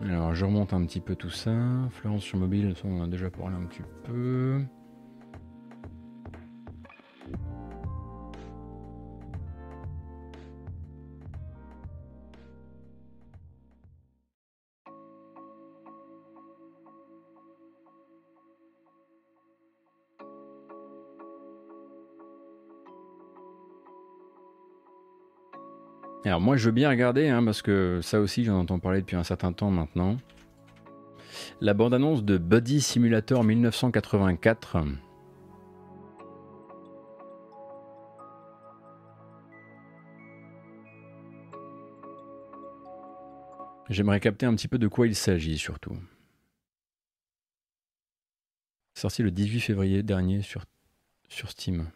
Alors je remonte un petit peu tout ça. Florence sur mobile, on a déjà parlé un petit peu. Alors moi je veux bien regarder, hein, parce que ça aussi j'en entends parler depuis un certain temps maintenant. La bande-annonce de Buddy Simulator 1984. J'aimerais capter un petit peu de quoi il s'agit surtout. Sorti le 18 février dernier sur, sur Steam.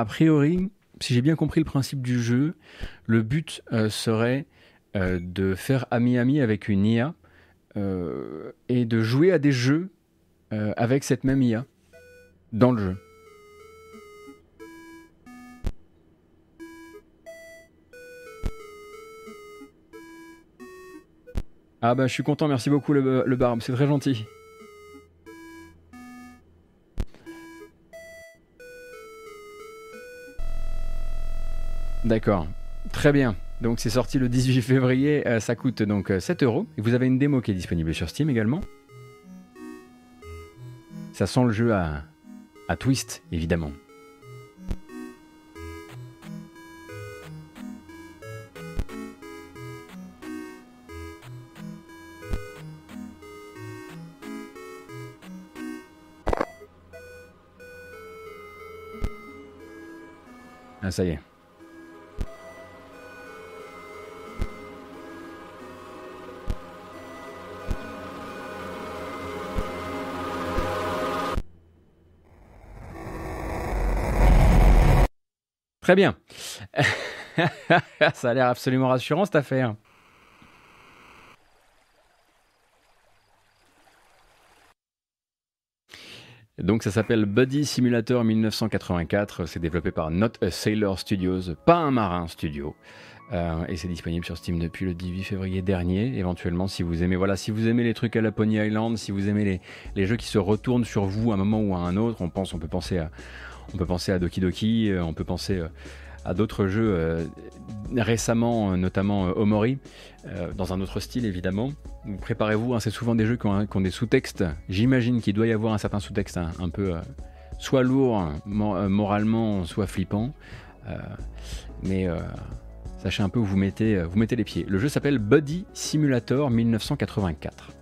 A priori, si j'ai bien compris le principe du jeu, le but euh, serait euh, de faire ami-ami avec une IA euh, et de jouer à des jeux avec cette même IA dans le jeu. Ah bah je suis content, merci beaucoup le barbe, c'est très gentil. D'accord, très bien. Donc c'est sorti le 18 février, euh, ça coûte donc euh, 7 euros. Et vous avez une démo qui est disponible sur Steam également. Ça sent le jeu à, à twist, évidemment. Ah ça y est. Très bien. ça a l'air absolument rassurant cette affaire. Donc ça s'appelle Buddy Simulator 1984, c'est développé par Not a Sailor Studios, pas un marin studio. Euh, et c'est disponible sur Steam depuis le 18 février dernier. Éventuellement, si vous aimez, voilà, si vous aimez les trucs à la Pony Island, si vous aimez les, jeux qui se retournent sur vous à un moment ou à un autre, on peut penser à, on peut penser à Doki Doki, euh, on peut penser euh, à d'autres jeux euh, récemment, notamment Omori, dans un autre style évidemment. Préparez-vous, hein, c'est souvent des jeux qui ont, des sous-textes. J'imagine qu'il doit y avoir un certain sous-texte un, un peu soit lourd hein, mor- moralement, soit flippant. Mais sachez un peu où vous mettez, vous mettez les pieds. Le jeu s'appelle Buddy Simulator 1984.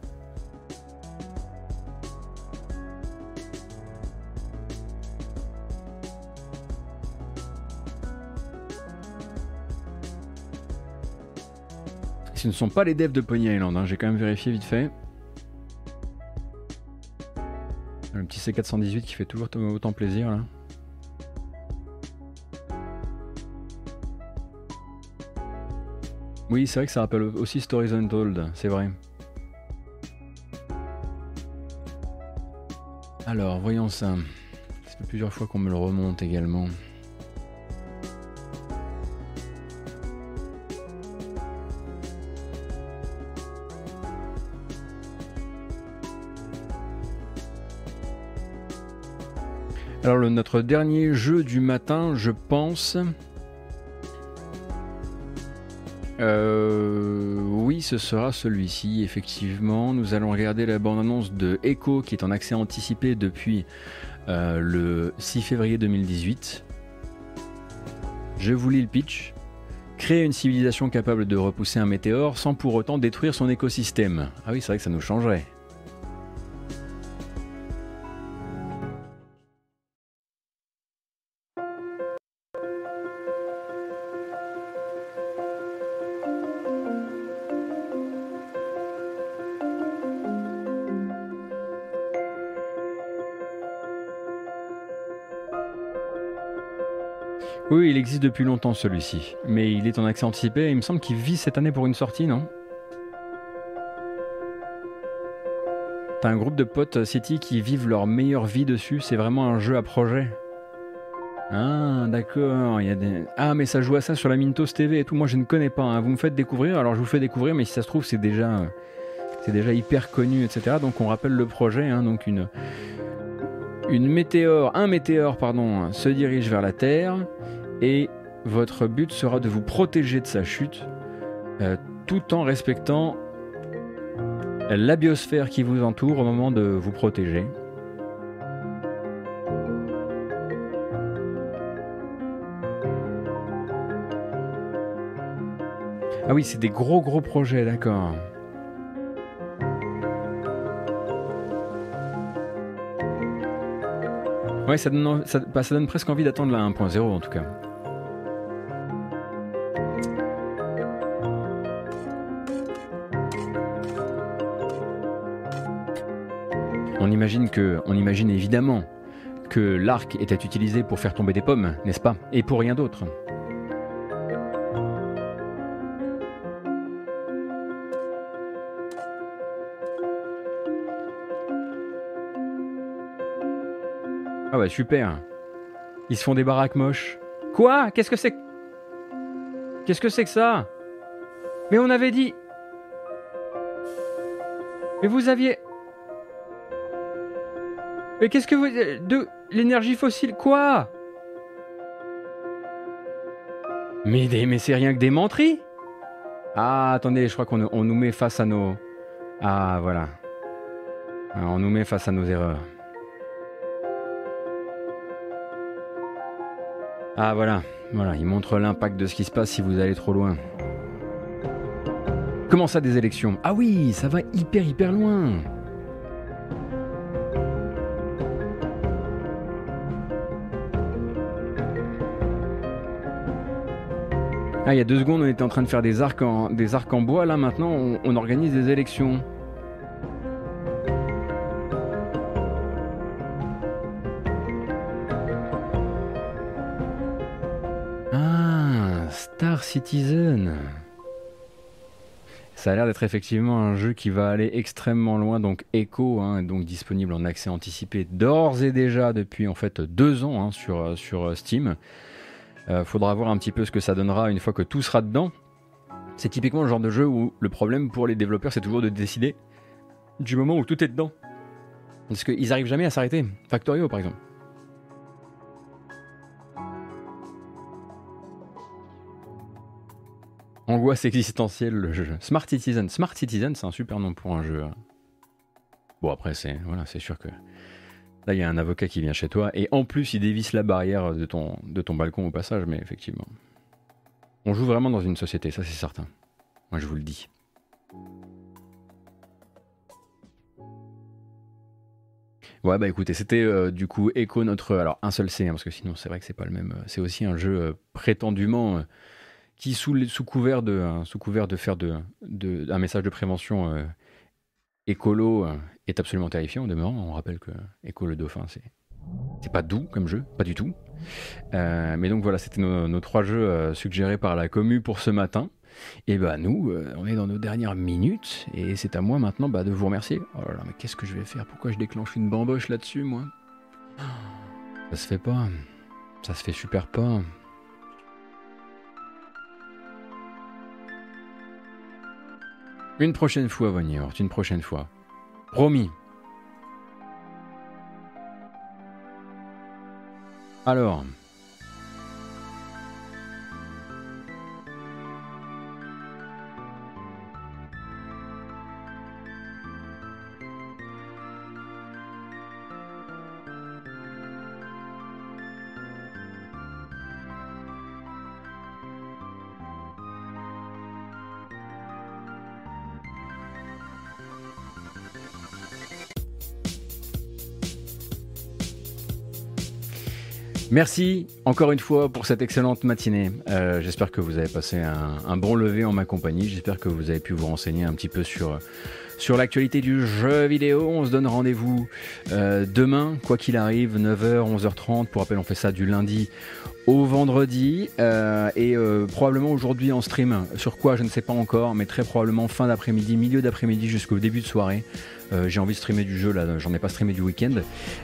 Ce ne sont pas les devs de Pony Island, hein, j'ai quand même vérifié vite fait. Le petit C418 qui fait toujours autant plaisir là. Oui, c'est vrai que ça rappelle aussi Stories Untold, c'est vrai. Alors, voyons ça. Fait plusieurs fois qu'on me le remonte également. Alors le- notre dernier jeu du matin, je pense. Euh, oui, ce sera celui-ci, effectivement. Nous allons regarder la bande-annonce de Echo qui est en accès anticipé depuis euh, le 6 février 2018. Je vous lis le pitch. Créer une civilisation capable de repousser un météore sans pour autant détruire son écosystème. Ah oui, c'est vrai que ça nous changerait. Depuis longtemps celui-ci, mais il est en accès anticipé et il me semble qu'il vit cette année pour une sortie, non? T'as un groupe de potes euh, City qui vivent leur meilleure vie dessus, c'est vraiment un jeu à projet? Ah, d'accord, il des... Ah, mais ça joue à ça sur la Mintos TV et tout, moi je ne connais pas, hein. vous me faites découvrir, alors je vous fais découvrir, mais si ça se trouve c'est déjà... euh, C'est déjà hyper connu, etc. Donc on rappelle le projet, hein, donc une... Une météore, un météore, pardon, se dirige vers la Terre et votre but sera de vous protéger de sa chute euh, tout en respectant la biosphère qui vous entoure au moment de vous protéger. Ah oui, c'est des gros gros projets, d'accord. Ouais, ça donne, ça, bah, ça donne presque envie d'attendre la 1.0 en tout cas. On imagine on imagine évidemment que l'arc était utilisé pour faire tomber des pommes, n'est-ce pas? Et pour rien d'autre. Super. Ils se font des baraques moches. Quoi? Qu'est-ce que c'est que- Qu'est-ce que c'est que ça? Mais on avait dit... Mais vous aviez... Mais qu'est-ce que vous... De l'énergie fossile Quoi? Mais, des- mais c'est rien que des menteries Ah, attendez, je crois qu'on on nous met face à nos... Ah, voilà. Ah, On nous met face à nos erreurs. Ah voilà, voilà, il montre l'impact de ce qui se passe si vous allez trop loin. Comment ça des élections? Ah oui, ça va hyper hyper loin. Ah, il y a deux secondes, on était en train de faire des arcs en, bois. Là, maintenant, on organise des élections. Citizen. Ça a l'air d'être effectivement un jeu qui va aller extrêmement loin, donc Echo, hein, donc disponible en accès anticipé d'ores et déjà depuis en fait deux ans hein, sur, sur euh, Steam. Euh, faudra voir un petit peu ce que ça donnera une fois que tout sera dedans. C'est typiquement le genre de jeu où le problème pour les développeurs c'est toujours de décider du moment où tout est dedans. Parce qu'ils arrivent jamais à s'arrêter. Factorio par exemple. Angoisse existentielle, le jeu. Smart Citizen. Smart Citizen, c'est un super nom pour un jeu. hein. Bon, après, c'est voilà, sûr que. Là, il y a un avocat qui vient chez toi et en plus, il dévisse la barrière de ton, de ton balcon au passage, mais effectivement. On joue vraiment dans une société, ça c'est certain. Moi, je vous le dis. Ouais, bah écoutez, c'était euh, du coup Echo notre. Alors, un seul C, hein, parce que sinon, c'est vrai que c'est pas le même. euh, C'est aussi un jeu euh, prétendument. Qui, sous, couvert de, euh, sous couvert de faire de, un message de prévention euh, écolo, euh, est absolument terrifiant. En demeurant, on rappelle que Echo le dauphin, c'est. C'est pas doux comme jeu, pas du tout. Euh, mais donc voilà, c'était nos, trois jeux euh, suggérés par la commu pour ce matin. Et bah nous, on est dans nos dernières minutes et c'est à moi maintenant bah, de vous remercier. Oh là là, mais qu'est-ce que je vais faire? Pourquoi je déclenche une bamboche là-dessus, moi? Ça se fait pas. Ça se fait super pas. Une prochaine fois, Vonnier, une prochaine fois. Promis. Alors. Merci encore une fois pour cette excellente matinée. Euh, J'espère que vous avez passé un, bon lever en ma compagnie. J'espère que vous avez pu vous renseigner un petit peu sur, l'actualité du jeu vidéo. On se donne rendez-vous euh, demain, quoi qu'il arrive, 9h, 11h30. Pour rappel, on fait ça du lundi au vendredi euh, et probablement aujourd'hui en stream. Sur quoi, je ne sais pas encore, mais très probablement fin d'après-midi, milieu d'après-midi jusqu'au début de soirée. Euh, J'ai envie de streamer du jeu là, j'en ai pas streamé du week-end.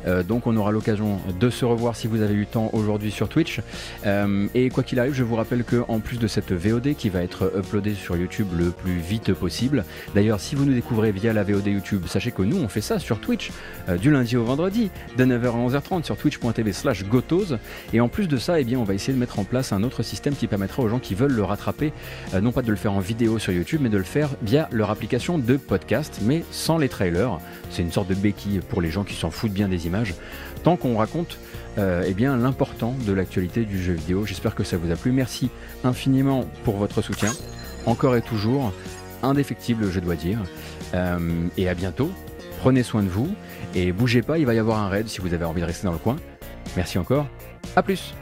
Euh, donc on aura l'occasion de se revoir si vous avez eu le temps aujourd'hui sur Twitch. Euh, et quoi qu'il arrive, je vous rappelle que en plus de cette VOD qui va être uploadée sur YouTube le plus vite possible. D'ailleurs, si vous nous découvrez via la VOD YouTube, sachez que nous on fait ça sur Twitch du lundi au vendredi de 9h à 11h30 sur twitch.tv slash gotos. Et en plus de ça, eh bien, on va essayer de mettre en place un autre système qui permettra aux gens qui veulent le rattraper, non pas de le faire en vidéo sur YouTube, mais de le faire via leur application de podcast, mais sans les trailers. C'est une sorte de béquille pour les gens qui s'en foutent bien des images. Tant qu'on raconte euh, eh bien l'important de l'actualité du jeu vidéo. J'espère que ça vous a plu. Merci infiniment pour votre soutien. Encore et toujours, indéfectible, je dois dire. Euh, et à bientôt. Prenez soin de vous et bougez pas, il va y avoir un raid si vous avez envie de rester dans le coin. Merci encore. À plus.